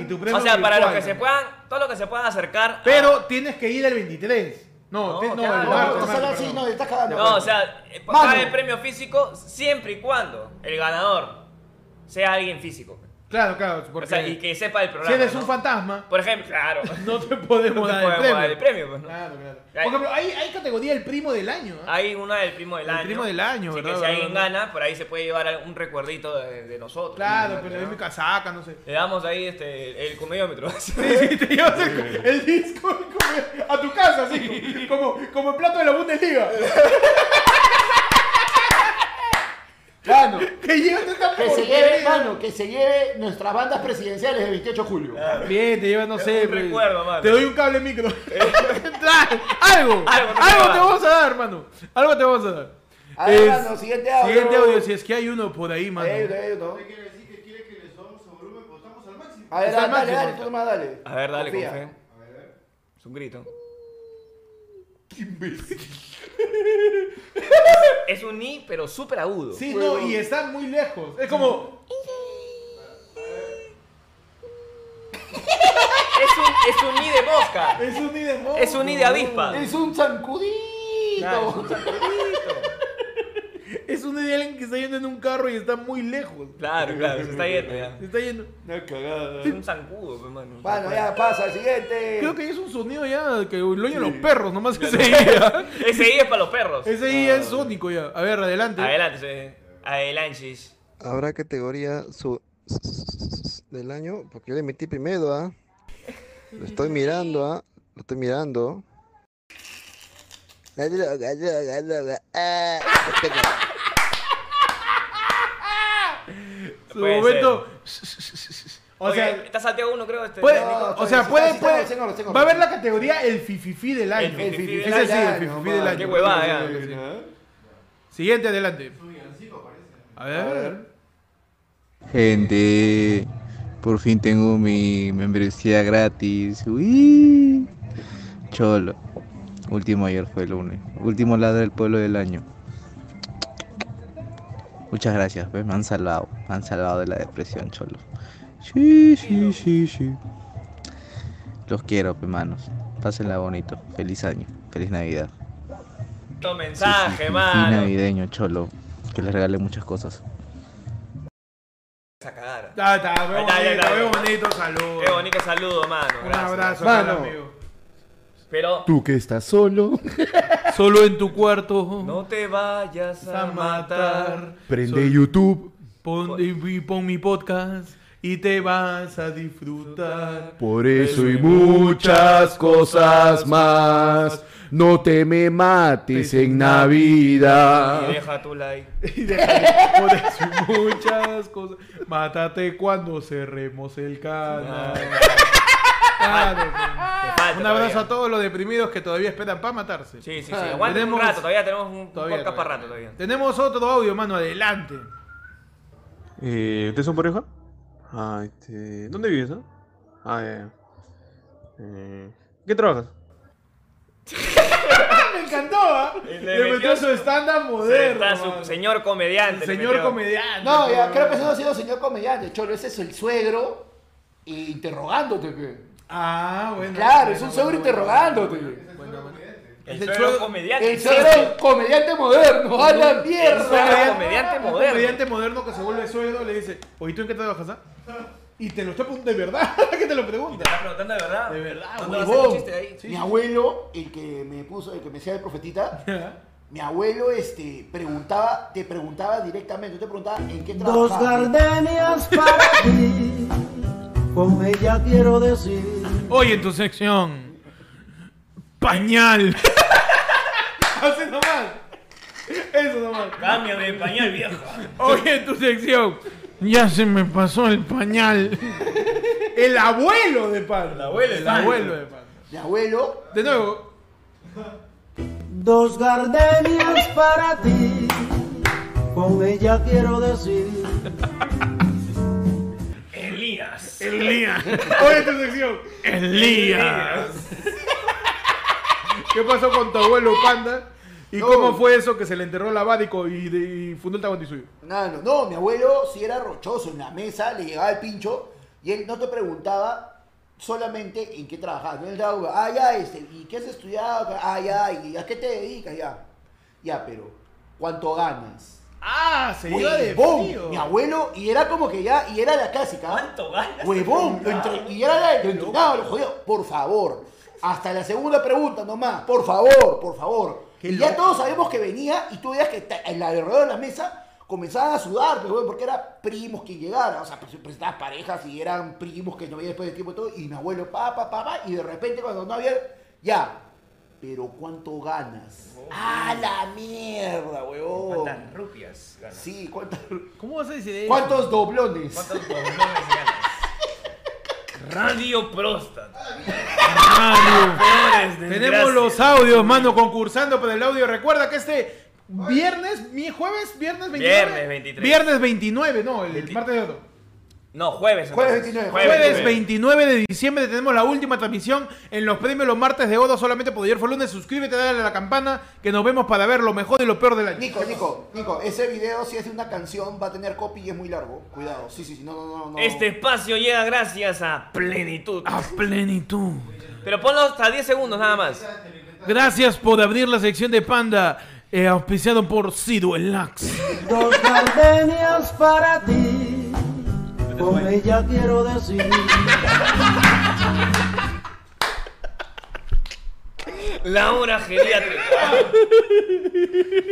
Speaker 1: Y tu premio
Speaker 2: O sea, para los que se puedan, todo lo que se puedan acercar. a-
Speaker 1: Pero tienes que ir el 23. No,
Speaker 2: No,
Speaker 1: no, el
Speaker 3: estás cagando.
Speaker 2: No, o sea, eh,
Speaker 3: Mano.
Speaker 2: va a haber premio físico siempre y cuando el ganador sea alguien físico.
Speaker 1: Claro, claro.
Speaker 2: O
Speaker 1: Porque
Speaker 2: sea, y que sepa el
Speaker 1: si
Speaker 2: programa.
Speaker 1: eres
Speaker 2: ¿no?
Speaker 1: un fantasma,
Speaker 2: Por ejemplo, claro.
Speaker 1: no te podemos
Speaker 2: No te
Speaker 1: dar el
Speaker 2: podemos
Speaker 1: premio.
Speaker 2: dar el premio, pues, ¿no?
Speaker 1: Claro, claro. Por ejemplo, hay, hay categoría el primo del año. ¿ah?
Speaker 2: Hay una del primo del
Speaker 1: El
Speaker 2: año.
Speaker 1: primo del año,
Speaker 2: Así
Speaker 1: ¿verdad?
Speaker 2: que si alguien gana, por ahí se puede llevar un recuerdito de, de nosotros.
Speaker 1: Claro,
Speaker 2: ¿no?
Speaker 1: pero doy mi casaca, no sé.
Speaker 2: Le damos ahí este, el comediómetro.
Speaker 1: Sí, sí, te llevas el, el disco como a tu casa, así, como, como el plato de la Bundesliga.
Speaker 3: Mano,
Speaker 1: Que llevas esta
Speaker 3: que se lleve, mano, que se lleve nuestras bandas presidenciales del 28 de julio.
Speaker 1: Bien, te llevas, no sé,
Speaker 2: Un
Speaker 1: pues,
Speaker 2: recuerdo, mano.
Speaker 1: Te doy un cable micro. algo, algo,
Speaker 2: Algo te
Speaker 1: algo te vamos a dar, mano. Algo te vamos a dar.
Speaker 3: A ver,
Speaker 1: Es-
Speaker 3: mano, siguiente audio.
Speaker 1: Siguiente audio, si es que hay uno por ahí, mano.
Speaker 3: Ahí, ahí, ¿no?
Speaker 1: quiere decir que quiere que le subamos a volumen, estamos al máximo.
Speaker 3: A ver, dale, dale, dale, tú dale.
Speaker 2: A ver, dale, con
Speaker 3: Confía.
Speaker 2: fe. Es un grito. Es un ni, pero súper agudo.
Speaker 1: Sí, no, y está muy lejos. Es como.
Speaker 2: Es un, es un ni de mosca.
Speaker 1: Es un ni de modo.
Speaker 2: Es un ni de avispa.
Speaker 3: Es un zancudito.
Speaker 1: Claro, es un Es un de alguien que está yendo en un carro y está muy lejos.
Speaker 2: Claro, claro, se está yendo ya.
Speaker 1: Se está yendo.
Speaker 3: Una cagada.
Speaker 2: Es un zancudo, pues, mano.
Speaker 3: Bueno, ya pasa al siguiente.
Speaker 1: Creo que es un sonido ya que lo oyen los perros, nomás ese día.
Speaker 2: Ese ahí es para los perros.
Speaker 1: Ese día es único ya. A ver, adelante.
Speaker 2: Adelante, sí. adelante.
Speaker 6: ¿Habrá categoría su del año? Porque yo le metí primero, ¿ah? Lo estoy mirando, ¿ah? Lo estoy mirando.
Speaker 1: Su
Speaker 2: Puede
Speaker 1: momento. O sea,
Speaker 2: está salteado uno, creo. Este,
Speaker 1: puede- o sea,
Speaker 3: sí,
Speaker 1: puede,
Speaker 3: sí,
Speaker 1: puede.
Speaker 3: sí, tengo, tengo.
Speaker 1: Va a haber la categoría el fififi del año.
Speaker 2: El fififí del
Speaker 1: Ese sí,
Speaker 3: año,
Speaker 1: el fififí
Speaker 3: man.
Speaker 1: del año.
Speaker 2: Qué huevada, ya.
Speaker 1: Siguiente, adelante. A ver, a ver.
Speaker 7: Gente, por fin tengo mi membresía gratis. Uy. Cholo. Último ayer fue el lunes. Último lado del pueblo del año. Muchas gracias, pues me han salvado. Me han salvado de la depresión, cholo. Sí, sí, sí, sí. Los quiero, pues, manos. Pásenla bonito. Feliz año. Feliz Navidad.
Speaker 2: Tu
Speaker 7: Sí,
Speaker 2: mensaje,
Speaker 7: sí,
Speaker 2: mano.
Speaker 7: navideño, cholo. Que les regale muchas cosas.
Speaker 2: A cagar.
Speaker 1: Está,
Speaker 2: ahí
Speaker 1: bonito, saludos.
Speaker 2: Qué bonito saludo, mano.
Speaker 1: Un abrazo,
Speaker 3: Mano.
Speaker 1: amigo.
Speaker 2: Pero
Speaker 3: Tú que estás solo,
Speaker 1: Solo en tu cuarto.
Speaker 2: no te vayas
Speaker 1: a
Speaker 2: matar.
Speaker 3: prende
Speaker 1: Soy-
Speaker 3: YouTube.
Speaker 1: Pon, y pon mi podcast y te vas a disfrutar.
Speaker 3: Por eso y muchas cosas más. No te me mates en
Speaker 2: Y
Speaker 3: Navidad.
Speaker 2: deja tu like.
Speaker 1: Y deja- por eso y muchas cosas. Mátate cuando cerremos el canal. Claro,
Speaker 2: Te falta
Speaker 1: Un abrazo
Speaker 2: todavía.
Speaker 1: a todos los deprimidos que todavía esperan para matarse.
Speaker 2: Sí, sí, sí.
Speaker 3: Ah,
Speaker 2: Aguanten
Speaker 1: tenemos-
Speaker 2: un rato, todavía tenemos un
Speaker 1: Todavía,
Speaker 2: podcast para rato todavía.
Speaker 1: Tenemos otro audio, mano, adelante.
Speaker 8: Eh, ¿Ustedes son pareja? Ah, este. ¿Dónde vives, no? Ah, ya, ya. Eh, ¿Qué trabajas?
Speaker 1: Me encantó, ¿ah?
Speaker 2: Le
Speaker 1: Le metió
Speaker 2: metió
Speaker 1: su estándar moderno.
Speaker 2: Está su señor comediante.
Speaker 1: Señor comediante.
Speaker 3: No, ya, creo que eso no ha sido señor comediante, cholo. Ese es el suegro interrogándote, pe.
Speaker 1: Ah, bueno.
Speaker 3: Claro, es un
Speaker 1: bueno,
Speaker 3: suegro
Speaker 1: bueno,
Speaker 3: interrogándote.
Speaker 1: bueno, bueno, bueno.
Speaker 2: El
Speaker 1: el
Speaker 2: suegro comediante.
Speaker 3: El suegro comediante moderno, a la
Speaker 2: El
Speaker 3: mierda.
Speaker 2: suegro comediante moderno.
Speaker 1: comediante moderno que se vuelve suegro le dice, oye, ¿tú en qué trabajas? ah?" Y te lo está preguntando de verdad, que te lo
Speaker 2: ¿Te
Speaker 1: pregunta.
Speaker 2: estás preguntando de verdad?
Speaker 1: De verdad,
Speaker 2: ¿Cuándo vas a hacer
Speaker 3: Huevón.
Speaker 2: un chiste de ahí?
Speaker 3: Mi abuelo, el que me puso, el que me decía el profetita, mi abuelo este, preguntaba, te preguntaba directamente, te preguntaba en qué
Speaker 9: Dos
Speaker 3: trabajabas.
Speaker 9: gardenias para ti, con ella quiero decir.
Speaker 1: Hoy en tu sección, pañal. Así nomás. Eso nomás.
Speaker 2: Cámbiame de pañal, viejo.
Speaker 1: Hoy en tu sección, ya se me pasó el pañal. El abuelo de pan. El
Speaker 2: abuelo de
Speaker 1: El
Speaker 2: Pan.
Speaker 1: abuelo de pan.
Speaker 3: Mi abuelo,
Speaker 1: De nuevo,
Speaker 9: Dos gardenias para ti, con ella quiero decir.
Speaker 2: Elías.
Speaker 1: En tu sección, Elías. ¿Qué pasó con tu abuelo panda? ¿Y
Speaker 3: No.
Speaker 1: cómo fue eso que se le enterró la Bádico y, de- y fundó el Tahuantinsuyo?
Speaker 3: no, no, no, mi abuelo sí era rochoso en la mesa, le llegaba el pincho y él no te preguntaba solamente en qué trabajabas. ¿no? Él daba, ah, ya, este, ¿y qué has estudiado? Ah, ya, ¿y a qué te dedicas? Ya, ya, pero ¿cuánto ganas?
Speaker 1: Ah, se iba de
Speaker 3: Huevón,
Speaker 1: frío.
Speaker 3: mi abuelo, y era como que ya, y era la clásica.
Speaker 2: ¿Cuánto ganas?
Speaker 3: Huevón, lo entre- y era la- lo entrenaba, lo jodido. Por favor, hasta la segunda pregunta nomás, por favor, por favor.
Speaker 1: Qué
Speaker 3: y ya
Speaker 1: loco.
Speaker 3: todos sabemos que venía y tú veías que ta- en la alrededor de la mesa comenzaban a sudar, pues, huevón, porque eran primos que llegaran, o sea, pues, presentaban parejas y eran primos que no había después de tiempo y todo, y mi abuelo, pa, pa, pa, pa, y de repente cuando no había, ya, pero ¿cuánto ganas? ¡Ah, la mierda, huevón!
Speaker 2: ¿Cuántas rupias ganas?
Speaker 3: Sí, ¿cuántas-
Speaker 1: ¿Cómo vas a decir eso?
Speaker 3: ¿cuántos doblones?
Speaker 2: ¿Cuántos doblones ganas? Radio Próstata.
Speaker 1: Radio.
Speaker 2: Peores
Speaker 1: Tenemos los audios, mano, concursando por el audio. Recuerda que este viernes, mi jueves, viernes 29.
Speaker 2: Viernes 23.
Speaker 1: Viernes 29, no, el martes de otro.
Speaker 2: No, jueves.
Speaker 3: Jueves
Speaker 2: entonces.
Speaker 3: 29,
Speaker 1: Jueves 29 de diciembre tenemos la última transmisión en los premios los martes de Odo solamente por ayer fue lunes. Suscríbete, dale a la campana que nos vemos para ver lo mejor y lo peor del año.
Speaker 3: Nico, Nico, Nico, ese video si es de una canción va a tener copy y es muy largo. Cuidado, sí, sí, sí, no, no, no. no.
Speaker 2: Este espacio llega gracias a Plenitud.
Speaker 1: A plenitud.
Speaker 2: Pero ponlo hasta 10 segundos nada más.
Speaker 1: Gracias por abrir la sección de Panda. Eh, auspiciado por Sido el Lax.
Speaker 9: Dos gardenias para ti, con ella quiero decir.
Speaker 2: Laura geriátrica.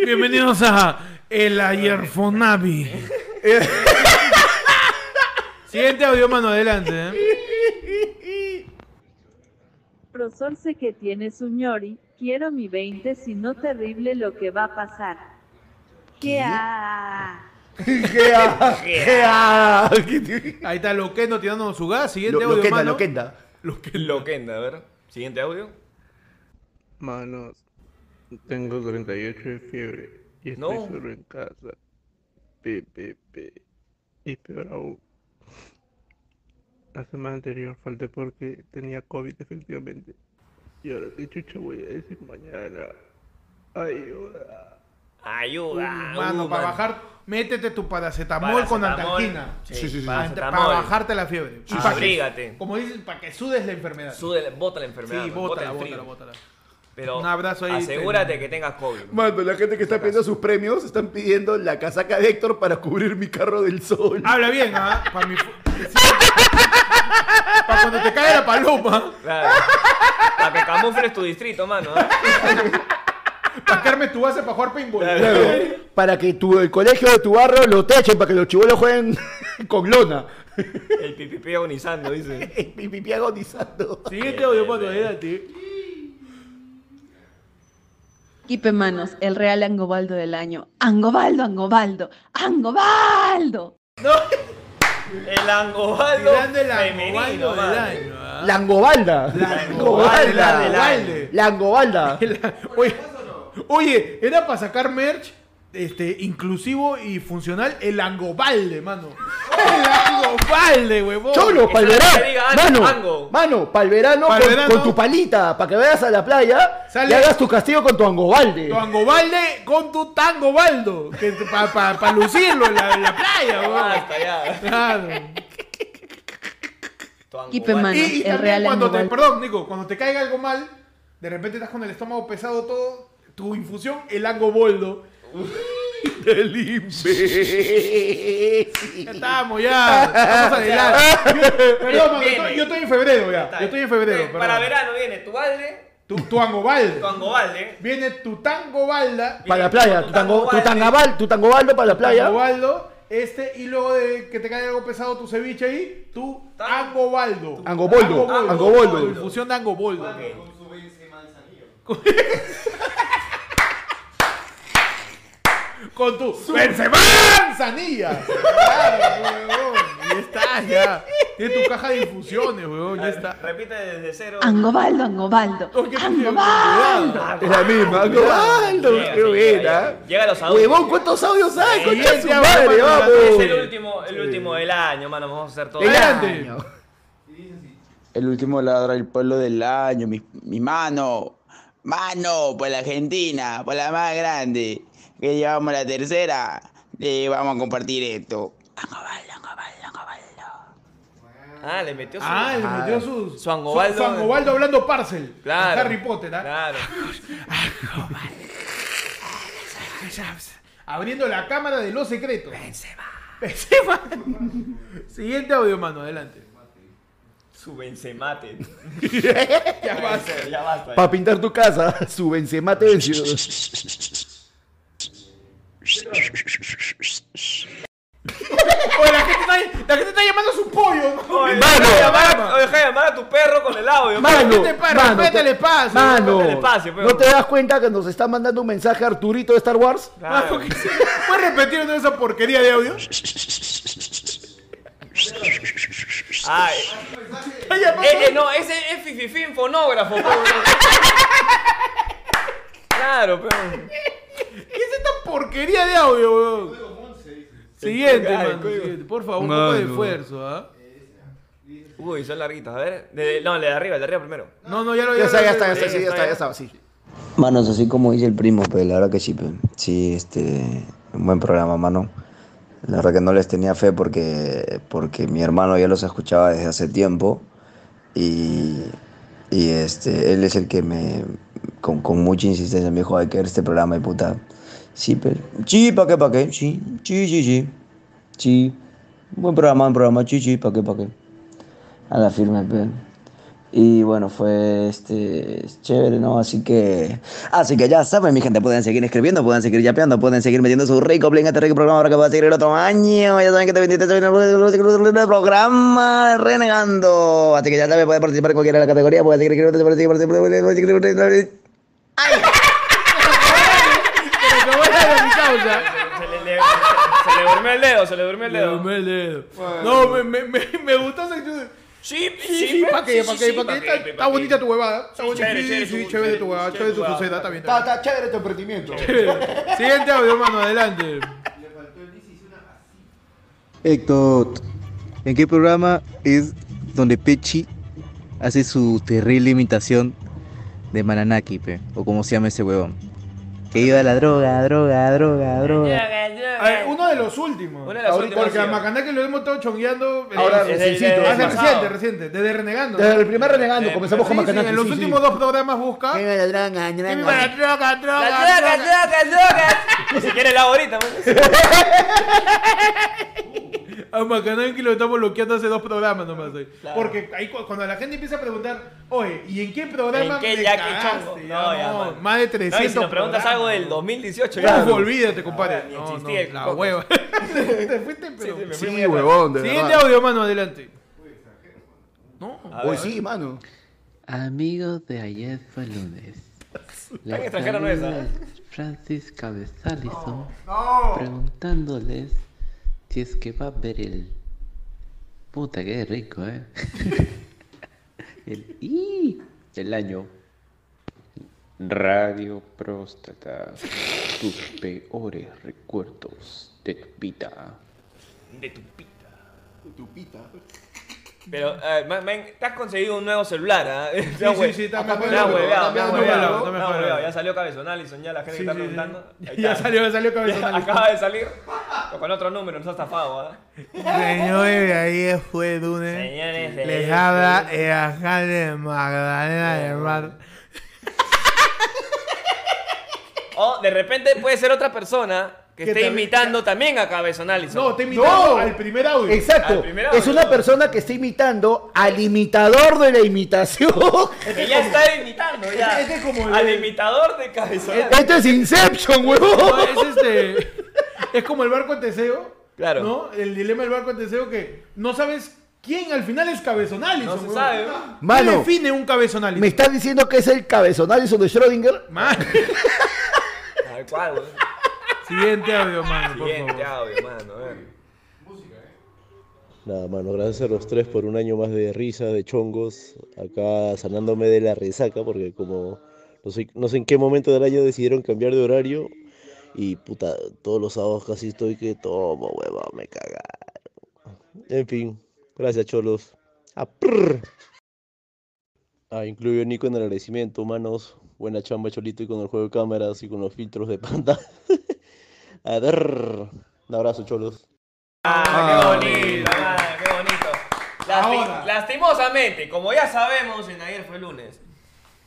Speaker 1: Bienvenidos a El Ayerfonavi. Siguiente audio, mano, adelante. ¿eh?
Speaker 10: Profesor sé que tienes un ñori, quiero mi 20, si no terrible lo que va a pasar. ¿Qué ha?
Speaker 3: Gea, gea.
Speaker 1: Ahí está Loquendo tirándonos su gas. Siguiente
Speaker 3: Lo-
Speaker 1: audio,
Speaker 3: Loquenda,
Speaker 1: mano.
Speaker 3: Loquenda.
Speaker 2: Loquenda, a ver. Siguiente audio.
Speaker 8: Manos, tengo 38 de fiebre y estoy
Speaker 2: No.
Speaker 8: solo en casa. Pe. Y peor aún. La semana anterior falté porque tenía COVID efectivamente. Y ahora qué chucha voy a decir mañana. Ayuda.
Speaker 2: Ayuda.
Speaker 1: Mano,
Speaker 2: uh,
Speaker 1: para
Speaker 2: mano.
Speaker 1: bajar, métete tu paracetamol, con
Speaker 2: Paracetamol.
Speaker 1: antalgina.
Speaker 2: Sí, Sí, sí, sí.
Speaker 1: Para, bajarte la fiebre.
Speaker 2: Sí,
Speaker 1: Y para que-
Speaker 2: abrígate.
Speaker 1: como dices, para que sudes la enfermedad.
Speaker 2: Sude, bota la enfermedad.
Speaker 1: Sí, bótala, bótala,
Speaker 2: frío.
Speaker 1: bótala.
Speaker 2: Pero
Speaker 1: Un abrazo ahí,
Speaker 2: asegúrate
Speaker 1: te-
Speaker 2: que tengas COVID.
Speaker 3: Mano, la gente que está pidiendo sus premios están pidiendo la casaca de Héctor para cubrir mi carro del sol.
Speaker 1: Habla bien, ¿ah? Para mi... Para cuando te cae la paloma.
Speaker 2: Claro. Para que camufles tu distrito, mano. ¿eh?
Speaker 1: Armes tu base para jugar paintball.
Speaker 3: Claro, para que tu, el colegio de tu barrio lo techen, para que los chivolos jueguen con lona.
Speaker 2: El pipipi agonizando, dice.
Speaker 3: El pipipi agonizando.
Speaker 1: Siguiente audio, mano, adelante.
Speaker 10: Quipe manos, el real Angobaldo del año. Angobaldo, Angobaldo, Angobaldo.
Speaker 2: El angobaldo
Speaker 1: Tirando el
Speaker 2: femenino,
Speaker 1: angobaldo del año, ¿ah?
Speaker 3: Langobalda.
Speaker 1: Langobalda.
Speaker 3: Langobalda. Langobalda.
Speaker 1: Oye, oye, era para sacar merch este, inclusivo y funcional el angobalde, mano. El angobalde, huevón.
Speaker 3: Cholo, para el verano. Mano, mano, para el verano,
Speaker 1: Pa'l
Speaker 3: con,
Speaker 1: verano.
Speaker 3: con tu palita, para que vayas a la playa
Speaker 1: Sale-
Speaker 3: y hagas tu castigo con tu angobalde.
Speaker 1: Tu angobalde con tu tangobaldo. Para pa, pa lucirlo en la, en la playa, huevón.
Speaker 2: Basta ya.
Speaker 1: Claro.
Speaker 2: Tu
Speaker 1: Y, y
Speaker 10: el
Speaker 1: también
Speaker 10: real
Speaker 1: cuando te, perdón, Nico, cuando te caiga algo mal, de repente estás con el estómago pesado todo, tu infusión, el angoboldo.
Speaker 3: Del imbécil.
Speaker 1: Estamos, ya. Estamos adelante. Yo- Perdón, mano, yo, estoy- yo estoy en febrero ya. Yo estoy en febrero.
Speaker 2: Eh. Para verano viene tu balde,
Speaker 1: Tu, tu angobalde.
Speaker 2: tu angobalde.
Speaker 1: Viene tu tangobalda.
Speaker 3: Para la playa, tu, tango, tu, tangabal, tu tangobaldo para la playa.
Speaker 1: Tangobaldo. Este, y luego de que te caiga algo pesado tu ceviche ahí, tu angobaldo.
Speaker 3: Angoboldo, angoboldo.
Speaker 1: Tu infusión de angoboldo. Con tu Benzema manzanilla. Claro, huevón. Ya está, ya. Tiene tu caja de infusiones, weón. Ya está.
Speaker 2: Repite desde cero.
Speaker 10: Angobaldo, Angobaldo,
Speaker 1: Oh, qué
Speaker 10: Angobaldo.
Speaker 3: Es la misma, angobaldo.
Speaker 2: Llega,
Speaker 3: Qué
Speaker 2: sí,
Speaker 3: buena.
Speaker 2: llega, Llega a los audios.
Speaker 3: Huevón, ¿cuántos audios hay?
Speaker 2: Sí,
Speaker 3: Concha de su
Speaker 1: ya,
Speaker 3: madre,
Speaker 1: bueno,
Speaker 3: vamos.
Speaker 2: Es el último, el último del año, mano. Vamos a hacer todo.
Speaker 3: Del
Speaker 1: Adelante.
Speaker 3: año.
Speaker 5: El último ladra del pueblo del año, mi, mi mano. Mano, por la Argentina, por la más grande. Que llevamos la tercera. Le vamos a compartir esto.
Speaker 2: Ah, le metió su.
Speaker 1: Ah, le metió su.
Speaker 2: Su angobaldo.
Speaker 1: Su, su angobaldo hablando parcel.
Speaker 2: Claro.
Speaker 1: Harry Potter, ¿ah?
Speaker 2: Claro.
Speaker 1: Abriendo la cámara de los secretos. Benzema. Siguiente audio, mano, adelante.
Speaker 2: Su Benzemate.
Speaker 1: Ya basta.
Speaker 2: Ya basta.
Speaker 3: Para pintar tu casa, su Benzema te venció.
Speaker 1: Oye, la gente, está, la gente está llamando a su pollo. ¿no?
Speaker 2: Oye,
Speaker 3: Mano.
Speaker 2: deja de llamar, oye, deja de llamar a tu perro con el audio.
Speaker 3: Mano,
Speaker 1: Respete, pa,
Speaker 3: mano,
Speaker 1: respeta el
Speaker 3: te-
Speaker 1: espacio.
Speaker 3: Mano,
Speaker 2: respeta el espacio, pero-
Speaker 3: ¿no te das cuenta que nos está mandando un mensaje Arturito de Star Wars?
Speaker 2: Claro.
Speaker 1: ¿Puedes repetir de esa porquería de audio?
Speaker 2: Ay.
Speaker 1: Está llamando-
Speaker 2: Eh, eh, no, ese es Fififín fonógrafo, pero. Claro, pero.
Speaker 1: ¿Qué es esta porquería de audio, weón? Siguiente,
Speaker 2: código.
Speaker 1: siguiente. Por favor, un poco de
Speaker 3: Mano.
Speaker 1: esfuerzo, ¿ah?
Speaker 2: Uy, son larguitas. A ver. De- no, el de arriba, el de arriba primero.
Speaker 1: No, no, ya lo
Speaker 3: Ya está, ya está, ya está,
Speaker 2: ya
Speaker 3: sí, ya
Speaker 2: está,
Speaker 3: está,
Speaker 2: ya.
Speaker 3: está, sí.
Speaker 5: Manos, así como dice el primo, pero la verdad que sí, pe. sí, este, un buen programa, mano. La verdad que no les tenía fe porque, porque mi hermano ya los escuchaba desde hace tiempo y, y este, él es el que me,
Speaker 11: con, con mucha insistencia me dijo, hay que ver este programa de puta. Sí, pero... Sí, ¿pa' qué, pa' qué? Sí, sí, sí, sí. Sí. Buen programa, buen programa. Sí, sí, ¿pa' qué, pa' qué? A la firme, pe. Y bueno, fue este chévere, ¿no? Así que. Así que ya saben, mi gente, pueden seguir escribiendo, pueden seguir yapeando, pueden seguir metiendo su rico play en este rico programa para que pueda seguir el otro año. Ya saben que te vendiste el programa Renegando. Así que ya saben, pueden participar en cualquiera de las categorías, pueden seguir escribiendo, pueden seguir participando, pueden seguir escribiendo.
Speaker 1: Pero como mi causa.
Speaker 2: Se le, le- se le durmió el dedo, se le durmió el
Speaker 1: Le
Speaker 2: dedo.
Speaker 1: durmió el dedo. No, me, me, me, me gustó esa actitud.
Speaker 2: Sí,
Speaker 1: Sí, sí, ¿para qué?
Speaker 2: sí,
Speaker 1: ¿Para
Speaker 2: sí,
Speaker 1: qué?
Speaker 2: sí,
Speaker 1: ¿Para
Speaker 2: ¿pa'
Speaker 1: qué? Está-
Speaker 2: ¿pa'
Speaker 1: bonita tu huevada. Está
Speaker 2: Sí,
Speaker 1: bonita. Sí,
Speaker 2: chévere,
Speaker 1: sí,
Speaker 2: tu-
Speaker 1: chévere tu huevada.
Speaker 2: chévere
Speaker 1: tu suceda.
Speaker 2: huevada.
Speaker 1: Está bien.
Speaker 3: Está, está chévere tu emprendimiento.
Speaker 1: Siguiente audio, hermano. Adelante.
Speaker 7: Héctor, ¿en qué programa es donde Pechi hace su terrible imitación de Mananaki, pe? O como se llama ese huevón? Que iba a la droga, droga, droga, droga.
Speaker 1: A ver, uno de los últimos.
Speaker 2: Uno de los
Speaker 1: Ahorita,
Speaker 2: últimos,
Speaker 1: Porque a
Speaker 2: sí.
Speaker 1: Macaná que lo hemos estado chongueando. eh,
Speaker 3: Ahora
Speaker 1: desde- desde-
Speaker 3: es
Speaker 1: reciente,
Speaker 2: pasado.
Speaker 1: reciente. Desde Renegando.
Speaker 3: Desde el primer renegando,
Speaker 2: Eh,
Speaker 3: comenzamos
Speaker 1: Sí,
Speaker 3: con
Speaker 1: sí,
Speaker 3: Macanaki.
Speaker 1: en los
Speaker 3: sí, sí.
Speaker 1: últimos dos programas busca.
Speaker 3: Venga, la droga,
Speaker 1: Que viva
Speaker 3: droga.
Speaker 1: la droga, droga,
Speaker 2: ¡Las drogas,
Speaker 1: droga.
Speaker 2: drogas, drogas! Ni siquiera la ahorita, pues.
Speaker 1: A Macaná que lo estamos bloqueando hace dos programas nomás. hoy. Porque ahí cu- cuando la gente empieza a preguntar, oye, ¿y en qué programa
Speaker 2: ¿En qué
Speaker 1: me
Speaker 2: ya que
Speaker 1: cagaste?
Speaker 2: No, ya,
Speaker 1: no,
Speaker 2: man.
Speaker 1: Más de
Speaker 2: No,
Speaker 1: 300
Speaker 2: y si nos preguntas
Speaker 1: programas.
Speaker 2: algo del 2018,
Speaker 1: Claro.
Speaker 2: ya.
Speaker 1: olvídate, compadre.
Speaker 2: ni
Speaker 1: No,
Speaker 2: existía
Speaker 1: no,
Speaker 2: el
Speaker 1: la hueva. Te fuiste, pero...
Speaker 2: sí, me fui
Speaker 3: Sí,
Speaker 2: muy atrás.
Speaker 3: huevón, de
Speaker 1: Siguiente
Speaker 3: verdad.
Speaker 1: audio, mano, adelante. No.
Speaker 3: Hoy sí, mano.
Speaker 7: Amigos de ayer fue lunes.
Speaker 2: Tan extranjera no es, ¿ah?
Speaker 7: Francis Cabezalison
Speaker 1: No.
Speaker 7: preguntándoles si es que va a ver el. Puta, qué rico, eh. el I del año. Radio Próstata. Tus peores recuerdos de tu vida.
Speaker 2: De tu pita. Pero, eh, man, man, te has conseguido un nuevo celular, ¿ah?
Speaker 1: Sí, sí, sí, está
Speaker 2: Me
Speaker 1: mejor.
Speaker 2: ha hueveado, me ha
Speaker 1: Está mejor,
Speaker 2: hueveado,
Speaker 1: está
Speaker 2: me ha
Speaker 1: mejor.
Speaker 2: hueveado. Ya salió Cabezón Allison, ya la gente
Speaker 1: Sí,
Speaker 2: está
Speaker 1: sí,
Speaker 2: preguntando.
Speaker 1: Ya
Speaker 2: está.
Speaker 1: salió, ya salió Allison.
Speaker 2: Acaba de salir. Pero con otro número, nos ha estafado, ¿ah?
Speaker 1: Señores, ahí fue Dune.
Speaker 2: Señores, de
Speaker 1: Les
Speaker 2: ahí
Speaker 1: habla el alcalde Magdalena del Mar.
Speaker 2: O de repente puede ser otra persona que
Speaker 1: Que
Speaker 2: esté
Speaker 1: también-
Speaker 2: imitando también a Cabezón Allison.
Speaker 1: No, te invitamos
Speaker 3: No.
Speaker 1: al primer audio.
Speaker 3: Exacto.
Speaker 2: Al primer audio,
Speaker 3: Es una persona que está imitando al imitador de la imitación.
Speaker 2: Que ya está imitando, ya.
Speaker 1: Este es como el-
Speaker 2: Al imitador de Cabezón Allison.
Speaker 3: Esto es Inception,
Speaker 1: No,
Speaker 3: huevón.
Speaker 1: es este. Es como el barco de Teseo.
Speaker 2: Claro.
Speaker 1: ¿No? El dilema del barco de Teseo que no sabes quién al final es Cabezón Allison.
Speaker 2: No se sabe, ¿no?
Speaker 1: ¿Quién
Speaker 3: Mano.
Speaker 1: define un Cabezón Allison?
Speaker 3: ¿Me estás diciendo que es el cabezón Allison de Schrödinger?
Speaker 1: Man.
Speaker 2: Tal cual, güey.
Speaker 1: Siguiente audio, mano, por
Speaker 2: Siguiente
Speaker 1: favor.
Speaker 2: audio, mano, a ver.
Speaker 12: Nada, mano, gracias a los tres por un año más de risa, de chongos, acá sanándome de la resaca, porque como no sé, no sé en qué momento del año decidieron cambiar de horario y puta, todos los sábados casi estoy que tomo, hueva, me cagaron. En fin, gracias cholos. Ah, prr. Ah, incluyo a Nico en el agradecimiento, manos. Buena chamba, Cholito, y con el juego de cámaras y con los filtros de panda. A ver. Un abrazo, cholos.
Speaker 2: Ah, qué bonito, mano, qué bonito. Lasti-
Speaker 1: Ahora.
Speaker 2: lastimosamente, como ya sabemos, en ayer fue lunes,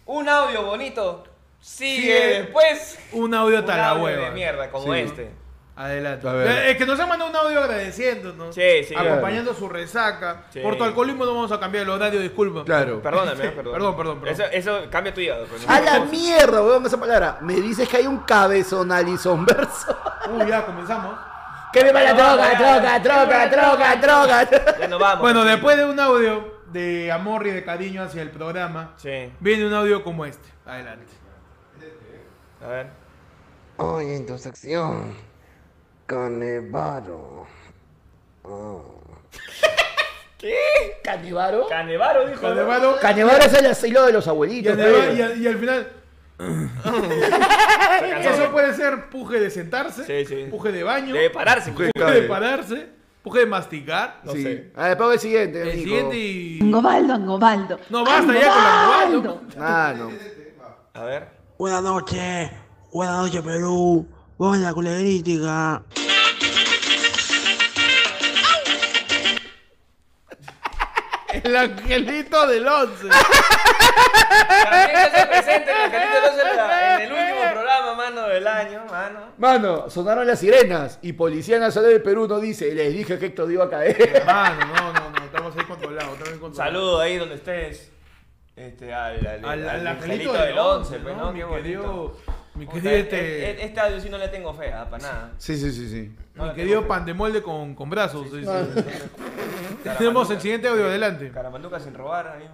Speaker 2: un audio bonito sigue
Speaker 1: Sigue
Speaker 2: después
Speaker 1: Un audio
Speaker 2: un
Speaker 1: hasta la
Speaker 2: audio
Speaker 1: hueva.
Speaker 2: de mierda como
Speaker 1: Sí.
Speaker 2: este.
Speaker 1: Adelante.
Speaker 3: A ver.
Speaker 1: Es que nos han mandado un audio agradeciéndonos.
Speaker 2: Sí, sí.
Speaker 1: Acompañando su resaca.
Speaker 2: Sí.
Speaker 1: Por tu alcoholismo no vamos a cambiar el horario, disculpa.
Speaker 3: Claro.
Speaker 2: Perdóname, eh, perdón.
Speaker 1: Perdón, perdón, perdón.
Speaker 2: Eso, eso cambia tu hígado. pues, ¿no?
Speaker 3: A la mierda, huevón, esa palabra. Me dices que hay un cabezón Allison verso.
Speaker 1: Uy, ya comenzamos.
Speaker 3: Que me va la
Speaker 2: ya.
Speaker 3: droga, droga.
Speaker 2: Ya nos vamos.
Speaker 1: Bueno, después de un audio de amor y de cariño hacia el programa,
Speaker 2: Sí,
Speaker 1: viene un audio como este. Adelante.
Speaker 2: A ver.
Speaker 6: Hoy en tu sección, Canevaro.
Speaker 3: ¿Canevaro?
Speaker 2: Canevaro dijo.
Speaker 1: Canevaro.
Speaker 3: Canevaro es el asilo de los abuelitos.
Speaker 1: y al- y al final. Eso puede ser puje de sentarse,
Speaker 2: Sí, sí.
Speaker 1: puje de baño,
Speaker 2: Debe pararse.
Speaker 1: puje
Speaker 2: incluso.
Speaker 1: de pararse, puje de masticar.
Speaker 2: No
Speaker 3: Sí.
Speaker 2: sé.
Speaker 3: A ver, pongo el siguiente,
Speaker 1: El
Speaker 3: Nico.
Speaker 1: siguiente y.
Speaker 10: Angobaldo, Angobaldo.
Speaker 1: No, basta ya con
Speaker 10: Angobaldo.
Speaker 3: Ah, no.
Speaker 2: A ver.
Speaker 13: Buenas noches, buenas noches Perú, buena culegrítica.
Speaker 1: El angelito del 11.
Speaker 2: También que se presente el angelito del 11 en, el último programa,
Speaker 3: mano, del año, mano. Mano, sonaron las sirenas y Policía Nacional del Perú no dice, les dije que Héctor iba a caer.
Speaker 1: Mano, no, no, no, estamos ahí controlados, estamos ahí controlados.
Speaker 2: Saludo ahí donde estés. Este, al, al,
Speaker 1: Al, al
Speaker 2: angelito
Speaker 1: angelito
Speaker 2: del
Speaker 1: del
Speaker 2: 11,
Speaker 1: 11,
Speaker 2: pues,
Speaker 1: ¿no?
Speaker 2: ¿no?
Speaker 1: Mi
Speaker 2: Qué
Speaker 1: querido,
Speaker 2: bonito.
Speaker 1: mi
Speaker 2: Puta,
Speaker 1: querido
Speaker 2: e-
Speaker 1: este...
Speaker 2: e- audio sí no le tengo fe, ah, para nada.
Speaker 3: Sí, sí, sí, sí.
Speaker 2: No
Speaker 1: Mi querido pan de molde con, con brazos. sí, sí. Tenemos el siguiente audio adelante.
Speaker 2: Caramanduca sin robar. Ahí,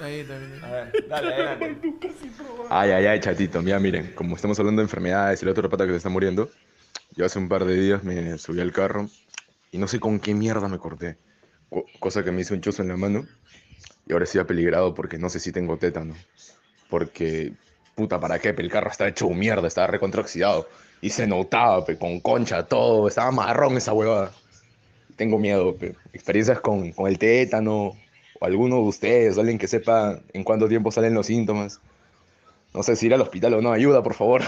Speaker 1: ahí también.
Speaker 2: A ver, dale, adelante.
Speaker 14: Ay, ay, ay, chatito. Mira, miren, como estamos hablando de enfermedades y la otra pata que se está muriendo, yo hace un par de días me subí al carro y no sé con qué mierda me corté. Co- cosa que me hizo un chozo en la mano y ahora sí ha peligrado porque no sé si tengo tétano. Porque, puta, ¿para qué? El carro está hecho mierda, estaba recontraoxidado. Y se notaba, pe, con concha, todo. Estaba marrón esa huevada. Tengo miedo, pe. Experiencias con, con el tétano o alguno de ustedes, alguien que sepa en cuánto tiempo salen los síntomas. No sé si ir al hospital o no, ayuda, por favor.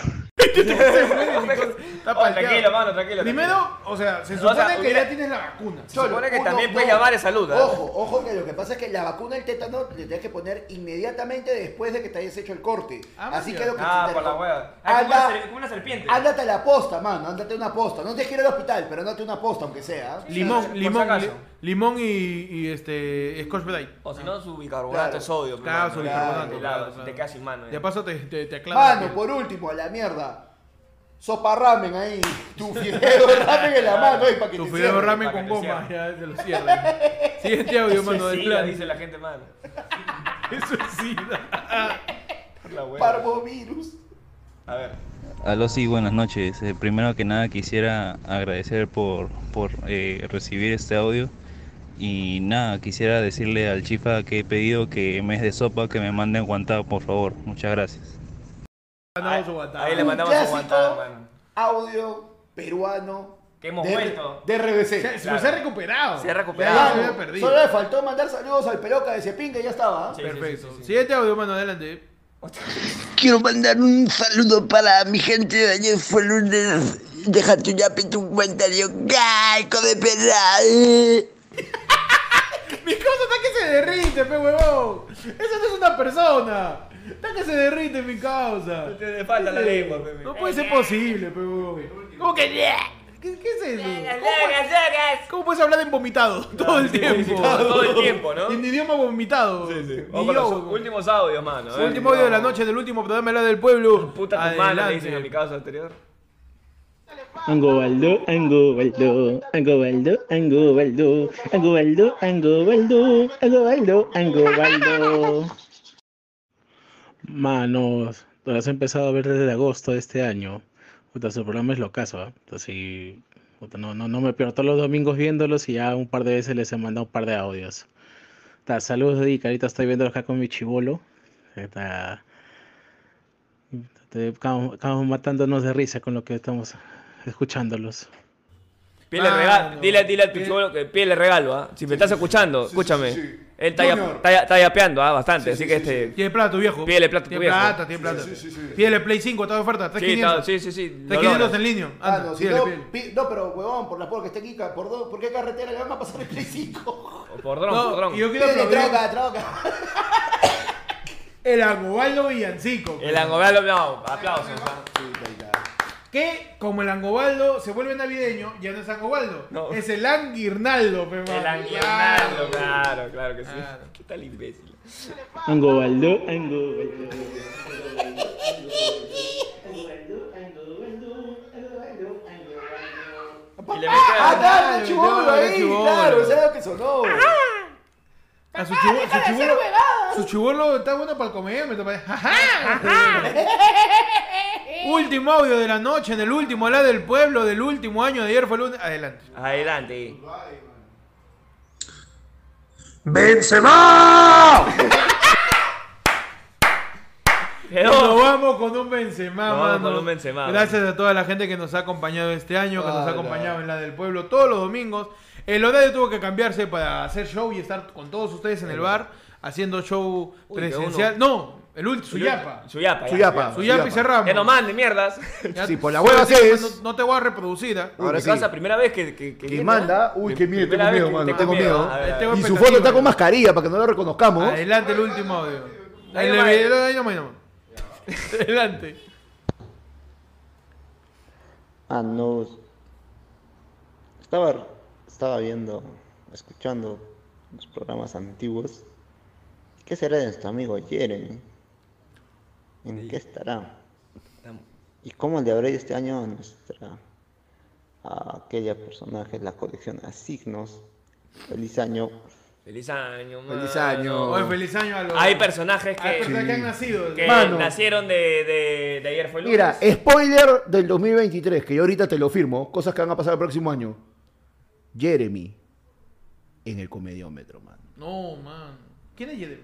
Speaker 1: Está
Speaker 2: Oh, tranquilo, mano, tranquilo.
Speaker 1: Primero, o sea, se
Speaker 2: O
Speaker 1: supone
Speaker 2: sea,
Speaker 1: que
Speaker 2: hubiera-
Speaker 1: ya tienes la vacuna.
Speaker 2: Se supone que
Speaker 3: Uno,
Speaker 2: también puedes
Speaker 3: no.
Speaker 2: llamar de salud, ¿ah?
Speaker 3: Ojo, ojo, que lo que pasa es que la vacuna del tétano le tienes que poner inmediatamente después de que te hayas hecho el corte. Así que lo que
Speaker 2: Ah, por la hueá. Ah,
Speaker 3: Anda-
Speaker 2: como una serpiente.
Speaker 3: Ándate a la posta, mano, ándate a una posta. No te quiero ir al hospital, pero ándate a una posta, aunque sea.
Speaker 1: Limón,
Speaker 2: por
Speaker 1: limón,
Speaker 2: si acaso.
Speaker 1: li- limón y, y este Scotch Brite.
Speaker 2: O si no, su bicarbonato
Speaker 3: Claro.
Speaker 2: de sodio.
Speaker 1: Claro, su bicarbonato,
Speaker 2: Claro,
Speaker 1: claro.
Speaker 2: Te quedas sin mano.
Speaker 1: De paso te, te, te aclara la
Speaker 3: Mano, por último, a la mierda. Sopa ramen ahí. Tu fideo de ramen en la mano ahí para que
Speaker 1: Tu
Speaker 3: te
Speaker 1: fideo
Speaker 3: cierre.
Speaker 1: ramen con goma, ya se lo cierra. Siguiente audio, mano, del
Speaker 2: sí,
Speaker 1: plan.
Speaker 2: dice la gente, mano.
Speaker 1: Eso
Speaker 2: hueá.
Speaker 3: Parvovirus.
Speaker 2: A ver.
Speaker 15: Aló, sí, buenas noches. Eh, primero que nada quisiera agradecer por, por eh, recibir este audio. Y nada, quisiera decirle al chifa que he pedido que en vez de sopa que me mande guantado, por favor. Muchas gracias.
Speaker 1: Mandamos guantado.
Speaker 2: Ahí le mandamos
Speaker 3: Un
Speaker 2: mano.
Speaker 3: Audio peruano.
Speaker 2: Que hemos
Speaker 3: de,
Speaker 2: vuelto.
Speaker 3: De RBC.
Speaker 1: Se, ha recuperado.
Speaker 2: Se ha recuperado.
Speaker 1: ya se
Speaker 3: Mano,
Speaker 1: había perdido.
Speaker 3: Solo le faltó mandar saludos al peloca de Cepinga y ya estaba. ¿ah?
Speaker 2: Sí,
Speaker 1: Perfecto.
Speaker 2: sí, sí, sí.
Speaker 1: Siguiente audio, mano, adelante.
Speaker 13: Quiero mandar un saludo para mi gente de ayer fue lunes. Deja tu yape tu comentario. ¡Gaico de perra!
Speaker 1: Mi causa está que se derrite, pe huevón. Eso no es una persona. Está que se derrite mi causa.
Speaker 2: Te falta la lengua.
Speaker 1: No puede ser posible, pe huevón. ¿Cómo que ¿Qué, qué es eso? ¿Cómo, puedes- ¿Cómo puedes hablar en vomitado todo el tiempo?
Speaker 2: Todo el tiempo, ¿no?
Speaker 1: En idioma vomitado.
Speaker 2: Sí, sí. Vamos con los últimos audios, mano. Eh.
Speaker 1: último audio de la noche del último programa de la del pueblo.
Speaker 2: Puta tu mano, le
Speaker 1: Adelante.
Speaker 2: dicen a mi causa anterior.
Speaker 8: Angobaldo, Angobaldo, Angobaldo, Angobaldo, Angobaldo, Angobaldo, Angobaldo, Angobaldo. Manos, lo has empezado a ver desde agosto de este año. Puta, su programa es locazo, ¿ah? Entonces, puta, no, no, no me pierdo todos los domingos viéndolos y ya un par de veces les he mandado un par de audios. Ta, saludos, Dick. Ahorita estoy viendo acá con mi chivolo. Está- estamos matándonos de risa con lo que estamos escuchándolos.
Speaker 2: Pídele
Speaker 1: Mano,
Speaker 2: regalo, dile, dile a tu
Speaker 1: pide-
Speaker 2: chivolo que pídele regalo, ¿ah? Si me estás escuchando, escúchame.
Speaker 3: sí, sí.
Speaker 2: Él está, ya- está, ya- está yapeando, ¿ah? Bastante, así
Speaker 3: sí,
Speaker 2: que
Speaker 3: sí,
Speaker 2: este...
Speaker 1: Tiene plata tu viejo.
Speaker 2: Pídele plata tu
Speaker 1: Tiene
Speaker 2: viejo.
Speaker 1: plata, tiene plata.
Speaker 3: Sí, sí, sí.
Speaker 1: Pídele Play 5, está de oferta.
Speaker 2: Sí,
Speaker 1: 3500.
Speaker 2: está- sí, sí, sí. lo
Speaker 1: 3500
Speaker 2: logra.
Speaker 1: en línea.
Speaker 3: Ah, no, si no, no, pero huevón, por la por que esté Kika, ¿por, dó- ¿por qué carretera le van a pasar el Play 5?
Speaker 2: Por dron, por dron.
Speaker 1: y yo quiero
Speaker 3: troca, troca.
Speaker 1: el Angobaldo Villancico.
Speaker 2: El angobaldo, no, aplausos. ¿Ah?
Speaker 1: Que como el Angobaldo se vuelve navideño, ya no es Angobaldo.
Speaker 2: No.
Speaker 1: Es el Anguirnaldo, pe.
Speaker 2: El anguirnaldo,
Speaker 1: Claro.
Speaker 2: claro, que sí.
Speaker 1: Claro.
Speaker 2: ¿Qué tal imbécil?
Speaker 8: Angobaldo, Angobaldo.
Speaker 2: Y le metió
Speaker 3: Ah, chivolo
Speaker 1: claro, el
Speaker 3: ahí, claro, era lo que sonó.
Speaker 1: A su chibolo, su chibolo, su chibolo está bueno para el comer, me topa- Último audio de la noche, en el último la del pueblo, del último año de ayer fue el lunes. Adelante.
Speaker 2: Adelante.
Speaker 13: ¡Benzema!
Speaker 1: Nos vamos con un Benzema,
Speaker 2: Nos vamos
Speaker 1: mano.
Speaker 2: con un Benzema,
Speaker 1: Gracias a toda la gente que nos ha acompañado este año, que nos ha acompañado en la del pueblo todos los domingos. El horario tuvo que cambiarse para hacer show y estar con todos ustedes en el bar haciendo show
Speaker 2: Uy,
Speaker 1: presencial. No, el último, Suyapa.
Speaker 2: Suyapa. ya.
Speaker 3: Suyapa.
Speaker 1: Suyapa y cerramos.
Speaker 2: Ya no mande mierdas.
Speaker 1: Ya-
Speaker 3: Sí, por la hueva
Speaker 1: sí. No, no te voy a reproducir. ¿ah?
Speaker 3: Ahora sí.
Speaker 2: casa, primera vez que, que, que
Speaker 3: Que
Speaker 2: viene,
Speaker 3: manda, uy, qué miedo, tengo miedo,
Speaker 2: que
Speaker 3: mano,
Speaker 2: tengo
Speaker 3: miedo.
Speaker 2: A ver, a ver.
Speaker 1: Tengo
Speaker 3: Y su foto está con mascarilla para que no lo reconozcamos.
Speaker 1: Adelante el último audio. Adelante.
Speaker 16: Ah, no. Estaba, estaba viendo, escuchando los programas antiguos. ¿Qué será de nuestro amigo Jeremy? ¿En qué estará? ¿Y cómo le habrá ido este año a nuestra a aquella personaje, la colección a signos? Feliz año.
Speaker 2: Feliz año,
Speaker 3: Feliz
Speaker 2: mano.
Speaker 3: año.
Speaker 1: Oye, feliz año a los.
Speaker 2: Hay personajes que,
Speaker 1: Hay personajes que han nacido.
Speaker 2: que
Speaker 3: Mano.
Speaker 2: nacieron de, de, de ayer fue lunes.
Speaker 3: Mira, spoiler del 2023, que yo ahorita te lo firmo, cosas que van a pasar el próximo año. Jeremy en el comediómetro, man.
Speaker 1: No, man. ¿Quién es Jeremy?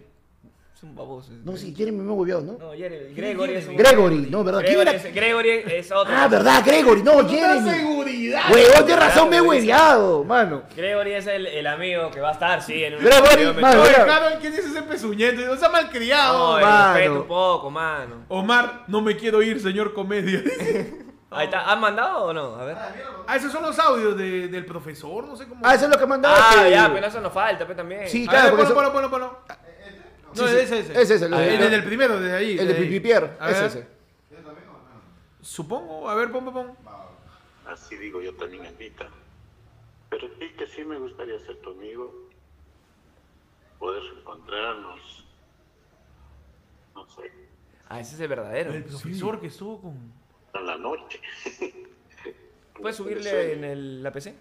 Speaker 2: Es un baboso.
Speaker 3: No, sí, Jeremy me hueviado, ¿no?
Speaker 2: No, Jeremy. Gregory es un...
Speaker 3: Gregory, no, ¿verdad? ¿Quién
Speaker 2: Gregory
Speaker 3: era?
Speaker 2: es, Gregory es otro.
Speaker 3: Ah, ¿verdad? Gregory, no, Jeremy.
Speaker 1: seguridad!
Speaker 3: Huevón, de razón me he hueviado, mano.
Speaker 2: Gregory es el, el amigo que va a estar, sí, en un
Speaker 3: Gregory, mano,
Speaker 1: Oye. Carol, ¿quién es ese pezuñento? No sea malcriado.
Speaker 2: No,
Speaker 3: Mano.
Speaker 2: respeto un poco, mano.
Speaker 1: Omar, no me quiero ir, señor comedia.
Speaker 2: Ahí está. ¿Han mandado o no? A ver.
Speaker 1: ah, esos son los audios de- del profesor, no sé cómo.
Speaker 3: Ah, eso es lo que mandaba.
Speaker 2: Ah,
Speaker 3: que-
Speaker 2: ya, pero eso nos falta, pues también.
Speaker 3: Sí,
Speaker 1: A
Speaker 3: claro,
Speaker 1: ver,
Speaker 3: porque
Speaker 1: ponlo,
Speaker 3: eso-
Speaker 1: ponlo, ponlo, ponlo.
Speaker 3: Sí,
Speaker 1: No,
Speaker 3: sí.
Speaker 1: ese, ese.
Speaker 3: Ese, ese, lo
Speaker 1: Ah, el del primero, desde ahí.
Speaker 3: El de
Speaker 1: ahí.
Speaker 3: Pipipier,
Speaker 1: A
Speaker 3: ese,
Speaker 1: ver.
Speaker 3: ese.
Speaker 1: Supongo, a ver, pon, pon, pon.
Speaker 17: Así digo yo también, Anita. Pero sí que sí me gustaría ser tu amigo, poder encontrarnos. No sé,
Speaker 2: Ah, ese es el verdadero.
Speaker 1: El profesor que estuvo con.
Speaker 17: En la noche.
Speaker 2: ¿Puedes subirle en el, la PC?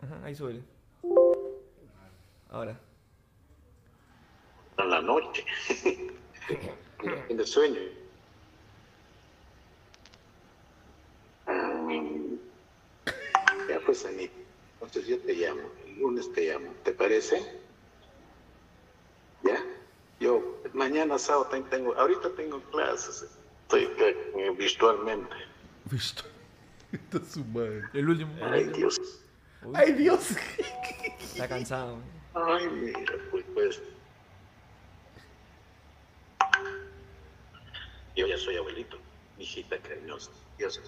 Speaker 2: Ajá, ahí súbele. Ahora.
Speaker 17: En la noche. en el sueño. Ya pues, Anita. Entonces yo te llamo. El lunes te llamo. ¿Te parece? ¿Ya? Yo mañana sábado también tengo, ahorita tengo clases, estoy eh, virtualmente.
Speaker 1: Visto. Esta es su madre. El último.
Speaker 17: Ay Dios,
Speaker 3: Ay, Dios.
Speaker 2: Está cansado.
Speaker 17: ay mira, pues, pues. Yo ya soy abuelito, hijita cariñosa. Dios.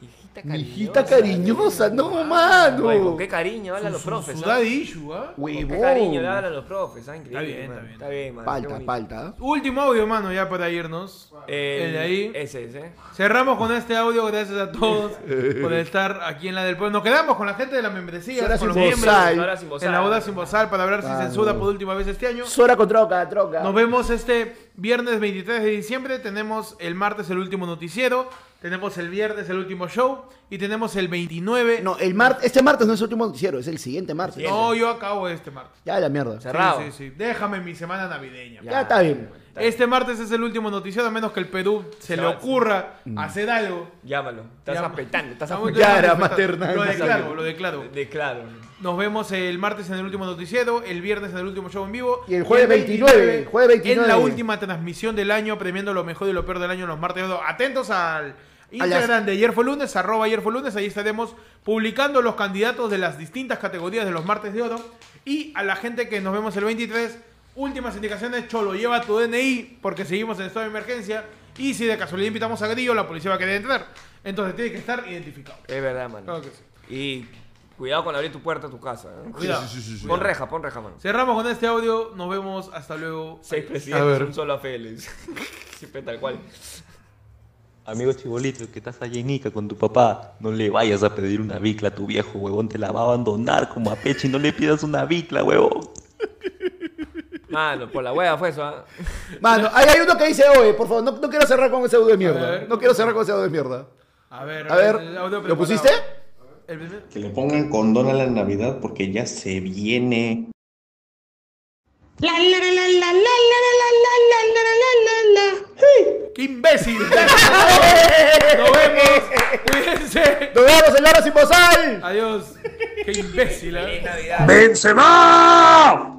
Speaker 2: Hijita
Speaker 3: Mi hijita cariñosa, no, mano.
Speaker 2: Oye, con qué cariño hablan los
Speaker 1: Su-
Speaker 2: profes.
Speaker 1: su
Speaker 2: ¿ah?
Speaker 1: daddy issue, ¿ah?
Speaker 2: Con qué cariño le hablan los profes. ¿ah? Increíble.
Speaker 1: Está bien,
Speaker 2: man.
Speaker 1: está bien.
Speaker 2: Está bien, man. Bonito.
Speaker 3: falta.
Speaker 1: Último audio, mano, ya para irnos.
Speaker 2: El,
Speaker 1: El de ahí.
Speaker 2: Ese, ese.
Speaker 1: Cerramos con este audio, gracias a todos por estar aquí en la del pueblo. Nos quedamos con la gente de la membresía,
Speaker 3: Sora
Speaker 1: con los
Speaker 3: sin
Speaker 1: miembros
Speaker 2: sin
Speaker 1: en la boda sin bozal para hablar sin
Speaker 3: Vamos.
Speaker 1: censura por última vez este año.
Speaker 3: Sora con troca, troca.
Speaker 1: Nos vemos este viernes 23 de diciembre. Tenemos el martes el último noticiero. Tenemos el viernes el último show. Y tenemos el 29.
Speaker 3: No, el mar... este martes no es el último noticiero, es el siguiente martes.
Speaker 1: No, yo acabo este martes.
Speaker 3: Ya la mierda.
Speaker 2: Cerrado.
Speaker 1: Sí, sí, sí. Déjame mi semana navideña.
Speaker 3: Ya está bien.
Speaker 1: Este martes es el último noticiero, a menos que el Perú se le ocurra
Speaker 3: Mm.
Speaker 1: hacer algo.
Speaker 2: Llámalo. Estás apretando. Estás apretando.
Speaker 1: Lo declaro, lo declaro.
Speaker 2: De claro.
Speaker 1: Nos vemos el martes en el último noticiero, el viernes en el último show en vivo.
Speaker 3: Y el jueves 29, jueves 29.
Speaker 1: En la última transmisión del año, premiando lo mejor y lo peor del año los martes. Atentos al Instagram de ayer fue lunes, arroba ayer fue lunes. Ahí estaremos publicando los candidatos de las distintas categorías de los martes de oro. Y a la gente que nos vemos el 23, últimas indicaciones, Cholo, lleva tu DNI porque seguimos en estado de emergencia. Y si de casualidad invitamos a Grillo, la policía va a querer entrar. Entonces tiene que estar identificado.
Speaker 2: Es verdad, mano.
Speaker 1: Claro que sí.
Speaker 2: Y cuidado con abrir tu puerta a tu casa. ¿eh?
Speaker 1: Cuidado.
Speaker 2: Pon reja, pon reja, mano.
Speaker 1: Cerramos con este audio. Nos vemos. Hasta luego.
Speaker 2: Seis presidentes, un solo a Félix. Siempre tal cual.
Speaker 18: Amigo chibolito, que estás allá en Ica con tu papá, no le vayas a pedir una bicla a tu viejo, huevón, te la va a abandonar como a Pechi, no le pidas una bicla, huevón.
Speaker 2: Mano, por la hueá fue eso, ¿ah?
Speaker 3: Mano, ahí hay uno que dice, oye, por favor, no, no quiero cerrar con ese audio de mierda.
Speaker 1: ver.
Speaker 3: No quiero cerrar con ese audio de mierda.
Speaker 1: A ver,
Speaker 3: A ver,
Speaker 1: el audio
Speaker 3: ¿lo pusiste?
Speaker 18: Que le pongan condón a la Navidad porque ya se viene.
Speaker 13: La la la la la la la la la la la la la.
Speaker 1: ¡Qué imbécil! Nos vemos. Cuídense.
Speaker 3: Nos vemos en la hora sin bozal.
Speaker 1: Adiós. ¡Qué imbécil! ¿eh?
Speaker 13: ¡Benzema!